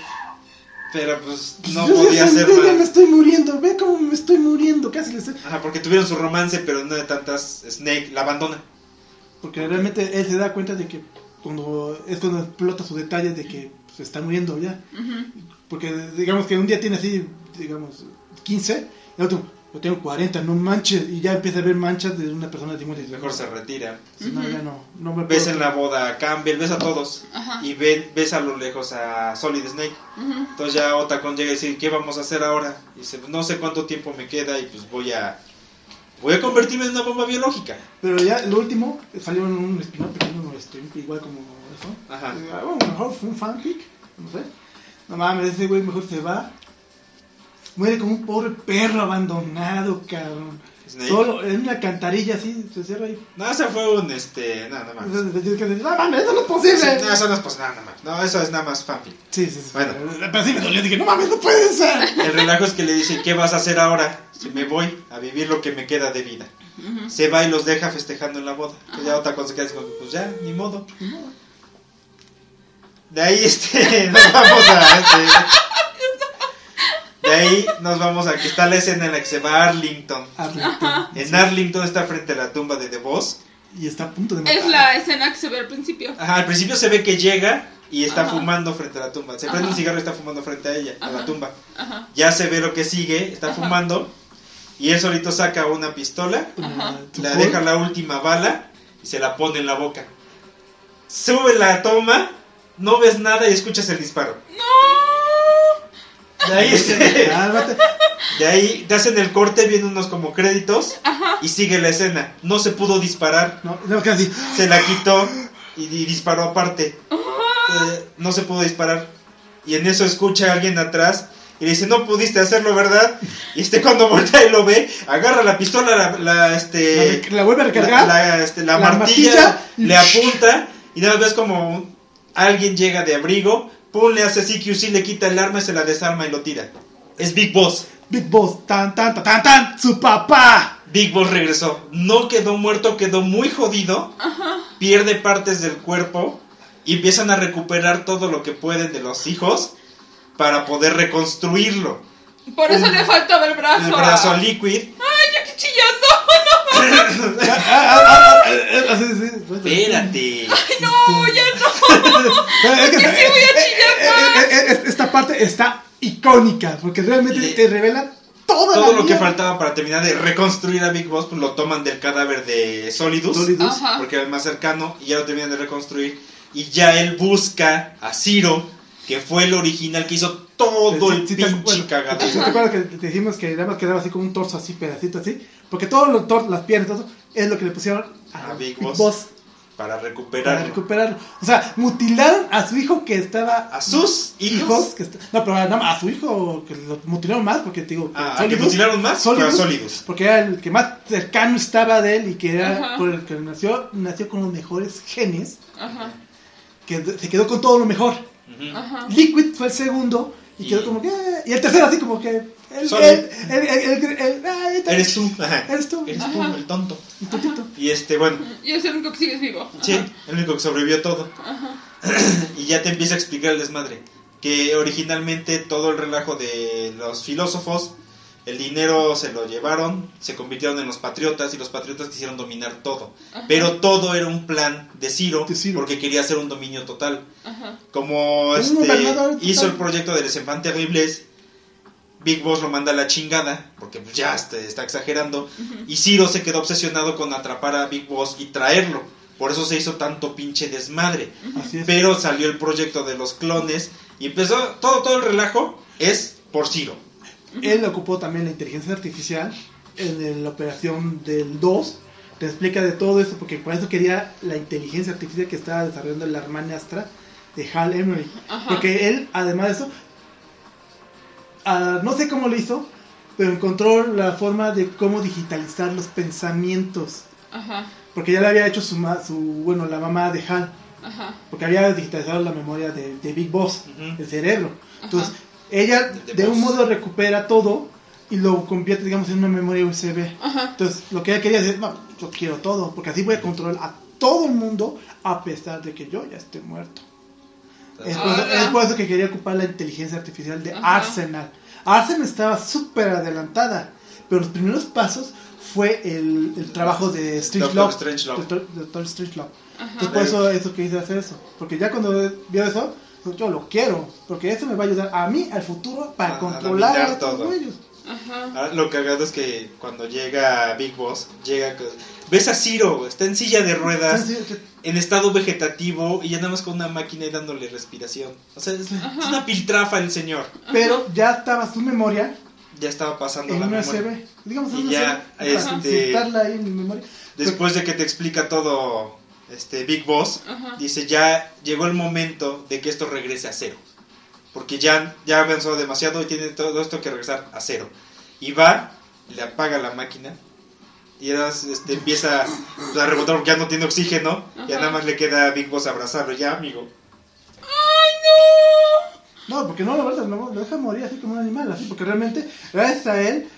Speaker 1: Pero pues no
Speaker 2: yo,
Speaker 1: podía ser
Speaker 2: ya me
Speaker 1: más.
Speaker 2: estoy muriendo. Ve cómo me estoy muriendo. Casi le estoy.
Speaker 1: Ajá, porque tuvieron su romance, pero no de tantas. Snake la abandona.
Speaker 2: Porque realmente él se da cuenta de que cuando es cuando explota su detalle de que se está muriendo ya. Porque digamos que un día tiene así, digamos, 15, y el otro, yo tengo 40, no manches, y ya empieza a ver manchas de una persona de 50. y dice,
Speaker 1: Mejor se retira.
Speaker 2: "Sí, No, ya no, no me
Speaker 1: Ves en la boda a Campbell, ves a todos.
Speaker 3: Ajá.
Speaker 1: Y ven, ves a lo lejos a Solid Snake. Entonces ya Otacon llega y dice, ¿qué vamos a hacer ahora? Y dice, "Pues no sé cuánto tiempo me queda y pues voy a... Voy a convertirme en una bomba biológica.
Speaker 2: Pero ya lo último, salió en un spin-off pequeño, este, igual como eso.
Speaker 1: Ajá.
Speaker 2: Eh, ah, bueno, mejor fue un fanfic, no sé. No mames, ese güey mejor se va. Muere como un pobre perro abandonado, cabrón.
Speaker 1: Snake.
Speaker 2: Solo en una cantarilla así, se cierra ahí.
Speaker 1: No, ese fue un, este, nada más.
Speaker 2: No mames, eso no es
Speaker 1: Sí,
Speaker 2: posible.
Speaker 1: no, eso no es pues nada más. No, eso es nada más fanfic.
Speaker 2: Sí, sí, sí.
Speaker 1: Bueno.
Speaker 2: Pero sí me dolió, dije, no mames, no puede ser.
Speaker 1: El relajo es que le dice, ¿qué vas a hacer ahora? Si me voy a vivir lo que me queda de vida.
Speaker 3: Ujú.
Speaker 1: Se va y los deja festejando en la boda. Que ya otra cosa que hace, pues ya, ni modo. De ahí este, nos vamos a este. ahí nos vamos a que está la escena en la que se va a Arlington.
Speaker 2: Arlington.
Speaker 1: En Arlington está frente a la tumba de The Boss.
Speaker 2: Y está a punto de matar.
Speaker 3: Es la escena que se ve al principio.
Speaker 1: Ajá, al principio se ve que llega y está
Speaker 3: Ajá.
Speaker 1: fumando frente a la tumba. Se prende
Speaker 3: Ajá.
Speaker 1: un cigarro y está fumando frente a ella, a la
Speaker 3: Ajá.
Speaker 1: tumba.
Speaker 3: Ajá.
Speaker 1: Ya se ve lo que sigue, está
Speaker 3: Ajá.
Speaker 1: fumando. Y él solito saca una pistola,
Speaker 3: Ajá.
Speaker 2: Col-
Speaker 1: deja la última bala y se la pone en la boca. Sube la toma, no ves nada y escuchas el disparo.
Speaker 3: ¡No!
Speaker 1: De ahí, se- de ahí te hacen el corte, vienen unos como créditos
Speaker 3: Ajá.
Speaker 1: y sigue la escena. No se pudo disparar,
Speaker 2: No, no, casi.
Speaker 1: se la quitó y, y disparó aparte. Eh, no se pudo disparar. Y en eso escucha a alguien atrás y le dice, no pudiste hacerlo, ¿verdad? Y este cuando voltea y lo ve, agarra la pistola, la, la, este,
Speaker 2: La, la vuelve a recargar.
Speaker 1: la, la, este, la
Speaker 2: La
Speaker 1: martilla,
Speaker 2: martilla.
Speaker 1: le apunta y nada más ves como un- alguien llega de abrigo, pum, le hace CQC, le quita el arma, se la desarma y lo tira. Es Big Boss.
Speaker 2: Big Boss, tan, tan, tan, tan, tan, su papá.
Speaker 1: Big Boss regresó. No quedó muerto, quedó muy jodido. Pierde partes del cuerpo y empiezan a recuperar todo lo que pueden de los hijos para poder reconstruirlo.
Speaker 3: Por eso
Speaker 1: Un-
Speaker 3: le faltaba el brazo.
Speaker 1: El brazo
Speaker 3: a-
Speaker 1: liquid.
Speaker 3: Ay, yo qué chillando.
Speaker 2: Ah, ah, ah, ah, eh, eh, sí.
Speaker 1: Espérate.
Speaker 3: Ay, no, ya no.
Speaker 2: Es que-
Speaker 3: sí voy a chillar
Speaker 2: eh, eh, eh, Esta parte está icónica porque realmente
Speaker 1: Le-
Speaker 2: te revela toda
Speaker 1: Todo
Speaker 2: la
Speaker 1: lo que faltaba para terminar de reconstruir a Big Boss, pues lo toman del cadáver de Solidus.
Speaker 2: Solidus.
Speaker 1: Porque era el más cercano y ya lo terminan de reconstruir. Y ya él busca a Ciro, que fue el original que hizo todo el
Speaker 2: Sí,
Speaker 1: pinche
Speaker 2: bueno,
Speaker 1: cagadero.
Speaker 2: ¿sí ¿Te acuerdas que te dijimos que nada más quedaba así como un torso así, pedacito así? Porque todos los tor las piernas, todo es lo que le pusieron a,
Speaker 1: A Big
Speaker 2: Big
Speaker 1: Boss.
Speaker 2: Boss
Speaker 1: Para
Speaker 2: para
Speaker 1: recuperarlo.
Speaker 2: recuperarlo. O sea, mutilaron a su hijo que estaba.
Speaker 1: A sus hijos.
Speaker 2: que est- no, pero nada más a su hijo que lo mutilaron más porque te digo. que
Speaker 1: Ah, ¿a que mutilaron más?
Speaker 2: Solidus,
Speaker 1: Solidus.
Speaker 2: Porque era el que más cercano estaba de él y que era
Speaker 3: Ajá.
Speaker 2: por el que nació, nació con los mejores genes,
Speaker 3: Ajá.
Speaker 2: que se quedó con todo lo mejor.
Speaker 3: Ajá.
Speaker 2: Liquid fue el segundo y,
Speaker 1: Y-
Speaker 2: quedó como que. "Eh", Y el tercero, así como que.
Speaker 1: Solo-
Speaker 2: él- ay, está-
Speaker 1: Eres tú. Ajá.
Speaker 2: Eres tú.
Speaker 1: Eres
Speaker 3: Ajá.
Speaker 1: tú, el tonto.
Speaker 2: Tontito.
Speaker 1: Y este, bueno,
Speaker 3: Y es el único que sigues vivo.
Speaker 1: sí, el único que sobrevivió todo.
Speaker 3: Ajá.
Speaker 1: Y ya te empieza a explicar el desmadre. Que originalmente todo el relajo de los filósofos, el dinero se lo llevaron, se convirtieron en los patriotas y los patriotas quisieron dominar todo.
Speaker 3: Ajá.
Speaker 1: Pero todo era un plan de Ciro,
Speaker 2: De Ciro.
Speaker 1: porque quería hacer un dominio total.
Speaker 3: Ajá.
Speaker 1: Como este,
Speaker 2: total.
Speaker 1: hizo el proyecto de Les Enfants Terribles, Big Boss lo manda a la chingada, porque pues ya está, está exagerando. Y Ciro se quedó obsesionado con atrapar a Big Boss y traerlo. Por eso se hizo tanto pinche desmadre.
Speaker 2: Así es.
Speaker 1: Pero salió el proyecto de los clones y empezó todo, todo el relajo es por Ciro.
Speaker 2: Él ocupó también la inteligencia artificial en la operación del 2. Te explica de todo eso, porque por eso quería la inteligencia artificial que estaba desarrollando la hermana Astra de Hal Emery.
Speaker 3: Ajá.
Speaker 2: Porque él, además de eso, ah, no sé cómo lo hizo, pero encontró la forma de cómo digitalizar los pensamientos.
Speaker 3: Ajá.
Speaker 2: Porque ya le había hecho su, ma- su bueno, la mamá de Hal.
Speaker 3: Ajá.
Speaker 2: Porque había digitalizado la memoria de, de Big Boss, el cerebro. Entonces,
Speaker 3: Ajá.
Speaker 2: Ella
Speaker 1: De
Speaker 2: un modo recupera todo y lo convierte, digamos, en una memoria USB.
Speaker 3: Ajá.
Speaker 2: Entonces, lo que ella quería decir, no, yo quiero todo, porque así voy a controlar a todo el mundo a pesar de que yo ya esté muerto. Es por, eso, es por eso que quería ocupar la inteligencia artificial de
Speaker 3: Ajá.
Speaker 2: Arsenal. Arsenal estaba súper adelantada, pero los primeros pasos fue el, el trabajo de Strange
Speaker 1: Doctor
Speaker 2: Love.
Speaker 1: Strangelove.
Speaker 2: Doctor, Doctor Strangelove. Entonces por eso, eso que hice hacer eso. Porque ya cuando vio eso, yo lo quiero. Porque eso me va a ayudar a mí al futuro para
Speaker 1: A-
Speaker 2: controlar a estos
Speaker 1: todo.
Speaker 2: güeyes.
Speaker 3: Ajá.
Speaker 1: Ahora, lo cagado es que cuando llega Big Boss, llega. Ves a Ciro, está en silla de ruedas,
Speaker 2: Sí, sí, que-
Speaker 1: en estado vegetativo y ya nada más con una máquina y dándole respiración. O sea, es, es una piltrafa el señor.
Speaker 2: Pero ya estaba su memoria
Speaker 1: Ya estaba pasando
Speaker 2: en
Speaker 1: la
Speaker 2: una
Speaker 1: memoria.
Speaker 2: USB. Digamos, en
Speaker 1: Y
Speaker 2: una
Speaker 1: ya, este-
Speaker 2: ahí en mi memoria.
Speaker 1: Después de que te explica todo este Big Boss,
Speaker 3: Ajá.
Speaker 1: dice ya llegó el momento de que esto regrese a cero. Porque ya, ya avanzó demasiado y tiene todo esto que regresar a cero. Y va, le apaga la máquina y este, empieza a rebotar porque ya no tiene oxígeno. Ya
Speaker 3: Ajá.
Speaker 1: nada más le queda a Big Boss abrazarlo. Ya, amigo.
Speaker 2: No, porque no lo, verdad, no, lo deja morir así como un animal, así, porque realmente, gracias a él,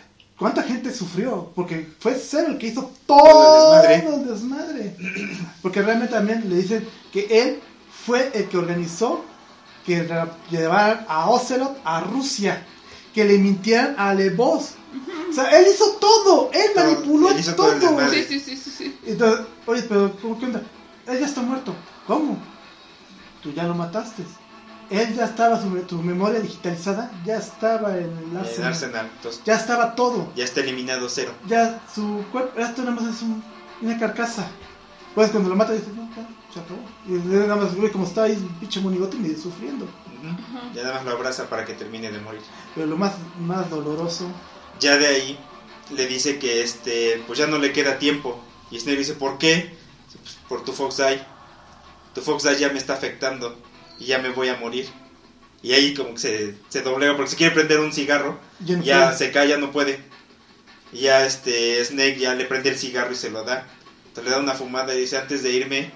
Speaker 2: ¿cuánta gente sufrió? Porque fue Cero el que hizo todo
Speaker 1: El
Speaker 2: el desmadre. Porque realmente también le dicen que él fue el que organizó que ra- llevaran a Ocelot a Rusia. que le mintieran a Le Boss. O sea, él hizo todo, él
Speaker 1: Todo,
Speaker 2: manipuló
Speaker 1: él hizo todo
Speaker 2: todo.
Speaker 1: desmadre.
Speaker 3: Sí, sí, sí, sí.
Speaker 2: Entonces, oye, pero ¿cómo qué onda? Él ya está muerto. ¿Cómo? Tú ya lo mataste. Él ya estaba, su, tu memoria digitalizada ya estaba en el
Speaker 1: En
Speaker 2: Arsenal.
Speaker 1: Arsenal. Entonces,
Speaker 2: Ya estaba todo.
Speaker 1: ya está eliminado cero.
Speaker 2: Ya su cuerpo, esto nada más es un- una carcasa. Pues cuando lo mata dices, no, ya, se acabó. Y nada más ve como está ahí, pinche monigote, medio sufriendo.
Speaker 1: Ujú. Ya nada más lo abraza para que termine de morir.
Speaker 2: Pero lo más, más doloroso,
Speaker 1: Ya de ahí le dice que este pues ya no le queda tiempo. Y Snape dice, ¿por qué? Dice, "Pues, por tu Fox Eye. Tu Fox Eye ya me está afectando y ya me voy a morir. Y ahí como que se, se doblega porque se quiere prender un cigarro.
Speaker 2: ya no
Speaker 1: Ya
Speaker 2: puede.
Speaker 1: se cae, ya no puede. Y ya este Snake ya le prende el cigarro y se lo da. Entonces le da una fumada y dice, antes de irme,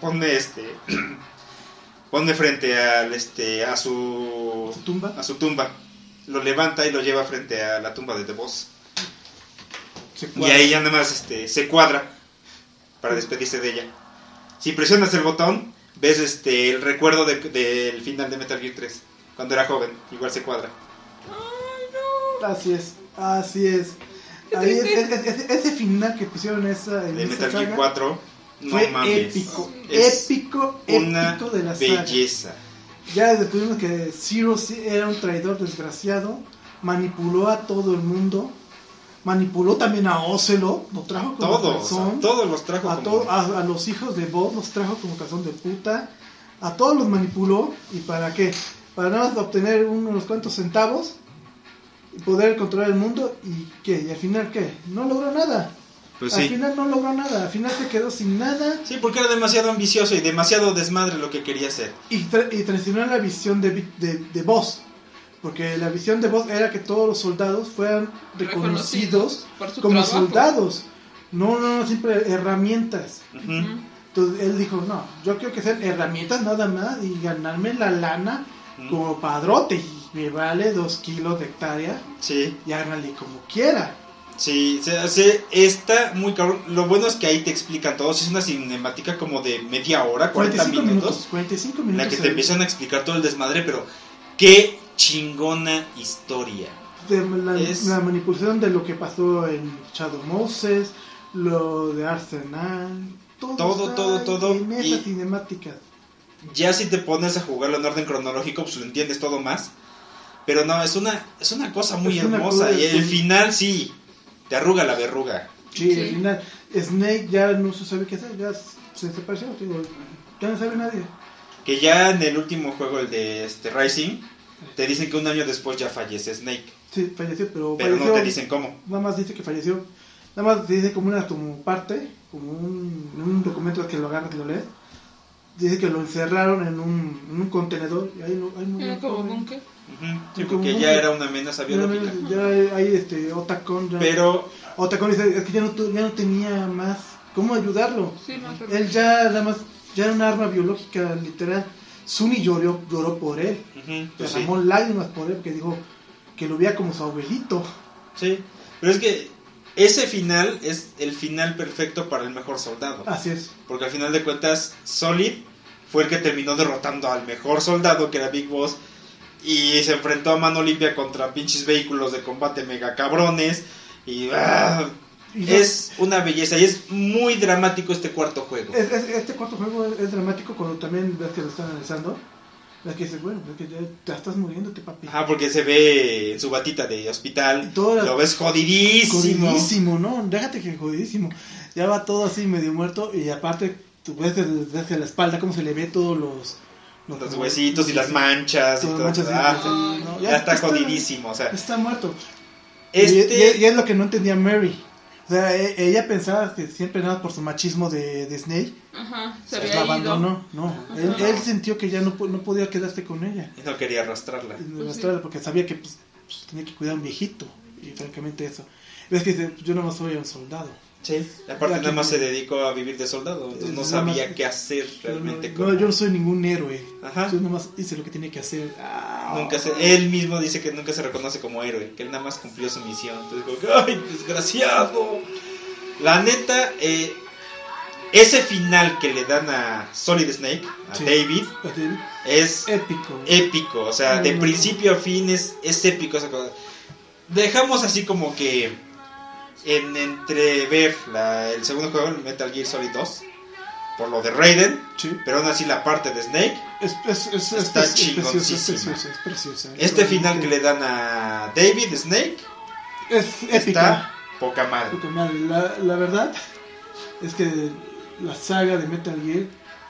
Speaker 1: ponme este... ponme frente al este a su
Speaker 2: su tumba.
Speaker 1: a su tumba. Lo levanta y lo lleva frente a la tumba de The Boss. Y ahí ya nada más este, se cuadra para despedirse de ella. Si presionas el botón, ves este el recuerdo de- del final de Metal Gear 3. Cuando era joven, igual se cuadra.
Speaker 2: Así es, así es. Ahí, es- es- es- ese final que pusieron esa, en
Speaker 1: De
Speaker 2: esa
Speaker 1: Metal
Speaker 2: saga
Speaker 1: Gear 4, no
Speaker 2: fue
Speaker 1: mames.
Speaker 2: épico,
Speaker 1: Es
Speaker 2: épico,
Speaker 1: Una
Speaker 2: épico de la saga.
Speaker 1: belleza.
Speaker 2: Ya descubrimos que Zero era un traidor desgraciado, manipuló a todo el mundo, manipuló también a Ocelot, lo trajo como
Speaker 1: Todos,
Speaker 2: calzón,
Speaker 1: a todos los trajo
Speaker 2: a,
Speaker 1: como...
Speaker 2: a, a los hijos de Bob los trajo como calzón de puta, a todos los manipuló, ¿y para qué? Para nada más obtener unos cuantos centavos y poder controlar el mundo, ¿y qué? ¿Y al final qué? No logró nada,
Speaker 1: Pues
Speaker 2: al
Speaker 1: sí.
Speaker 2: final no logró nada, al final se quedó sin nada
Speaker 1: Sí, porque era demasiado ambicioso y demasiado desmadre lo que quería hacer.
Speaker 2: y, tra- y traicionó la visión de, de, de Boss. Porque la visión de Boss era que todos los soldados fueran reconocidos como
Speaker 3: trabajo.
Speaker 2: soldados. No, no, no, siempre herramientas.
Speaker 1: Ujú.
Speaker 3: Ujú.
Speaker 2: Entonces él dijo, no, yo quiero que sean herramientas nada más y ganarme la lana
Speaker 1: Ujú.
Speaker 2: como padrote. Y me vale dos kilos de hectárea
Speaker 1: Sí.
Speaker 2: y háganle como quiera.
Speaker 1: Sí, se, se- está muy cabrón. Lo bueno es que ahí te explican todo. Es una cinemática como de media hora, 40
Speaker 2: 45
Speaker 1: minutos,
Speaker 2: minutos. 45
Speaker 1: en
Speaker 2: minutos.
Speaker 1: la que te empiezan a explicar todo el desmadre, pero qué chingona historia.
Speaker 2: de la,
Speaker 1: Es-
Speaker 2: la manipulación de lo que pasó en Shadow Moses, lo de Arsenal, todo,
Speaker 1: Todo, todo, todo,
Speaker 2: en esa
Speaker 1: y-
Speaker 2: cinemática.
Speaker 1: Ya si te pones a jugarlo en orden cronológico, pues lo entiendes todo más. Pero no, es una, es una cosa muy
Speaker 2: una
Speaker 1: hermosa.
Speaker 2: cosa,
Speaker 1: y el final sí, te arruga la verruga.
Speaker 2: Sí,
Speaker 3: Sí.
Speaker 2: al final Snake ya no se sabe qué hacer, ya se desapareció, digo, ya no sabe nadie.
Speaker 1: Que ya en el último juego, el de este Rising, te dicen que un año después ya fallece Snake.
Speaker 2: Sí, falleció, pero,
Speaker 1: Pero
Speaker 2: falleció,
Speaker 1: no te dicen cómo.
Speaker 2: nada más dice que falleció, nada más dice como una como parte, como un, un documento que lo agarras y lo lees. Dice que lo encerraron en un, en un contenedor y ahí no, ahí no-
Speaker 3: Era como búnker.
Speaker 1: Sí,
Speaker 2: Como
Speaker 1: porque
Speaker 2: un-
Speaker 1: ya era una amenaza
Speaker 2: Ya,
Speaker 1: biológica.
Speaker 2: ya hay este Otacon ya,
Speaker 1: Pero
Speaker 2: Otacon dice es que ya no, tu- ya no tenía más cómo ayudarlo.
Speaker 3: Sí, no, pero-
Speaker 2: Él ya nada más ya era un arma biológica literal. Suni lloró, lloró por él,
Speaker 1: ujú, pues sí.
Speaker 2: derramó lágrimas por él porque dijo que lo veía como su abuelito.
Speaker 1: Sí, pero es que ese final es el final perfecto para el mejor soldado.
Speaker 2: Así es.
Speaker 1: Porque al final de cuentas, Solid fue el que terminó derrotando al mejor soldado, que era Big Boss. Y se enfrentó a mano limpia contra pinches vehículos de combate mega cabrones. Y ah,
Speaker 2: Y yo-
Speaker 1: es una belleza. Y es muy dramático este cuarto juego.
Speaker 2: es- es- este cuarto juego es, es dramático cuando también ves que lo están analizando. Ves que dices, bueno, es que ya te estás muriéndote, papi.
Speaker 1: Ajá, porque se ve en su batita de hospital.
Speaker 2: Y
Speaker 1: Lo ves jodidísimo.
Speaker 2: Jodidísimo, ¿no? Déjate que jodidísimo. Ya va todo así medio muerto y aparte tú ves desde, desde la espalda cómo se le ve todos los...
Speaker 1: Los huesitos y las manchas y todo.
Speaker 2: manchas,
Speaker 1: Ah,
Speaker 3: Ay,
Speaker 2: no,
Speaker 1: ya está jodidísimo. O sea,
Speaker 2: Está muerto.
Speaker 1: este.
Speaker 2: Y, y- y es lo que no entendía Mary. O sea, e- ella pensaba que siempre nada por su machismo de, de Snake,
Speaker 3: Ajá, se había
Speaker 2: la
Speaker 3: ido.
Speaker 2: abandonó. No, él, él sintió que ya no, no podía quedarse con ella.
Speaker 1: y no quería arrastrarla.
Speaker 3: Pues
Speaker 2: demostrarle, Porque sabía que pues, pues, tenía que cuidar a un viejito. Y francamente eso. Ves que dice, yo no soy un soldado.
Speaker 1: Sí. Aparte,
Speaker 2: Ya
Speaker 1: nada más se dedicó a vivir de soldado. Entonces no
Speaker 2: nada
Speaker 1: sabía
Speaker 2: más-
Speaker 1: qué hacer realmente.
Speaker 2: no, yo no soy ningún héroe.
Speaker 1: Ajá.
Speaker 2: Yo nomás hice lo que tenía que hacer. Ah.
Speaker 1: Nunca se, él mismo dice que nunca se reconoce como héroe, que él nada más cumplió su misión. Entonces, como que, ¡ay, desgraciado! La neta, eh, ese final que le dan a Solid Snake, a
Speaker 2: Sí.
Speaker 1: David,
Speaker 2: David,
Speaker 1: es
Speaker 2: Épico.
Speaker 1: épico. O sea, de principio a fin es, es épico esa cosa. Dejamos así como que en entrever la- el segundo juego, el Metal Gear Solid 2, por lo de Raiden,
Speaker 2: Sí.
Speaker 1: pero aún así la parte de Snake.
Speaker 2: Es, es, es,
Speaker 1: Está
Speaker 2: es,
Speaker 1: chingoncísima. Este final que le dan a David Snake
Speaker 2: Es épica.
Speaker 1: está poca madre.
Speaker 2: La, la verdad es que la saga de Metal Gear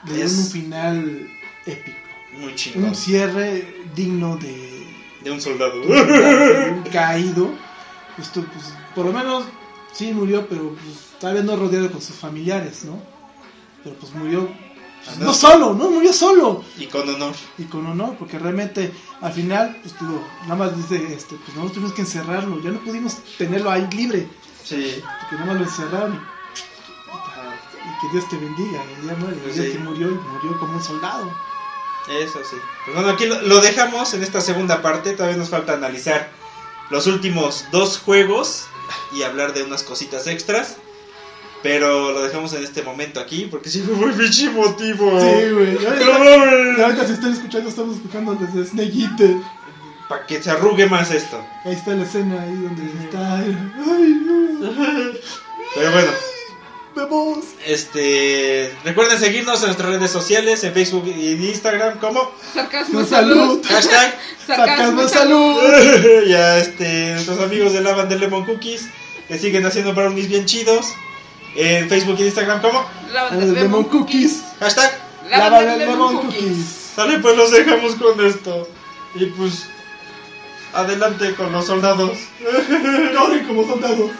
Speaker 2: le
Speaker 1: Es-
Speaker 2: un final épico.
Speaker 1: Muy chingón.
Speaker 2: Un cierre digno de,
Speaker 1: De un soldado.
Speaker 2: de un caído. Esto, pues, por lo menos sí murió, pero pues, tal vez no rodeado con sus familiares, ¿no? Pero pues murió. pues,
Speaker 1: no.
Speaker 2: solo, no murió solo.
Speaker 1: y con honor.
Speaker 2: y con honor, porque realmente al final, pues digo, nada más dice, este, pues nosotros tuvimos que encerrarlo, ya no pudimos tenerlo ahí libre,
Speaker 1: Sí.
Speaker 2: porque nada más lo encerraron y, que Dios te bendiga, y ya muere,
Speaker 1: Pues sí.
Speaker 2: que murió y murió como un soldado.
Speaker 1: Eso sí. Pues bueno, aquí lo, lo dejamos en esta segunda parte. Todavía nos falta analizar los últimos dos juegos y hablar de unas cositas extras. Pero lo dejamos en este momento aquí porque sí fue muy pinche emotivo.
Speaker 2: Sí, güey, ahorita, si están escuchando, estamos escuchando desde Snake
Speaker 1: Para que se arrugue más esto.
Speaker 2: ahí está la escena ahí donde está, ay, no,
Speaker 1: Pero bueno,
Speaker 2: vemos,
Speaker 1: este recuerden seguirnos en nuestras redes sociales, en Facebook y en Instagram como
Speaker 3: Sarcasmo,
Speaker 2: salud.
Speaker 1: hashtag
Speaker 2: sacamos salud.
Speaker 1: ya este nuestros amigos de Lavan de Lemon Cookies que siguen haciendo brownies bien chidos. En Facebook y Instagram como
Speaker 3: Lava
Speaker 2: Ah, Lemon Cookies,
Speaker 1: hashtag
Speaker 3: Lava
Speaker 2: lava
Speaker 3: de
Speaker 2: de lemon cookies.
Speaker 1: Sale, pues los dejamos con esto. Y pues, adelante con los soldados.
Speaker 2: Corren como soldados.